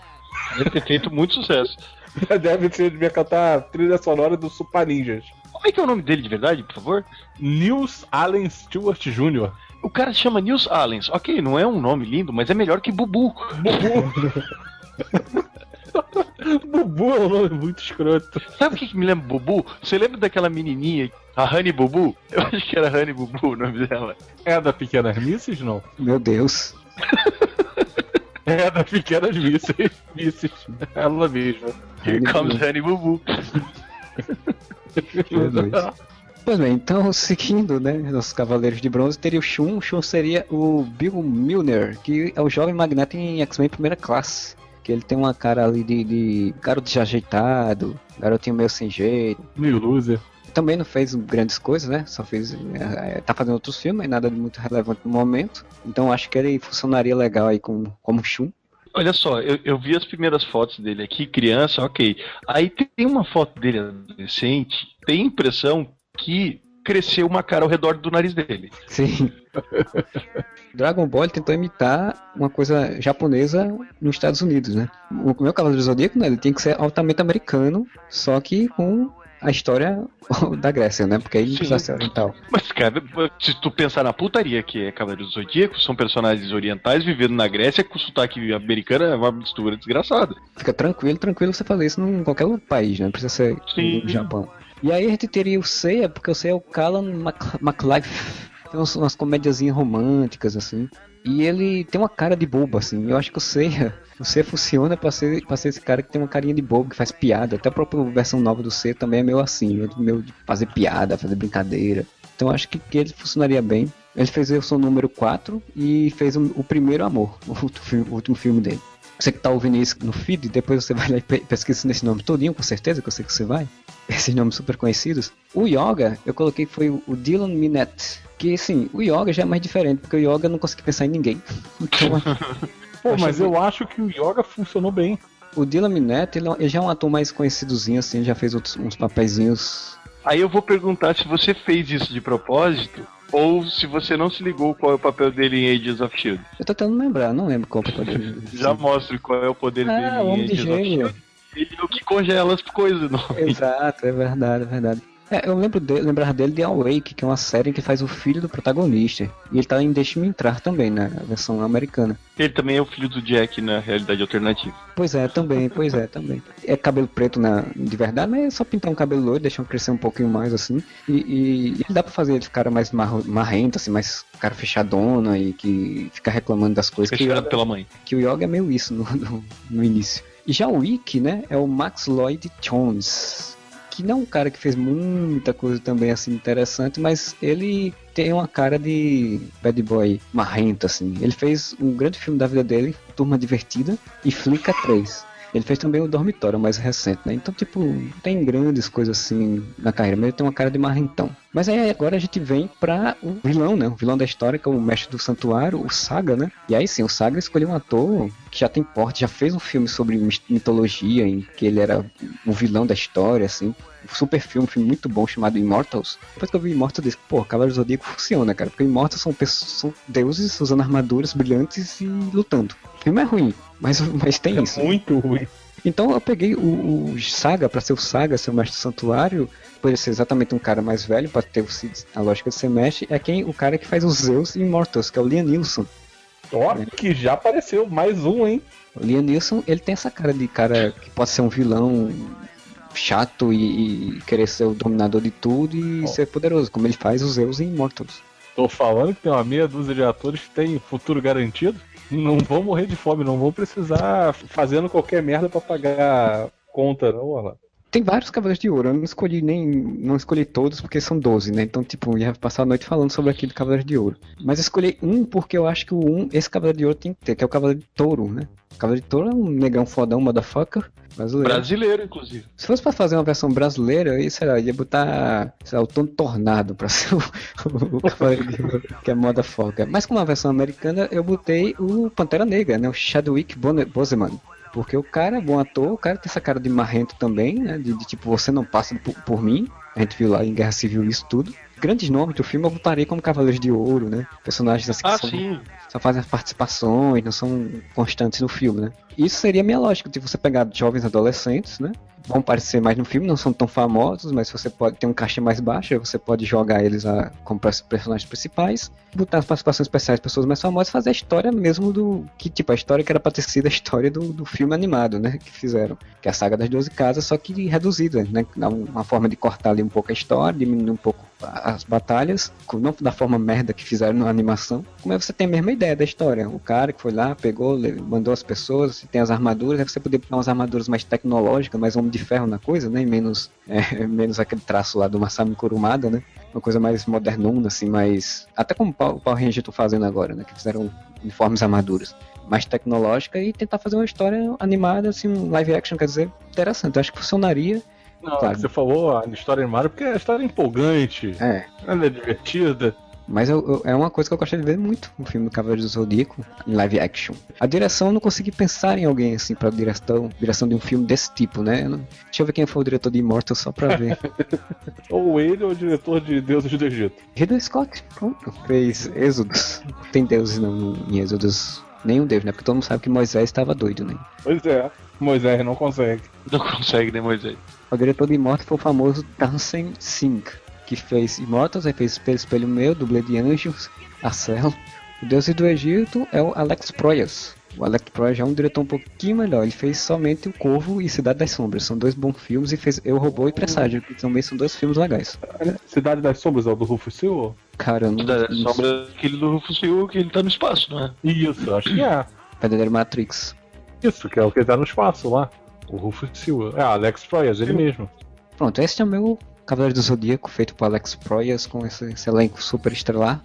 Deve ter feito muito sucesso. Deve ser, devia cantar a trilha sonora do Super Ninjas. Como é que é o nome dele de verdade, por favor? Nils Allen Stewart Jr. O cara se chama Nils Allens. Ok, não é um nome lindo, mas é melhor que Bubu. Bubu é um nome muito escroto. Sabe o que, que me lembra Bubu? Você lembra daquela menininha, a Honey Bubu? Eu acho que era Honey Bubu o nome dela. É da Pequenas Misses, não? meu Deus. É da Pequenas Misses. Misses. Ela mesma. Here comes Honey Bubu. Jesus. Pois bem, então, seguindo, né, nossos Cavaleiros de Bronze, teria o Shun. O Shun seria o Bill Milner, que é o jovem magnata em X-Men primeira classe. Que ele tem uma cara ali de, de garoto desajeitado, garotinho meio sem jeito. Meio loser. Também não fez grandes coisas, né? Só fez. é, tá fazendo outros filmes, nada de muito relevante no momento. Então acho que ele funcionaria legal aí como, como Shun. Olha só, eu, eu vi as primeiras fotos dele aqui, criança, ok. Aí tem uma foto dele adolescente, tem a impressão que cresceu uma cara ao redor do nariz dele. Sim. Dragon Ball tentou imitar uma coisa japonesa nos Estados Unidos, né? O meu Cavaleiro do Zodíaco, né, ele tinha que ser altamente americano, só que com a história da Grécia, né? Porque aí não Sim. precisa ser oriental. Mas, cara, se tu pensar na putaria que é Cavaleiro do Zodíaco, são personagens orientais vivendo na Grécia com sotaque americano, é uma mistura desgraçada. Fica tranquilo, tranquilo você fazer isso em qualquer outro país, né? Não precisa ser Sim. no Japão. E aí a gente teria o Seiya, porque o Seiya é o Callan Mac- MacLife. Tem umas, umas comédiazinhas românticas, assim. E ele tem uma cara de bobo, assim. Eu acho que o Seiya, o Seiya funciona pra ser, pra ser esse cara que tem uma carinha de bobo, que faz piada. Até a própria versão nova do Seiya também é meio assim, é meio de fazer piada, fazer brincadeira. Então acho que, que ele funcionaria bem. Ele fez o seu número 4 e fez o, o Primeiro Amor, o, filme- o último filme dele. Você que tá ouvindo isso no feed, depois você vai lá e pe- pesquisa nesse nome todinho, com certeza, que eu sei que você vai. Esses nomes super conhecidos. O Yoga, eu coloquei que foi o Dylan Minette. Que, assim, o Yoga já é mais diferente, porque o Yoga eu não consegui pensar em ninguém. Então, Pô, mas que- eu acho que o Yoga funcionou bem. o Dylan Minette, ele, é ele já é um ator mais conhecidozinho, assim, já fez outros, uns papeizinhos. Aí eu vou perguntar se você fez isso de propósito ou se você não se ligou qual é o papel dele em Ages of Shield. Eu tô tentando lembrar, não lembro qual que pode ser. Já mostre qual é o poder Ah, dele o em Homem de Ages of. Shield. Ele é o que congela as coisas, não. Exato, é verdade, é verdade. É, eu lembro de, lembrar dele de Awake, que é uma série que faz o filho do protagonista. E ele tá em Deixe-me Entrar também, na versão americana. Ele também é o filho do Jack na realidade alternativa. Pois é, também, pois é, também. É cabelo preto na, de verdade, mas é só pintar um cabelo loiro, deixar crescer um pouquinho mais assim. E, e, e dá pra fazer ele ficar mais marro- marrento, assim, mais cara fechadona e que fica reclamando das coisas. Fechado Yoga- pela mãe. que o Yoga é meio isso no, no, no início. E já o Wiki, né, é o Max Lloyd Jones. Que não é um cara que fez muita coisa também assim interessante, mas ele tem uma cara de bad boy marrento, assim. Ele fez um grande filme da vida dele, Turma Divertida, e Flica 3. Ele fez também o Dormitório mais recente, né? Então, tipo, tem grandes coisas assim na carreira, mas ele tem uma cara de marrentão. Mas aí agora a gente vem pra o vilão, né? O vilão da história, que é o mestre do santuário, o Saga, né? E aí sim, o Saga escolheu um ator que já tem porte, já fez um filme sobre mitologia, em que ele era o vilão da história, assim. Super filme, um filme muito bom chamado Immortals. Depois que eu vi Immortals, eu disse, pô, Cavaleiro Zodíaco funciona, cara. Porque Immortals são, pessoas, são deuses usando armaduras brilhantes e lutando. O filme é ruim, mas, mas tem É isso. muito ruim. Então eu peguei o, o Saga pra ser o Saga, ser o mestre do santuário, poderia ser exatamente um cara mais velho, pra ter o- a lógica de ser mestre, é quem o cara que faz os Zeus e Immortals, que é o Liam Neeson. Ó, que já apareceu mais um, hein? O Liam Neeson, ele tem essa cara de cara que pode ser um vilão chato e, e querer ser o dominador de tudo e ser poderoso, como ele faz os Zeus e Immortals. Tô falando que tem uma meia dúzia de atores que tem futuro garantido. Não vão morrer de fome, não vão precisar fazendo qualquer merda pra pagar conta, não, lá. Tem vários Cavaleiros de Ouro, eu não escolhi nem. não escolhi todos porque são 12, né? Então, tipo, ia passar a noite falando sobre aquele Cavaleiro de Ouro. Mas eu escolhi um porque eu acho que o um, esse Cavaleiro de Ouro tem que ter, que é o Cavaleiro de Touro, né? O Cavaleiro de Touro é um negão fodão, motherfucker, brasileiro. Brasileiro, inclusive. Se fosse pra fazer uma versão brasileira, aí, sei lá, ia botar, sei lá, o Tom Tornado pra ser o, o Cavaleiro de Ouro, que é motherfucker. Mas como uma versão americana, eu botei o Pantera Negra, né? O Chadwick Boseman. Porque o cara é bom ator, o cara tem essa cara de marrento também, né? De, de tipo, você não passa por, por mim. A gente viu lá em Guerra Civil isso tudo. Grandes nomes do filme eu botaria como Cavaleiros de Ouro, né? Personagens assim que Ah, são, sim. só fazem as participações, não são constantes no filme, né? Isso seria minha lógica, de você pegar jovens adolescentes, né? Vão aparecer mais no filme, não são tão famosos, mas você pode ter um caixa mais baixo, você pode jogar eles a, como pers- personagens principais, botar as participações especiais de pessoas mais famosas, fazer a história mesmo do. Que, tipo, a história que era pra ter sido a história do, do filme animado, né? Que fizeram. Que é a saga das 12 casas, só que reduzida, né? Dá um- Uma forma de cortar ali um pouco a história, diminuir um pouco as batalhas, não da forma merda que fizeram na animação, como é você tem a mesma ideia da história. O cara que foi lá, pegou, mandou as pessoas, tem as armaduras, aí você poderia botar umas armaduras mais tecnológicas, mais homem de ferro na coisa, né? E menos, é, menos aquele traço lá do Masami Kurumada, né? Uma coisa mais modernona, assim, mais. Até como o Power Ranger estão fazendo agora, né? Que fizeram uniformes armaduras. Mais tecnológica e tentar fazer uma história animada, assim, live action, quer dizer, interessante. Eu acho que funcionaria. Não, Claro. você falou a história animada porque a história é empolgante, É, ela é divertida. Mas eu- eu- é uma coisa que eu gostaria de ver muito no filme do Cavaleiro do Zodíaco, em live action. A direção, eu não consegui pensar em alguém assim pra direção, direção de um filme desse tipo, né? Eu não- Deixa eu ver quem foi o diretor de Immortal só pra ver. Ou ele ou o diretor de Deuses do Egito. Ridley Scott, pronto, fez Êxodos. Não tem deuses não em Êxodos. Nenhum deus, né? Porque todo mundo sabe que Moisés estava doido, né? Pois é, Moisés não consegue. Não consegue, né, Moisés? O diretor de Immortal foi o famoso Tansen Singh, que fez Immortals, aí fez Espelho, Espelho Meu, Dublê de Anjos, Arcel. O Deus do Egito é o Alex Proyas. O Alex Proyas já é um diretor um pouquinho melhor. Ele fez somente O Corvo e Cidade das Sombras. São dois bons filmes e fez Eu, Robô e Presságio, que também são dois filmes legais. Cidade das Sombras é o do Rufus Silva? Cara, eu não... Da não sombra aquele do Rufus Silva que ele tá no espaço, não é? Isso, acho que é. Verdadeiro Matrix. Isso, que é o que tá no espaço lá. O Rufus Silva. É, Alex Proyas, ele mesmo. Pronto, esse é o meu Cavaleiro do Zodíaco, feito por Alex Proyas, com esse, esse elenco super estrelar.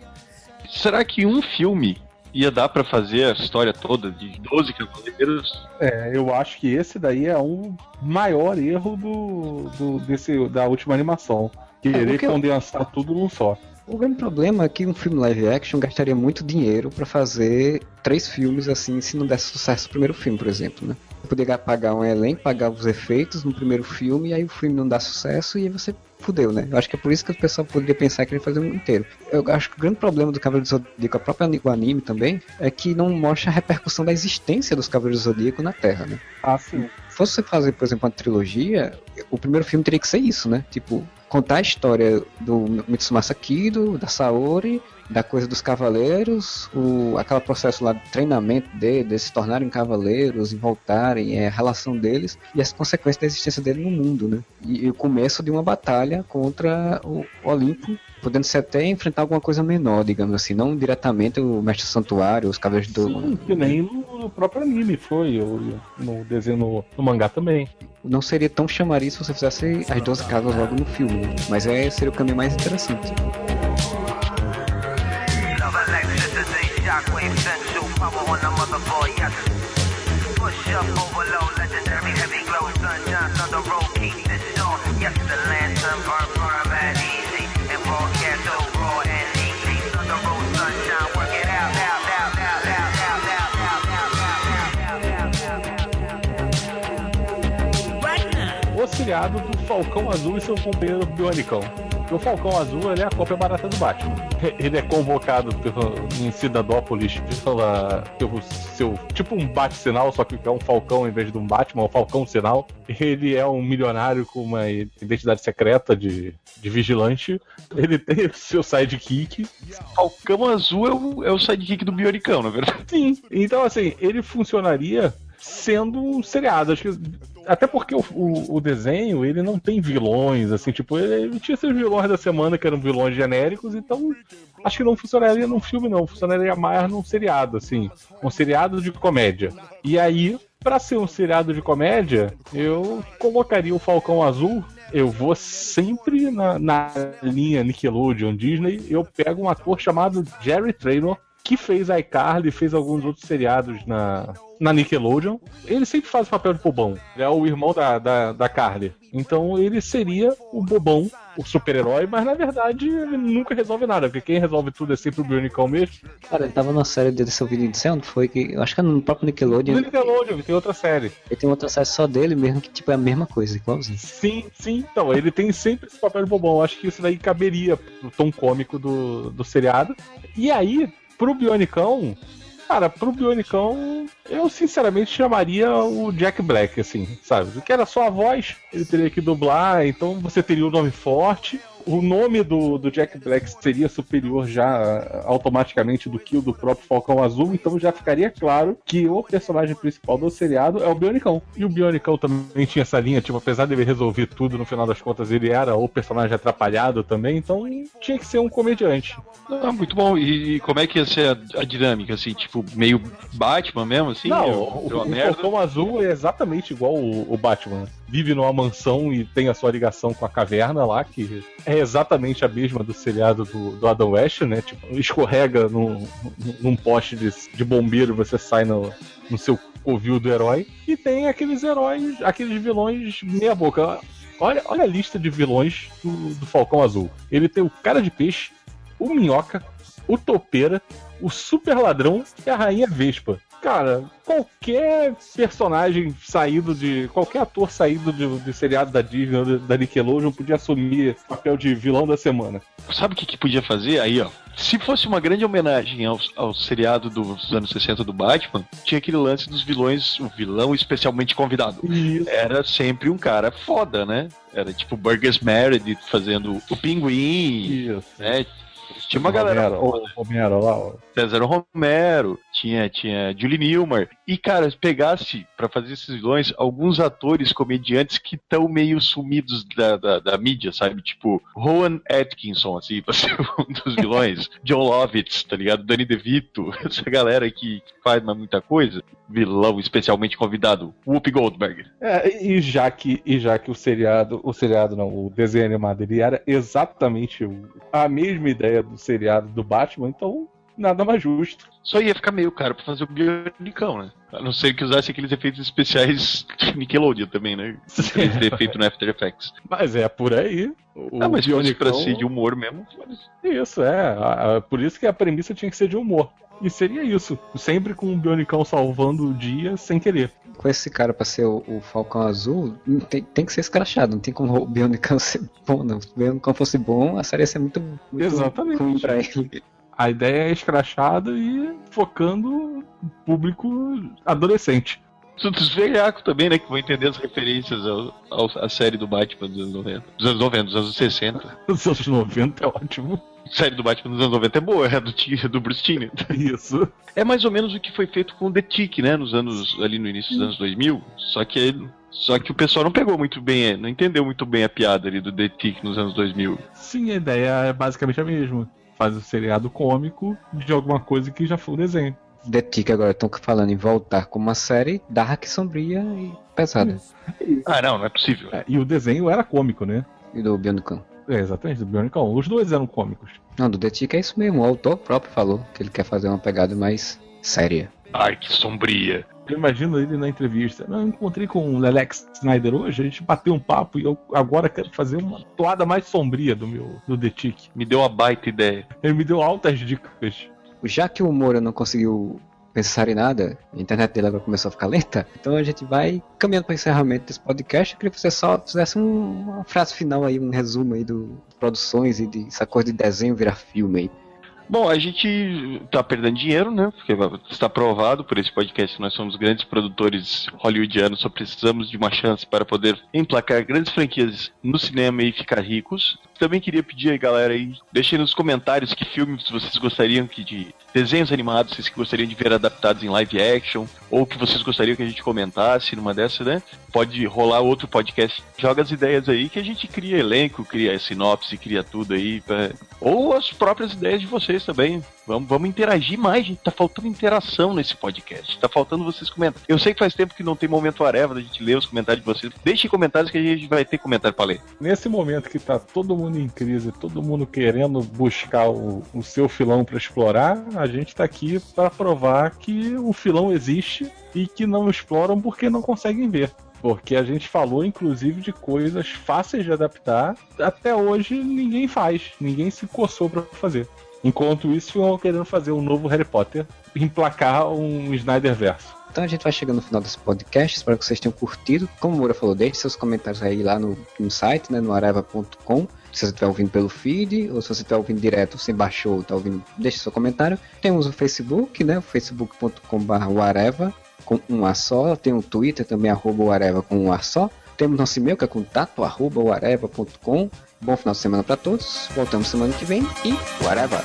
Será que um filme ia dar pra fazer a história toda de 12 cavaleiros? É, eu acho que esse daí é um maior erro do, do desse, da última animação. Querer porque eu- condensar tudo num só. O grande problema é que um filme live action gastaria muito dinheiro pra fazer três filmes assim, se não desse sucesso o primeiro filme, por exemplo, né? Você poderia pagar um elenco, pagar os efeitos no primeiro filme, e aí o filme não dá sucesso e aí você fudeu, né? Eu acho que é por isso que o pessoal poderia pensar que ele fazer um inteiro. Eu acho que o grande problema do Cavaleiro do Zodíaco, a própria o anime também, é que não mostra a repercussão da existência dos Cavaleiros do Zodíaco na Terra, né? Ah, sim. Se fosse você fazer, por exemplo, uma trilogia, o primeiro filme teria que ser isso, né? Tipo, contar a história do Mitsumasa Kido, da Saori, da coisa dos cavaleiros, o, aquele processo lá de treinamento deles, de se tornarem cavaleiros e voltarem, é, a relação deles e as consequências da existência dele no mundo, né? E, e o começo de uma batalha contra o Olimpo, podendo ser até enfrentar alguma coisa menor, digamos assim, não diretamente o Mestre Santuário, os cavaleiros do... Sim, que nem no, próprio anime foi, o- no desenho no, no mangá também. não seria tão chamariz se você fizesse as 12 casas logo no filme, né? mas é, seria o caminho mais interessante. power on the motherfucker, yes. Push up, overload, legendary, heavy glow, sunshine, thunder roll, keep this on. Yes, the lantern burn, burn, bad, easy, and broadcast so raw and easy. Thunder roll, sunshine, work it out, out, out, out, out. Auxiliado do Falcão Azul e seu companheiro out, porque o Falcão Azul ele é a cópia barata do Batman. Ele é convocado pelo, em Cidadópolis pela, pelo seu. Tipo um bate-sinal, só que é um Falcão em vez de um Batman, um Falcão sinal. Ele é um milionário com uma identidade secreta de, de vigilante. Ele tem o seu sidekick. Falcão Azul é o, é o sidekick do Bioricão, na verdade. Sim. Então, assim, ele funcionaria sendo um seriado. Acho que até porque o, o, o desenho, ele não tem vilões, assim, tipo, ele, ele tinha seus vilões da semana que eram vilões genéricos, então acho que não funcionaria num filme, não. Funcionaria mais num seriado, assim. Um seriado de comédia. E aí, pra ser um seriado de comédia, eu colocaria o Falcão Azul. Eu vou sempre na, na linha Nickelodeon Disney. Eu pego um ator chamado Jerry Traynor, que fez iCarly, fez alguns outros seriados na, na Nickelodeon. Ele sempre faz o papel de bobão. Ele é o irmão da, da, da Carly. Então ele seria o bobão, o super-herói, mas na verdade ele nunca resolve nada, porque quem resolve tudo é sempre o Bionicão mesmo. Cara, ele tava numa série desse seu vídeo de onde foi que. Eu acho que é no próprio Nickelodeon. No Nickelodeon, tem outra série. Ele tem outra série só dele mesmo, que tipo é a mesma coisa, igualzinho. Sim, sim. Então, ele tem sempre esse papel de bobão. Eu acho que isso daí caberia pro tom cômico do, do seriado. E aí, pro Bionicão, cara, pro Bionicão, eu sinceramente chamaria o Jack Black, assim, sabe? Porque era só a voz, ele teria que dublar, então você teria o nome forte. O nome do, do Jack Black seria superior já automaticamente do que o do próprio Falcão Azul, então já ficaria claro que o personagem principal do seriado é o Bionicão. E o Bionicão também tinha essa linha, tipo, apesar de ele resolver tudo, no final das contas ele era o personagem atrapalhado também, então tinha que ser um comediante. Ah, muito bom. E, e como é que ia ser a, a dinâmica, assim, tipo, meio Batman mesmo, assim? Não, o, o merda. Falcão Azul é exatamente igual o, o Batman. Vive numa mansão e tem a sua ligação com a caverna lá, que é exatamente a mesma do seriado do, do Adam West, né? Tipo, escorrega num, num poste de, de bombeiro e você sai no, no seu covil do herói. E tem aqueles heróis, aqueles vilões meia boca. Olha, olha a lista de vilões do, do Falcão Azul. Ele tem o cara de peixe, o minhoca, o topeira, o super ladrão e a rainha vespa. Cara, qualquer personagem saído de. qualquer ator saído de, de seriado da Disney ou da Nickelodeon podia assumir o papel de vilão da semana. Sabe o que, que podia fazer? Aí, ó. Se fosse uma grande homenagem ao, ao seriado dos anos 60 do Batman, tinha aquele lance dos vilões, o vilão especialmente convidado. Isso. Era sempre um cara foda, né? Era tipo Burgess Meredith fazendo o pinguim, Isso. né? Tinha uma galera Romero, foda. o Romero lá, ó. César Romero, tinha, tinha Julie Newmar. E, cara, pegasse pra fazer esses vilões alguns atores comediantes que estão meio sumidos da, da, da mídia, sabe? Tipo, Rowan Atkinson, assim, pra ser um dos vilões. John Lovitz, tá ligado? Danny DeVito, essa galera que faz muita coisa. Vilão especialmente convidado, Whoopi Goldberg. É, e já que, e já que o seriado, o seriado não, o desenho animado, ele era exatamente a mesma ideia do seriado do Batman, então nada mais justo. Só ia ficar meio caro pra fazer o Bionicão, né? A não ser que usasse aqueles efeitos especiais de Nickelodeon também, né? Aqueles efeitos no After Effects. Mas é por aí. O ah, mas fosse pra Bionicão- ser de humor mesmo, foda-se. Isso, é. Por isso que a premissa tinha que ser de humor. E seria isso. Sempre com o Bionicão salvando o dia sem querer. Com esse cara pra ser o, o Falcão Azul, tem, tem que ser escrachado, não tem como o Bionicão ser bom, não. Se o Bionicão fosse bom, a série ia ser muito, muito Exatamente. ruim pra ele. A ideia é escrachada e focando o público adolescente. Os velhacos também, né? Que vão entender as referências ao, ao- à série do Batman dos anos 90. Dos anos 90, dos anos 60. Os anos 90 é ótimo. A série do Batman dos anos 90 é boa, é do, Ti- do Bruce Timm. Isso. É mais ou menos o que foi feito com o The Tick, né? Nos anos, ali no início dos anos 2000. Só que ele- só que o pessoal não pegou muito bem, é, não entendeu muito bem a piada ali do The Tick nos anos 2000. Sim, a ideia é basicamente a mesma. Faz o seriado cômico de alguma coisa que já foi o desenho. The Tick agora estão falando em voltar com uma série dark, sombria e pesada. Ah, não, não é possível. É, e o desenho era cômico, né? E do Bionicão. É, exatamente, do Bionicão. Os dois eram cômicos. Não, do The Tick é isso mesmo. O autor próprio falou que ele quer fazer uma pegada mais séria. Ai, que sombria. Eu imagino ele na entrevista. "Não, Eu encontrei com o Lelex Snyder hoje, a gente bateu um papo e eu agora quero fazer uma toada mais sombria do meu do The Tick. Me deu uma baita ideia. Ele me deu altas dicas. Já que o Moura não conseguiu pensar em nada, a internet dele agora começou a ficar lenta. Então a gente vai caminhando para o encerramento desse podcast. Eu queria que você só fizesse um- uma frase final aí, um resumo aí do produções e de essa coisa de desenho virar filme aí. Bom, a gente tá perdendo dinheiro, né? Porque está provado por esse podcast que nós somos grandes produtores hollywoodianos, só precisamos de uma chance para poder emplacar grandes franquias no cinema e ficar ricos. Também queria pedir aí, galera, aí, deixem nos comentários que filmes vocês gostariam que de desenhos animados vocês que gostariam de ver adaptados em live action, ou que vocês gostariam que a gente comentasse numa dessas, né? Pode rolar outro podcast. Joga as ideias aí que a gente cria elenco, cria sinopse, cria tudo aí. pra- Ou as próprias ideias de vocês também. Vamos, vamos interagir mais, gente. Tá faltando interação nesse podcast. Tá faltando vocês comentarem. Eu sei que faz tempo que não tem momento areva da gente ler os comentários de vocês. Deixem comentários que a gente vai ter comentário pra ler. Nesse momento que tá todo mundo em crise, todo mundo querendo buscar o, o seu filão para explorar, a gente tá aqui para provar que o filão existe e que não exploram porque não conseguem ver. Porque a gente falou, inclusive, de coisas fáceis de adaptar. Até hoje ninguém faz, ninguém se coçou para fazer. Enquanto isso, ficam querendo fazer um novo Harry Potter, emplacar um Snyder verso. Então a gente vai chegando no final desse podcast. Espero que vocês tenham curtido. Como o Moura falou, deixe seus comentários aí lá no, no site, né, no areva.com. Se você estiver ouvindo pelo feed, ou se você estiver ouvindo direto, você baixou, está ouvindo, deixe seu comentário. Temos o Facebook, né, facebook.com.br areva, com um A só. Tem o Twitter também, arroba areva com um A só. Temos nosso e-mail que é contato arroba areva.com. Bom final de semana para todos. Voltamos semana que vem e areva.